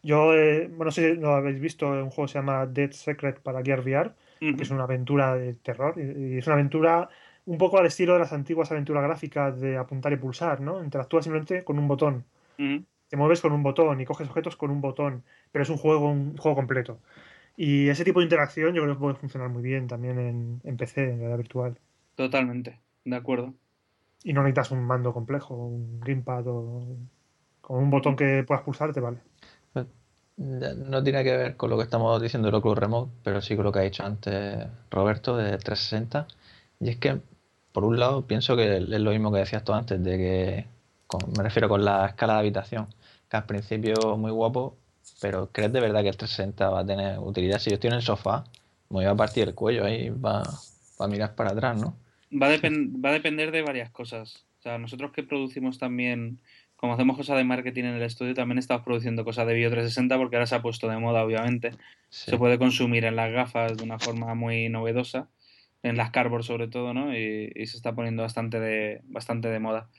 yo, eh, bueno, no sé si lo habéis visto, un juego se llama Dead Secret para Gear VR, que es una aventura de terror, y, y es una aventura un poco al estilo de las antiguas aventuras gráficas de apuntar y pulsar, ¿no? Interactúas simplemente con un botón, te mueves con un botón y coges objetos con un botón, pero es un juego, un juego completo. Y ese tipo de interacción yo creo que puede funcionar muy bien también en, en PC, en realidad virtual. Totalmente, de acuerdo. Y no necesitas un mando complejo, un gamepad o con un botón que puedas pulsar te vale. Ya No tiene que ver con lo que estamos diciendo del Oculus Remote, pero sí con lo que ha dicho antes Roberto de 360. Y es que, por un lado, pienso que es lo mismo que decías tú antes, de que con- me refiero con la escala de habitación, que al principio muy guapo, pero ¿crees de verdad que el 360 va a tener utilidad? Si yo estoy en el sofá, me iba a partir el cuello ahí para mirar para atrás, ¿no? Va a, va a depender de varias cosas. O sea, nosotros que producimos también, como hacemos cosas de marketing en el estudio, también estamos produciendo cosas de Bio 360 porque ahora se ha puesto de moda, obviamente. Se puede consumir en las gafas de una forma muy novedosa, en las cardboard sobre todo, ¿no? Y, se está poniendo bastante de, bastante de moda.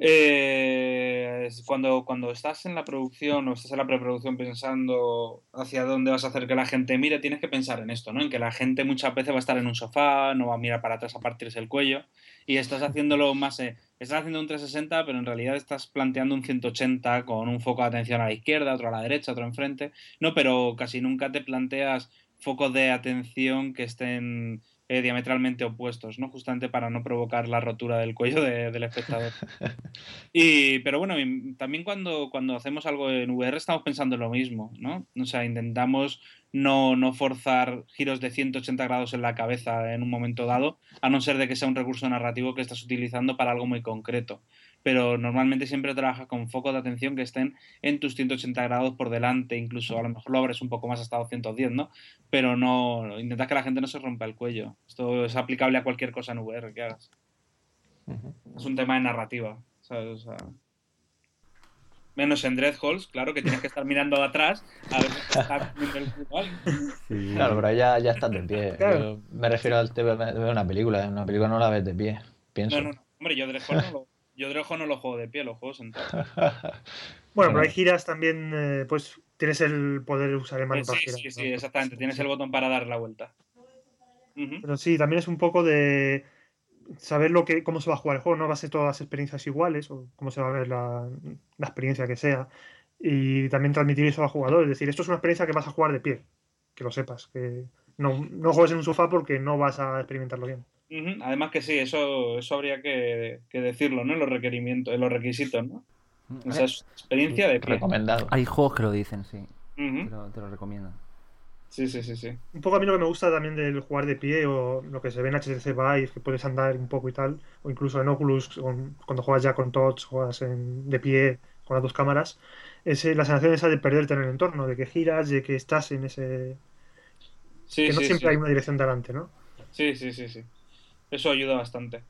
Eh, cuando, cuando estás en la producción o estás en la preproducción pensando hacia dónde vas a hacer que la gente mire, tienes que pensar en esto, ¿no? En que la gente muchas veces va a estar en un sofá, no va a mirar para atrás a partirse el cuello y estás haciéndolo más... Eh, estás haciendo un 360, pero en realidad estás planteando un 180 con un foco de atención a la izquierda, otro a la derecha, otro enfrente. No, pero casi nunca te planteas focos de atención que estén eh, diametralmente opuestos, ¿no? Justamente para no provocar la rotura del cuello del espectador. Y, pero bueno, también cuando, cuando hacemos algo en VR estamos pensando en lo mismo, ¿no? O sea, intentamos no, no forzar giros de 180 grados en la cabeza en un momento dado, a no ser de que sea un recurso narrativo que estás utilizando para algo muy concreto pero normalmente siempre trabajas con focos de atención que estén en tus 180 grados por delante, incluso a lo mejor lo abres un poco más hasta 210, ¿no? Pero no, intentas que la gente no se rompa el cuello. Esto es aplicable a cualquier cosa en VR que hagas. Es un tema de narrativa, ¿sabes? menos en Dreadhalls, claro, que tienes que estar mirando de atrás a ver si está el Claro, pero ya, ya estás de pie. me refiero al TV de una película, en una película no la ves de pie, pienso. No, no, no. Hombre, yo Dreadhalls no lo, yo Drejo no lo juego de pie, lo juego sentado. bueno, pero hay giras también, eh, pues tienes el poder usar el mando para girar. Sí, sí, exactamente. Tienes el botón para dar la vuelta. Pero sí, también es un poco de saber lo que, cómo se va a jugar el juego. No va a ser todas las experiencias iguales o cómo se va a ver la, experiencia que sea. Y también transmitir eso al jugador. Es decir, esto es una experiencia que vas a jugar de pie. Que lo sepas. Que no, no juegues en un sofá porque no vas a experimentarlo bien. Además que sí, eso, eso habría que, decirlo, ¿no? En los requerimientos, en los requisitos, ¿no? Mm, Esa es experiencia de Recomendado. Hay juegos que lo dicen, sí. te, lo, recomiendo. Sí, sí, sí, sí. Un poco a mí lo que me gusta también del jugar de pie o lo que se ve en HTC Vive, que puedes andar un poco y tal, o incluso en Oculus, cuando juegas ya con TOTS, juegas en, de pie con las dos cámaras, es eh, la sensación esa de perderte en el entorno, de que giras, de que estás en ese... que no siempre hay una dirección delante, ¿no? Sí, sí, sí, sí. Eso ayuda bastante.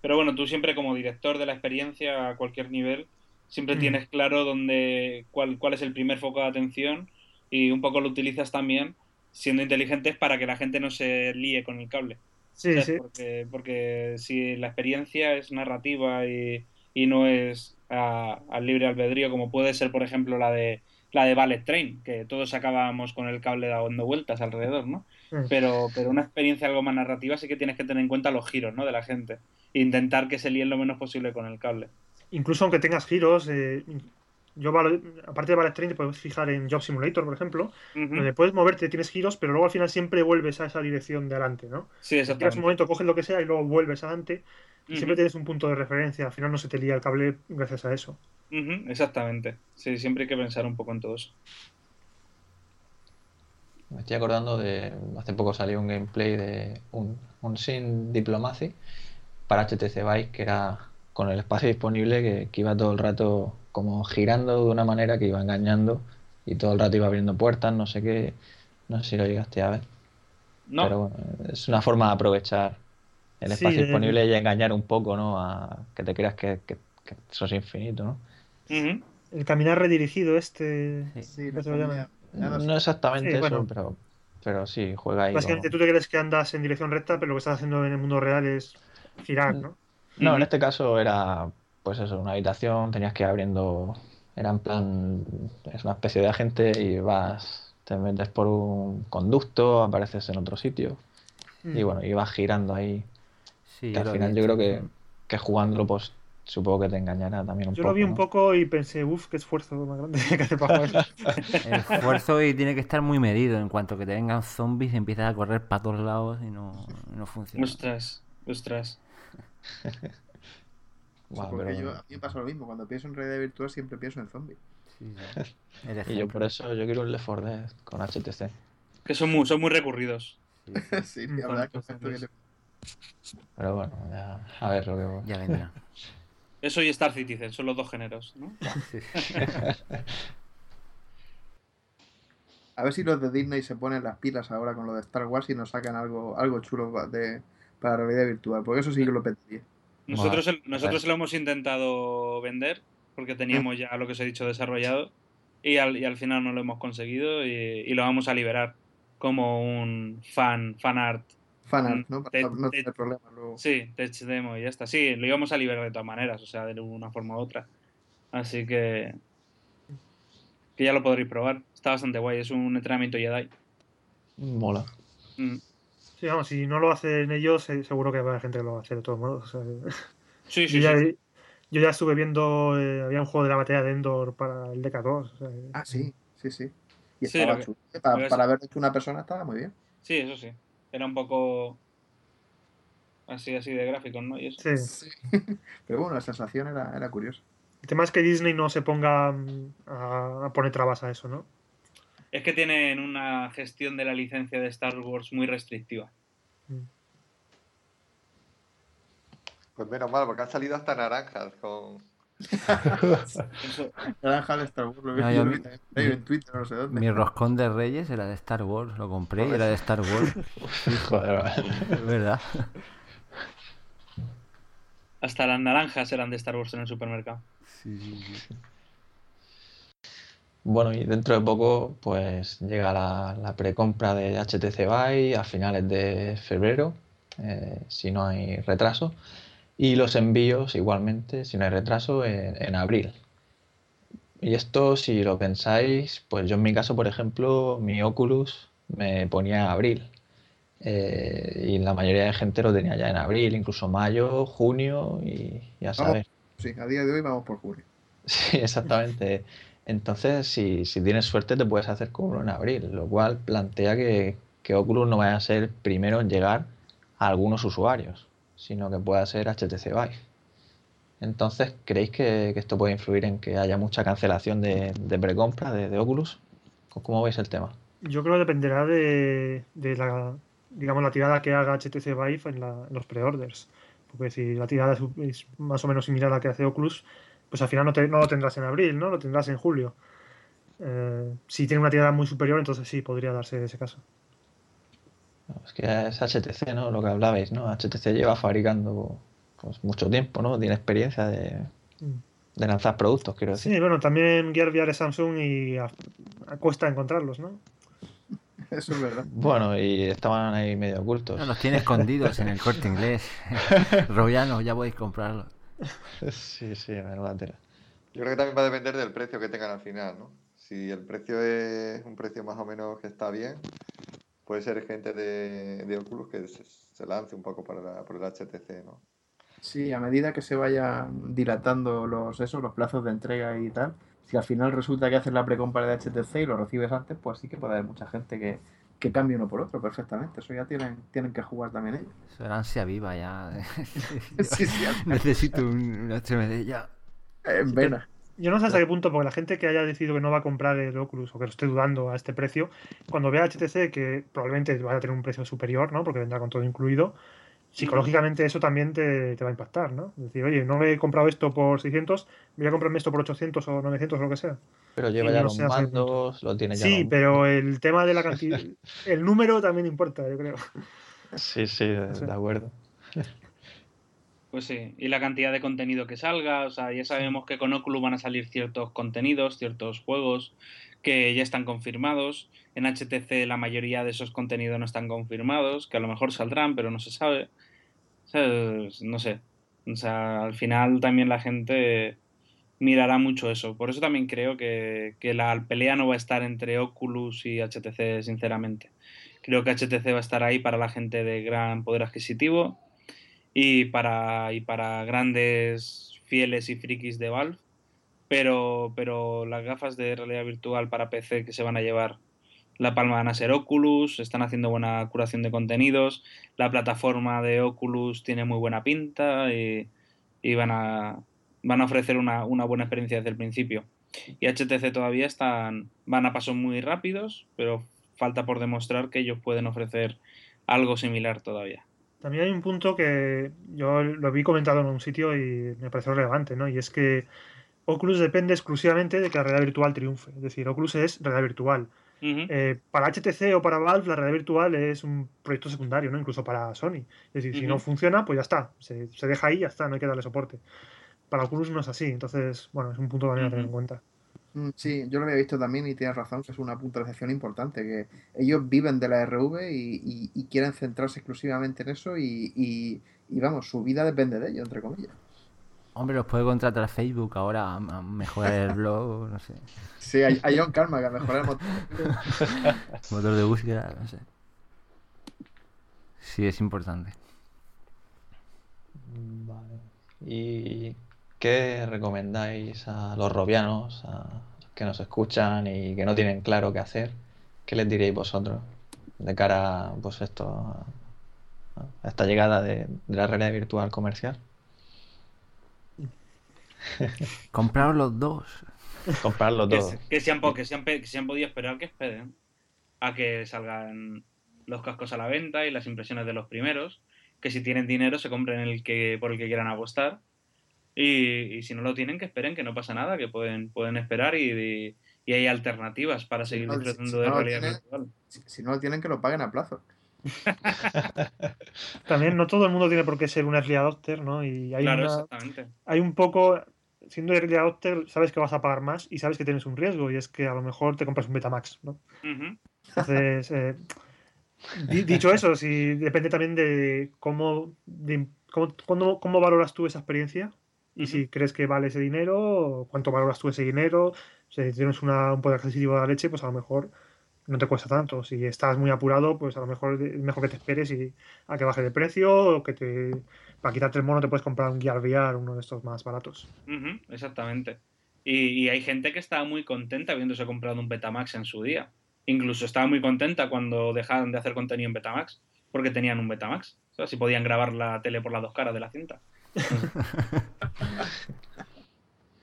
Pero bueno, tú siempre como director de la experiencia a cualquier nivel, siempre mm. tienes claro dónde, cuál, cuál es el primer foco de atención y un poco lo utilizas también siendo inteligentes para que la gente no se líe con el cable. Sí, sí. Porque, porque si la experiencia es narrativa y, y no es al libre albedrío, como puede ser, por ejemplo, la de la de Ballet Train, que todos acabábamos con el cable dando vueltas alrededor, ¿no? Mm. Pero, pero una experiencia algo más narrativa sí que tienes que tener en cuenta los giros, ¿no? De la gente. E intentar que se líen lo menos posible con el cable. Incluso aunque tengas giros, eh, yo aparte de Ballet Train te puedes fijar en Job Simulator, por ejemplo, donde puedes moverte, tienes giros, pero luego al final siempre vuelves a esa dirección de adelante, ¿no? Sí, exactamente. un momento, coges lo que sea y luego vuelves adelante. Y siempre tienes un punto de referencia, al final no se te lía el cable gracias a eso exactamente. Sí, siempre hay que pensar un poco en todo eso. Me estoy acordando de. Hace poco salió un gameplay de un, un Sin Diplomacy para HTC Vive que era con el espacio disponible que, iba todo el rato como girando de una manera que iba engañando y todo el rato iba abriendo puertas, no sé qué. No sé si lo llegaste a ver. No. Pero bueno, es una forma de aprovechar el espacio disponible y engañar un poco, ¿no? A que te creas que, que, que eso es infinito, ¿no? El caminar redirigido este. No, exactamente eso, pero, pero sí, juega ahí. Básicamente tú te crees que andas en dirección recta, pero lo que estás haciendo en el mundo real es girar, ¿no? No, en este caso era, pues eso, una habitación, tenías que ir abriendo, era en plan, es una especie de agente y vas, te metes por un conducto, apareces en otro sitio y mm. bueno, y vas girando ahí. Sí, al final yo creo que, que jugándolo pues supongo que te engañará también un poco. Yo lo vi un poco y pensé, uff, qué esfuerzo más grande que hacer para El esfuerzo y tiene que estar muy medido. En cuanto que te vengan zombies, empiezas a correr para todos lados y no, no funciona. Ostras, ostras. porque yo, a mí me pasa lo mismo. Cuando pienso en realidad virtual, siempre pienso en zombies. y yo por eso yo quiero un Left 4 Dead con HTC. Que son muy, son muy recurridos. sí, la verdad que Pero bueno, ya, a ver lo que. Ya vendrá. Eso y Star Citizen, son los dos géneros, ¿no? A ver si los de Disney se ponen las pilas ahora con lo de Star Wars y nos sacan algo, algo chulo de, para realidad virtual, porque eso sí que lo pediría. Nosotros, el- nosotros lo hemos intentado vender porque teníamos ya lo que os he dicho desarrollado y al, y al final no lo hemos conseguido y, y lo vamos a liberar como un fan, fan art. Fanart, ¿no? Mm, Para te- no te- tener problemas luego. Sí, tech demo y ya está. Sí, lo íbamos a liberar de todas maneras, o sea, de una forma u otra. Así que que ya lo podréis probar. Está bastante guay, es un entrenamiento Jedi. Mola. Mm. Sí, vamos, si no lo hacen ellos, eh, seguro que va a haber gente que lo va a hacer de todos modos. o sea, que- Sí, yo, sí, ya, sí. yo ya estuve viendo, eh, había un juego de la batalla de Endor para el DK2. o sea, que- Ah, sí, sí, sí. Y Sí, estaba que- chulo. Para, lo que para haberlo hecho una persona estaba muy bien. Sí, eso sí. Era un poco así, así de gráficos, ¿no? Y eso. sí. Pero bueno, la sensación era, era curiosa. El tema es que Disney no se ponga mm, a, a poner trabas a eso, ¿no? Es que tienen una gestión de la licencia de Star Wars muy restrictiva. Pues menos mal, porque han salido hasta naranjas con... Naranja de Star Wars, lo vi, No, yo mi- vi ahí en Twitter, no sé dónde. Mi roscón de Reyes era de Star Wars, lo compré y era de Star Wars. Joder. Es verdad. hasta las naranjas eran de Star Wars en el supermercado. Sí, sí, sí. Bueno, y dentro de poco, pues llega la, la precompra de HTC Vive a finales de febrero, eh, si no hay retraso, y los envíos igualmente, si no hay retraso, en, en abril. Y esto, si lo pensáis, pues yo en mi caso, por ejemplo, mi Oculus me ponía en abril. eh, y la mayoría de gente lo tenía ya en abril, incluso mayo, junio y ya sabes. Sí, a día de hoy vamos por julio. Sí, exactamente. Entonces, si, si tienes suerte, te puedes hacer con uno en abril, lo cual plantea que, que Oculus no vaya a ser primero en llegar a algunos usuarios, sino que pueda ser HTC Vive. Entonces, ¿creéis que, esto puede influir en que haya mucha cancelación de, de precompra de, de Oculus? ¿Cómo veis el tema? Yo creo que dependerá de, la, digamos, la tirada que haga HTC Vive en, la- en los pre-orders. Porque si la tirada es, es más o menos similar a la que hace Oculus, pues al final no, te- no lo tendrás en abril, ¿no? Lo tendrás en julio. Eh, si tiene una tirada muy superior, entonces sí, podría darse ese caso. Es que es HTC, ¿no? Lo que hablabais, ¿no? HTC lleva fabricando pues, mucho tiempo, ¿no? Tiene experiencia de, de lanzar productos, quiero decir. Sí, bueno, también Gear VR es Samsung y a- a- cuesta encontrarlos, ¿no? Eso es verdad. Bueno, y estaban ahí medio ocultos. No, los tiene escondidos en el corte inglés. Robiano, ya podéis comprarlo. Sí, sí, menuda tela. Yo creo que también va a depender del precio que tengan al final, ¿no? Si el precio es un precio más o menos que está bien, puede ser gente de, de Oculus que se, se lance un poco por, la- por el HTC, ¿no? Sí, a medida que se vayan dilatando los, esos, los plazos de entrega y tal, si al final resulta que haces la precompra de HTC y lo recibes antes, pues sí que puede haber mucha gente que, que cambie uno por otro perfectamente. Eso ya tienen, tienen que jugar también ellos. Eso era ansia viva ya. Sí, sí, Necesito un, un HMD ya. en vena. Yo no sé hasta qué punto, porque la gente que haya decidido que no va a comprar el Oculus o que lo esté dudando a este precio, cuando vea HTC que probablemente vaya a tener un precio superior, ¿no? Porque vendrá con todo incluido, psicológicamente eso también te, te va a impactar, ¿no? Es decir, oye, no me he comprado esto por 600, voy a comprarme esto por 800 o 900 o lo que sea. Pero lleva ya no los mandos, lo tiene ya Sí, pero el tema de la cantidad, el número también importa, yo creo. Sí, sí, de, Sí. de acuerdo. Pues sí, y la cantidad de contenido que salga, o sea, ya sabemos que con Oculus van a salir ciertos contenidos, ciertos juegos que ya están confirmados. En HTC la mayoría de esos contenidos no están confirmados, que a lo mejor saldrán, pero no se sabe. O sea, no sé. O sea, al final también la gente mirará mucho eso. Por eso también creo que, que la pelea no va a estar entre Oculus y HTC, sinceramente. Creo que HTC va a estar ahí para la gente de gran poder adquisitivo y para, y para grandes fieles y frikis de Valve. Pero, pero las gafas de realidad virtual para PC que se van a llevar la palma van a ser Oculus, están haciendo buena curación de contenidos, la plataforma de Oculus tiene muy buena pinta y, y van, a, van a ofrecer una, una buena experiencia desde el principio. Y HTC todavía están, van a pasos muy rápidos, pero falta por demostrar que ellos pueden ofrecer algo similar todavía. También hay un punto que yo lo vi comentado en un sitio y me pareció relevante, ¿no? Y es que Oculus depende exclusivamente de que la realidad virtual triunfe. Es decir, Oculus es realidad virtual. Eh, para HTC o para Valve la realidad virtual es un proyecto secundario, ¿no? Incluso para Sony. Es decir, si no funciona, pues ya está. Se, se deja ahí ya está, no hay que darle soporte. Para Oculus no es así, entonces, bueno, es un punto también a tener en cuenta. Mm, Sí, yo lo había visto también y tienes razón, que es una puntualización importante, que ellos viven de la RV y, y- y quieren centrarse exclusivamente en eso y, y- y, vamos, su vida depende de ello, entre comillas. Hombre, los puede contratar Facebook ahora a, a mejorar el blog, no sé. Sí, hay, hay John Karma que mejora el motor. Motor de búsqueda, no sé. Sí, es importante. Vale. ¿Y qué recomendáis a los robianos, a los que nos escuchan y que no tienen claro qué hacer? ¿Qué les diríais vosotros de cara a, pues esto, a, esta llegada de, de la realidad virtual comercial? Compraros los dos. Comprarlo Que, todo. se- que se han, po- que, se han, que se han podido esperar que esperen a que salgan los cascos a la venta y las impresiones de los primeros. Que si tienen dinero se compren el que por el que quieran apostar. Y, y si no lo tienen, que esperen, que no pasa nada, que pueden, pueden esperar y, y- y hay alternativas para seguir no, disfrutando si de no realidad tienen- virtual. Si, si no lo tienen, que lo paguen a plazo. También no todo el mundo tiene por qué ser un early adopter, ¿no? Y hay, Claro, una- exactamente. hay un poco, siendo early adopter, sabes que vas a pagar más y sabes que tienes un riesgo y es que a lo mejor te compras un Betamax, ¿no? Entonces, eh, di- dicho eso, si depende también de cómo, de cómo, cómo- cómo valoras tú esa experiencia y si crees que vale ese dinero, cuánto valoras tú ese dinero, si tienes una- un poder adquisitivo de la leche, pues a lo mejor no te cuesta tanto. Si estás muy apurado, pues a lo mejor es mejor que te esperes y a que baje de precio o que te para quitarte el mono te puedes comprar un Gear VR, uno de estos más baratos. Exactamente. Y, y hay gente que estaba muy contenta habiéndose comprado un Betamax en su día. Incluso estaba muy contenta cuando dejaron de hacer contenido en Betamax, porque tenían un Betamax. O sea, si podían grabar la tele por las dos caras de la cinta.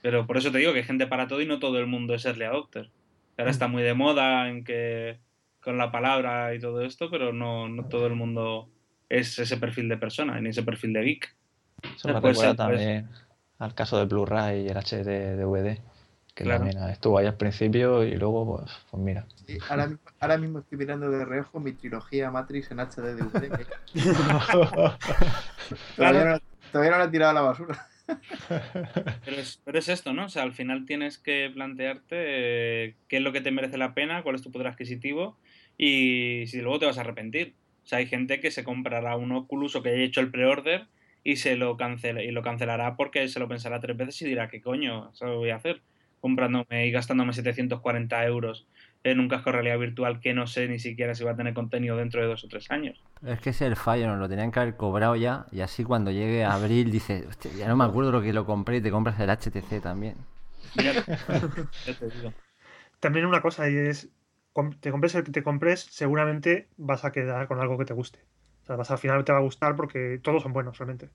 Pero por eso te digo que hay gente para todo y no todo el mundo es early adopter. Ahora está muy de moda en que con la palabra y todo esto, pero no, no todo el mundo es ese perfil de persona, ni ese perfil de geek. Eso me ser, recuerda puede también al caso del Blu-ray y el HD DVD, que Claro. también estuvo ahí al principio y luego, pues, pues mira. Sí, ahora, mismo- ahora mismo estoy mirando de reojo mi trilogía Matrix en HD DVD. que todavía, no, la he tirado a la basura. Pero es, pero es esto, ¿no? O sea, al final tienes que plantearte eh, qué es lo que te merece la pena, cuál es tu poder adquisitivo y si luego te vas a arrepentir. O sea, hay gente que se comprará un Oculus o que haya hecho el pre-order y se lo cancela, y lo cancelará porque se lo pensará tres veces y dirá, ¿qué coño? Eso lo voy a hacer comprándome y gastándome 740 euros en un casco de realidad virtual que no sé ni siquiera si va a tener contenido dentro de dos o tres años. Es que ese es el fallo, nos lo tenían que haber cobrado ya. Y así cuando llegue abril dices, hostia, ya no me acuerdo lo que lo compré y te compras el HTC también. Ya, ya te digo. También una cosa y es, te compres el que te compres, seguramente vas a quedar con algo que te guste. O sea, vas al final te va a gustar porque todos son buenos realmente.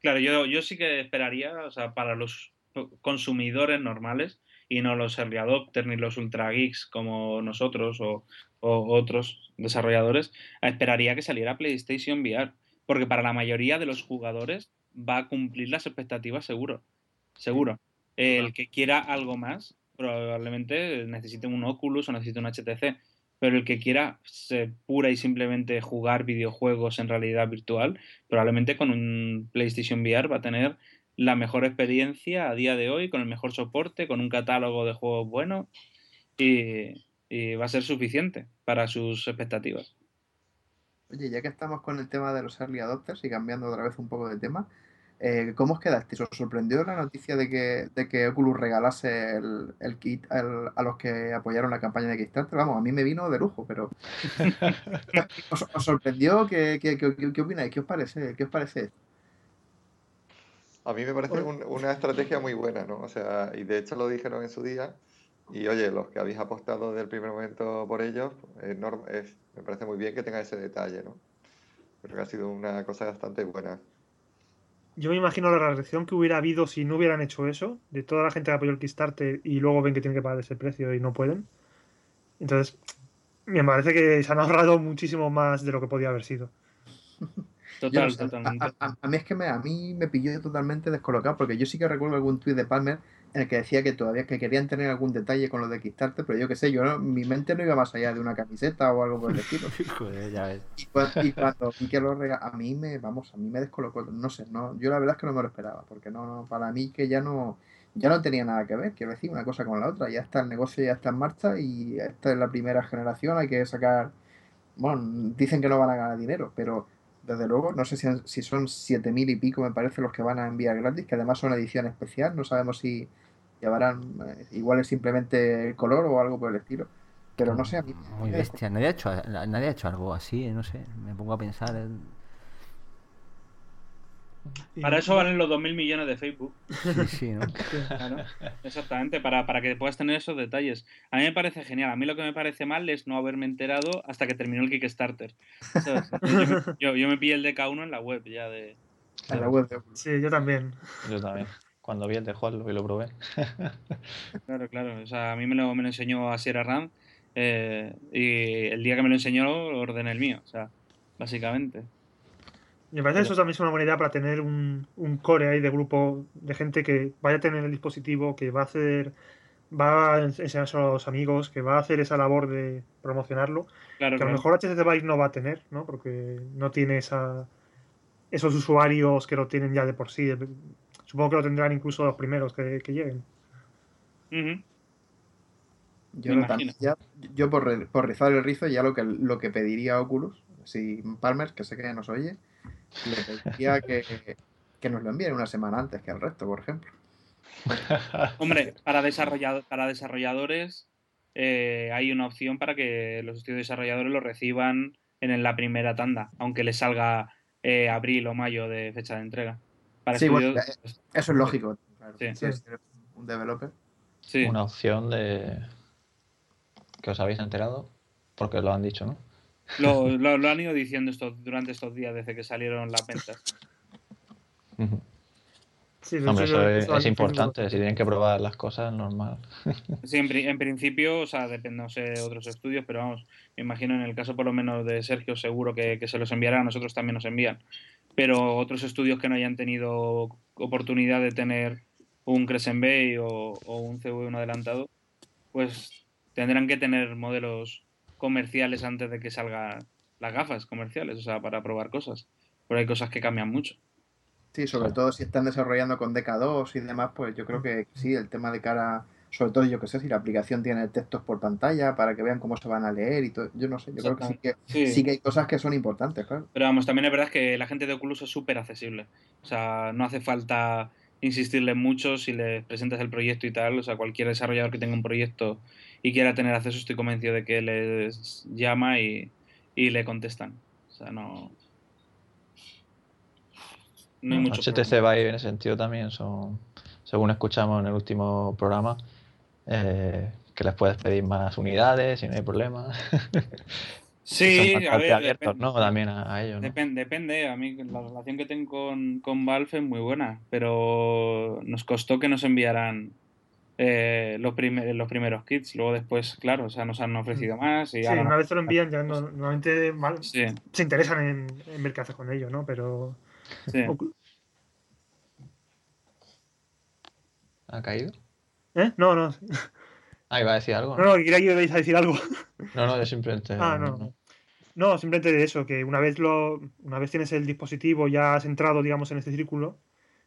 Claro, yo, yo sí que esperaría, o sea, para los consumidores normales y no los early adopters ni los ultra geeks como nosotros o, o otros desarrolladores, esperaría que saliera PlayStation VR, porque para la mayoría de los jugadores va a cumplir las expectativas seguro, seguro. El que quiera algo más probablemente necesite un Oculus o necesite un HTC, pero el que quiera se- pura y simplemente jugar videojuegos en realidad virtual, probablemente con un PlayStation VR va a tener la mejor experiencia a día de hoy, con el mejor soporte, con un catálogo de juegos bueno y, y va a ser suficiente para sus expectativas. Oye, ya que estamos con el tema de los early adopters y cambiando otra vez un poco de tema, eh, ¿cómo os quedasteis? ¿Os sorprendió la noticia de que, de que Oculus regalase el, el kit a los que apoyaron la campaña de Kickstarter? Vamos, a mí me vino de lujo, pero ¿os, os sorprendió? ¿Qué, qué, qué- qué opináis? ¿Qué os parece? ¿Qué os parece? A mí me parece un- una estrategia muy buena, ¿no? O sea, y de hecho lo dijeron en su día. Y oye, los que habéis apostado desde el primer momento por ellos, es norm- es- me parece muy bien que tenga ese detalle, ¿no? Creo que ha sido una cosa bastante buena. Yo me imagino la reacción que hubiera habido si no hubieran hecho eso, de toda la gente que apoyó el Kickstarter y luego ven que tienen que pagar ese precio y no pueden. Entonces, me parece que se han ahorrado muchísimo más de lo que podía haber sido. Total, no totalmente. a- a- a mí es que me, a mí me pilló totalmente descolocado, porque yo sí que recuerdo algún tuit de Palmer en el que decía que todavía que querían tener algún detalle con lo de Kickstarter, pero yo qué sé, yo no- mi mente no iba más allá de una camiseta o algo por el estilo. Joder, ya ves. Y cuando, y cuando vi que lo a mí me, vamos, a mí me descolocó, no sé, no, yo la verdad es que no me lo esperaba, porque no, no, para mí que ya no, ya no tenía nada que ver, quiero decir, una cosa con la otra, ya está el negocio, ya está en marcha y esta es la primera generación, hay que sacar, bueno, dicen que no van a ganar dinero, pero desde luego, no sé si, si son siete mil y pico, me parece, los que van a enviar gratis, que además son edición especial, no sabemos si llevarán, eh, igual es simplemente el color o algo por el estilo, pero no sé, a mí Muy bestia. Nadie ha hecho, nadie ha hecho algo así, eh, no sé. Me pongo a pensar. en- Para eso valen los 2.000 millones de Facebook. Sí, sí, ¿no? Claro, exactamente, para, para que puedas tener esos detalles. A mí me parece genial. A mí lo que me parece mal es no haberme enterado hasta que terminó el Kickstarter. Yo, me- yo, yo me pillé el DK1 en la web ya de... en la web. Sí, yo también. Yo también. Cuando vi el de jugarlo y lo probé. Claro, claro. O sea, a mí me lo, me lo enseñó a Sierra Ram eh, y el día que me lo enseñó ordené el mío. O sea, básicamente. Me parece eso también es una buena idea para tener un, un core ahí de grupo de gente que vaya a tener el dispositivo, que va a hacer, va a enseñárselo a los amigos, que va a hacer esa labor de promocionarlo, Claro, que a lo mejor HTC Vive no va a tener, ¿no? Porque no tiene esa, esos usuarios que lo tienen ya de por sí. Supongo que lo tendrán incluso los primeros que, que lleguen. Yo, no ya- yo por, por rizar el rizo, ya lo que, lo que pediría a Oculus, si Palmer, que sé que nos oye, le pediría que, que nos lo envíen una semana antes que el resto, por ejemplo. Hombre, para, desarrollado- para desarrolladores eh, hay una opción para que los estudios desarrolladores lo reciban en la primera tanda, aunque les salga eh, abril o mayo de fecha de entrega. Para Sí, bueno, estudios, Eso es lógico. Claro, Sí. si un developer. sí. Una opción de. que os habéis enterado. Porque lo han dicho, ¿no? Lo, lo- lo han ido diciendo estos, durante estos días desde que salieron las ventas. Sí, Hombre, eso- eso es, eso- es importante. Si tienen que probar las cosas, normal. Sí, en, pri- en principio, o sea, depende, no sé, de otros estudios, pero vamos, me imagino en el caso por lo menos de Sergio, seguro que, que se los enviará, a nosotros también nos envían. Pero otros estudios que no hayan tenido oportunidad de tener un Crescent Bay o, o un CV1 adelantado, pues tendrán que tener modelos comerciales antes de que salgan las gafas comerciales, o sea, para probar cosas. Pero hay cosas que cambian mucho. Sí, sobre todo si están desarrollando con DK2 y demás, pues yo creo que sí, el tema de cara, sobre todo yo que sé, si la aplicación tiene textos por pantalla para que vean cómo se van a leer y todo, yo no sé, yo creo que sí que, Sí. sí que hay cosas que son importantes, claro. Pero vamos, también es verdad que la gente de Oculus es súper accesible. O sea, no hace falta insistirle mucho si le presentas el proyecto y tal. O sea, cualquier desarrollador que tenga un proyecto y quiera tener acceso, estoy convencido de que les llama y, y le contestan. O sea, no. No hay mucho HTC. Vive en ese sentido también son, según escuchamos en el último programa, eh, que les puedes pedir más unidades y no hay problema. Sí, a ver, abiertos, ¿no? También a, a ellos, depende, a mí la relación que tengo con, con Valve es muy buena, pero nos costó que nos enviaran eh, los, prime- los primeros kits. Luego después, claro, o sea, nos han ofrecido más y Sí, ahora una no- vez te lo envían, ya no- normalmente mal- Sí, se interesan en, en ver qué haces con ello, ¿no? Pero sí. ¿Ha caído? ¿Eh? No, no. Ah, iba a decir algo. No, no, quería que ibais a decir algo. No, no, yo simplemente. Ah, no. No, simplemente de eso, que una vez lo, una vez tienes el dispositivo, ya has entrado, digamos, en este círculo,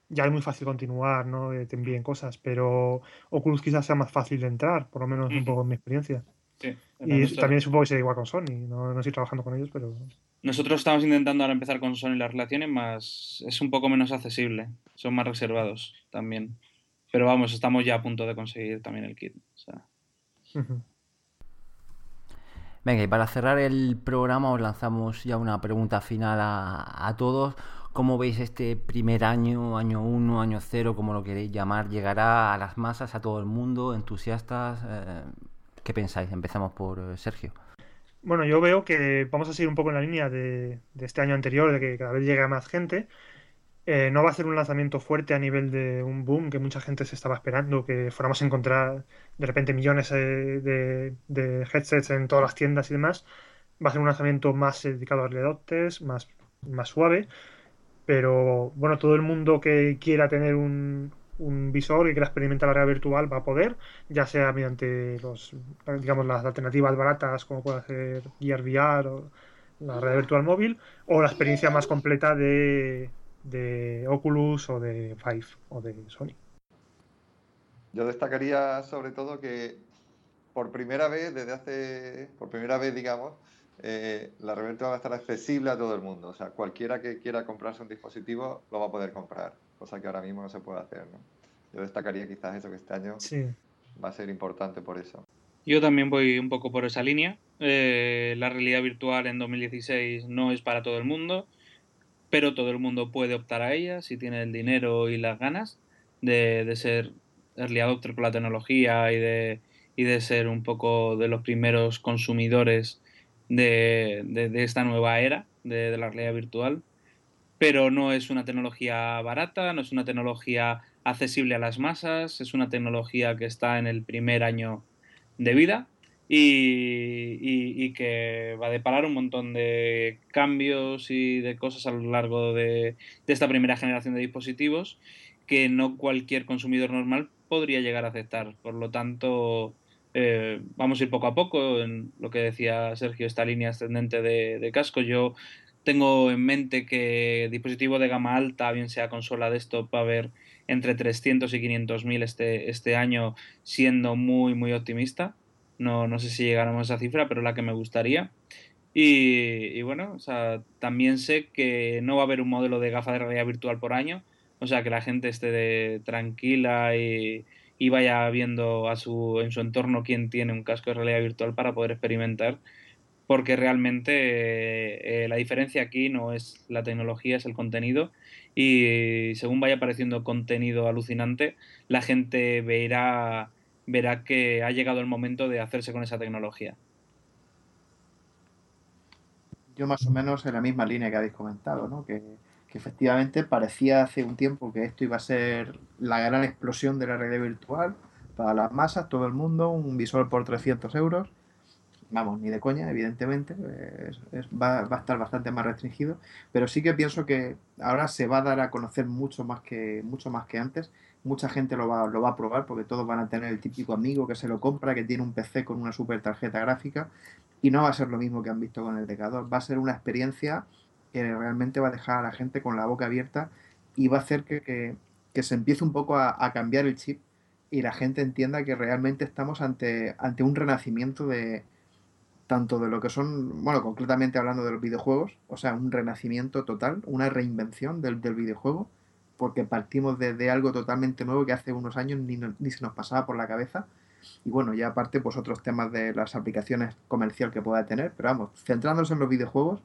ya es muy fácil continuar, ¿no? Que te envíen cosas, pero Oculus quizás sea más fácil de entrar, por lo menos un poco en mi experiencia. sí. Y Nosotros- también supongo que será igual con Sony, no, no estoy trabajando con ellos, pero Nosotros estamos intentando ahora empezar con Sony las relaciones, más es un poco menos accesible, son más reservados también. Pero vamos, estamos ya a punto de conseguir también el kit. O sea, ujú. Venga, y para cerrar el programa os lanzamos ya una pregunta final a, a todos. ¿Cómo veis este primer año, año 1, año 0, como lo queréis llamar? ¿Llegará a las masas, a todo el mundo, entusiastas? Eh, ¿Qué pensáis? Empezamos por eh, Sergio. Bueno, yo veo que vamos a seguir un poco en la línea de, este año anterior, de que cada vez llegue más gente. Eh, no va a ser un lanzamiento fuerte a nivel de un boom que mucha gente se estaba esperando, que fuéramos a encontrar de repente millones de, headsets en todas las tiendas y demás. Va a ser un lanzamiento más dedicado a early más suave. Pero bueno, todo el mundo que quiera tener un, un visor y quiera experimentar la realidad virtual va a poder, ya sea mediante los, digamos, las alternativas baratas como puede ser Gear VR o la realidad virtual móvil, o la experiencia más completa de, de Oculus o de Vive o de Sony. Yo destacaría sobre todo que por primera vez, desde hace, por primera vez digamos, eh, la realidad va a estar accesible a todo el mundo. O sea, cualquiera que quiera comprarse un dispositivo lo va a poder comprar, cosa que ahora mismo no se puede hacer. ¿no? Yo destacaría quizás eso que este año va a ser importante por eso. Yo también voy un poco por esa línea. Eh, la realidad virtual en 2016 no es para todo el mundo, pero todo el mundo puede optar a ella si tiene el dinero y las ganas de, de ser early adopter con la tecnología y de, y de ser un poco de los primeros consumidores de, de, esta nueva era de, la realidad virtual. Pero no es una tecnología barata, no es una tecnología accesible a las masas, es una tecnología que está en el primer año de vida y, que va a deparar un montón de cambios y de cosas a lo largo de, esta primera generación de dispositivos que no cualquier consumidor normal podría llegar a aceptar. Por lo tanto, eh, vamos a ir poco a poco en lo que decía Sergio, esta línea ascendente de, de casco. Yo tengo en mente que dispositivo de gama alta, bien sea consola de esto, va a haber entre 300 y 500 mil este, este año, siendo muy, muy optimista. No, no sé si llegaremos a esa cifra, pero la que me gustaría. Y, bueno, o sea, también sé que no va a haber un modelo de gafa de realidad virtual por año, o sea, que la gente esté tranquila y, y, vaya viendo a su, en su entorno quién tiene un casco de realidad virtual para poder experimentar, porque realmente eh, la diferencia aquí no es la tecnología, es el contenido y según vaya apareciendo contenido alucinante, la gente verá, verá que ha llegado el momento de hacerse con esa tecnología. Yo más o menos en la misma línea que habéis comentado, ¿no? que, que efectivamente parecía hace un tiempo que esto iba a ser la gran explosión de la realidad virtual para las masas, todo el mundo, un visor por 300 euros vamos, ni de coña, evidentemente, va, a estar bastante más restringido, pero sí que pienso que ahora se va a dar a conocer mucho más que, mucho más que antes. Mucha gente lo va, lo va a probar porque todos van a tener el típico amigo que se lo compra, que tiene un PC con una super tarjeta gráfica y no va a ser lo mismo que han visto con el decador. Va a ser una experiencia que realmente va a dejar a la gente con la boca abierta y va a hacer que, se empiece un poco a, cambiar el chip y la gente entienda que realmente estamos ante, ante un renacimiento de, tanto de lo que son, bueno, concretamente hablando de los videojuegos, o sea, un renacimiento total, una reinvención del, videojuego, porque partimos de, algo totalmente nuevo que hace unos años ni, ni, se nos pasaba por la cabeza. Y bueno, ya aparte, pues otros temas de las aplicaciones comercial que pueda tener, pero vamos, centrándose en los videojuegos,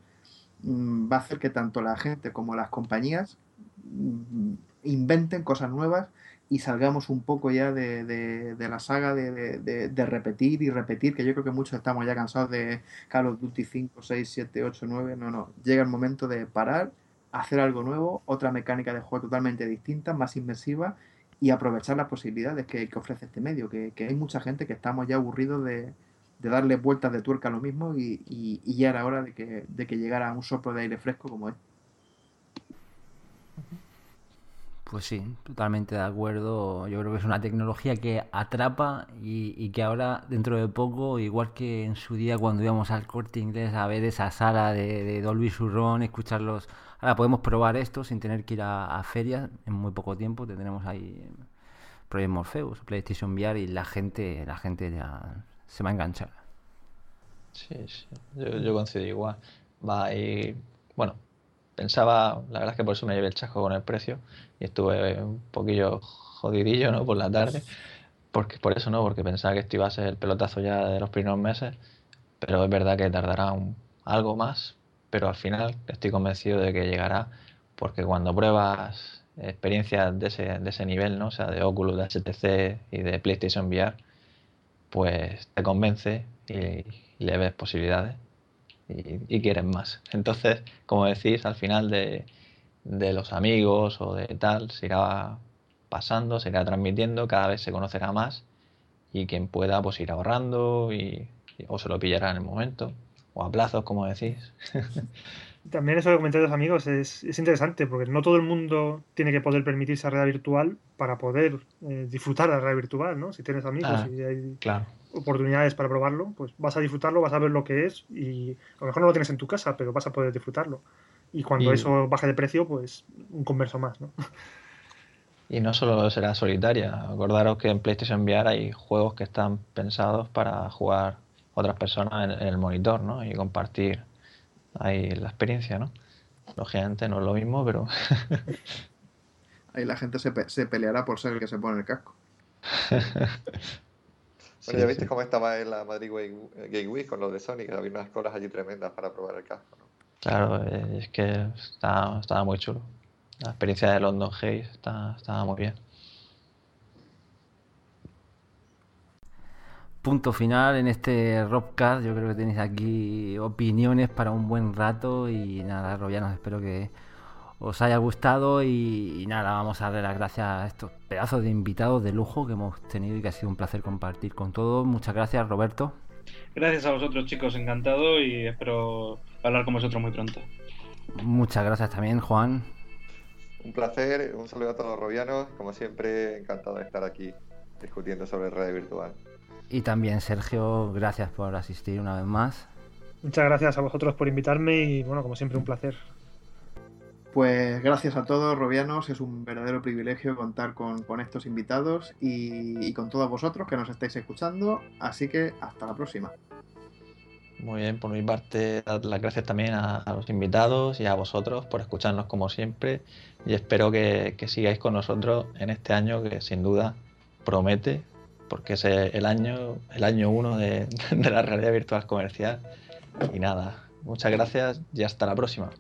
va a hacer que tanto la gente como las compañías mm, inventen cosas nuevas y salgamos un poco ya de, de, la saga de, de, repetir y repetir, que yo creo que muchos estamos ya cansados de Call of Duty 5, 6, 7, 8, 9. No, no. Llega el momento de parar, hacer algo nuevo, otra mecánica de juego totalmente distinta, más inmersiva y aprovechar las posibilidades que, que ofrece este medio. Que, que, hay mucha gente que estamos ya aburridos de, darle vueltas de tuerca a lo mismo y, y, y ya era hora de que, de que llegara un soplo de aire fresco como este. Pues sí, totalmente de acuerdo. Yo creo que es una tecnología que atrapa y, que ahora, dentro de poco, igual que en su día cuando íbamos al corte inglés a ver esa sala de, Dolby Surround, escucharlos, ahora podemos probar esto sin tener que ir a, ferias en muy poco tiempo. Tenemos ahí Project Morpheus, PlayStation VR y la gente, la gente ya se va a enganchar. Sí, sí, yo, yo igual. Va ir, bueno, pensaba, la verdad es que por eso me llevé el chasco con el precio y estuve un poquillo jodidillo, ¿no? Por la tarde, porque por eso no, porque pensaba que esto iba a ser el pelotazo ya de los primeros meses, pero es verdad que tardará algo más, pero al final estoy convencido de que llegará, porque cuando pruebas experiencias de ese, de ese nivel, ¿no? O sea, de Oculus, de HTC y de PlayStation VR, pues te convence y le ves posibilidades y, quieren más. Entonces, como decís, al final de, los amigos o de tal, se irá pasando, se irá transmitiendo, cada vez se conocerá más y quien pueda pues ir ahorrando y, o se lo pillará en el momento o a plazos, como decís. también eso que comentáis los amigos es, es, interesante porque no todo el mundo tiene que poder permitirse la realidad virtual para poder eh, disfrutar de la realidad virtual, ¿no? Si tienes amigos Ah, y hay Claro. oportunidades para probarlo, pues vas a disfrutarlo, vas a ver lo que es y a lo mejor no lo tienes en tu casa, pero vas a poder disfrutarlo. Y cuando Y- eso baje de precio, pues un converso más, ¿no? Y no solo será solitaria. Acordaros que en PlayStation VR hay juegos que están pensados para jugar otras personas en, en el monitor, ¿no? Y compartir ahí la experiencia, ¿no? Lógicamente no es lo mismo, pero Ahí la gente se, pe- se peleará por ser el que se pone el casco. sí, Bueno, ya viste sí. cómo estaba en la Madrid Game Week con lo de Sony, que había unas colas allí tremendas para probar el casco. ¿no? Claro, es que está- estaba muy chulo. La experiencia de London Haze está, estaba muy bien. Punto final en este Robcast. Yo creo que tenéis aquí opiniones para un buen rato. Y nada, Robianos, espero que os haya gustado. Y, y nada, vamos a darle las gracias a estos pedazos de invitados de lujo que hemos tenido y que ha sido un placer compartir con todos. Muchas gracias, Roberto. Gracias a vosotros, chicos, encantado y espero hablar con vosotros muy pronto. Muchas gracias también, Juan. Un placer, un saludo a todos los robianos. Como siempre, encantado de estar aquí discutiendo sobre red virtual. Y también, Sergio, gracias por asistir una vez más. Muchas gracias a vosotros por invitarme y bueno, como siempre, un placer. Pues gracias a todos, Robianos. Es un verdadero privilegio contar con, con estos invitados y, y con todos vosotros que nos estáis escuchando. Así que hasta la próxima. Muy bien, por mi parte, dar las gracias también a, a los invitados y a vosotros por escucharnos como siempre y espero que, que sigáis con nosotros en este año que sin duda promete, porque es el año, el año uno de, la realidad virtual comercial. Y nada, muchas gracias y hasta la próxima.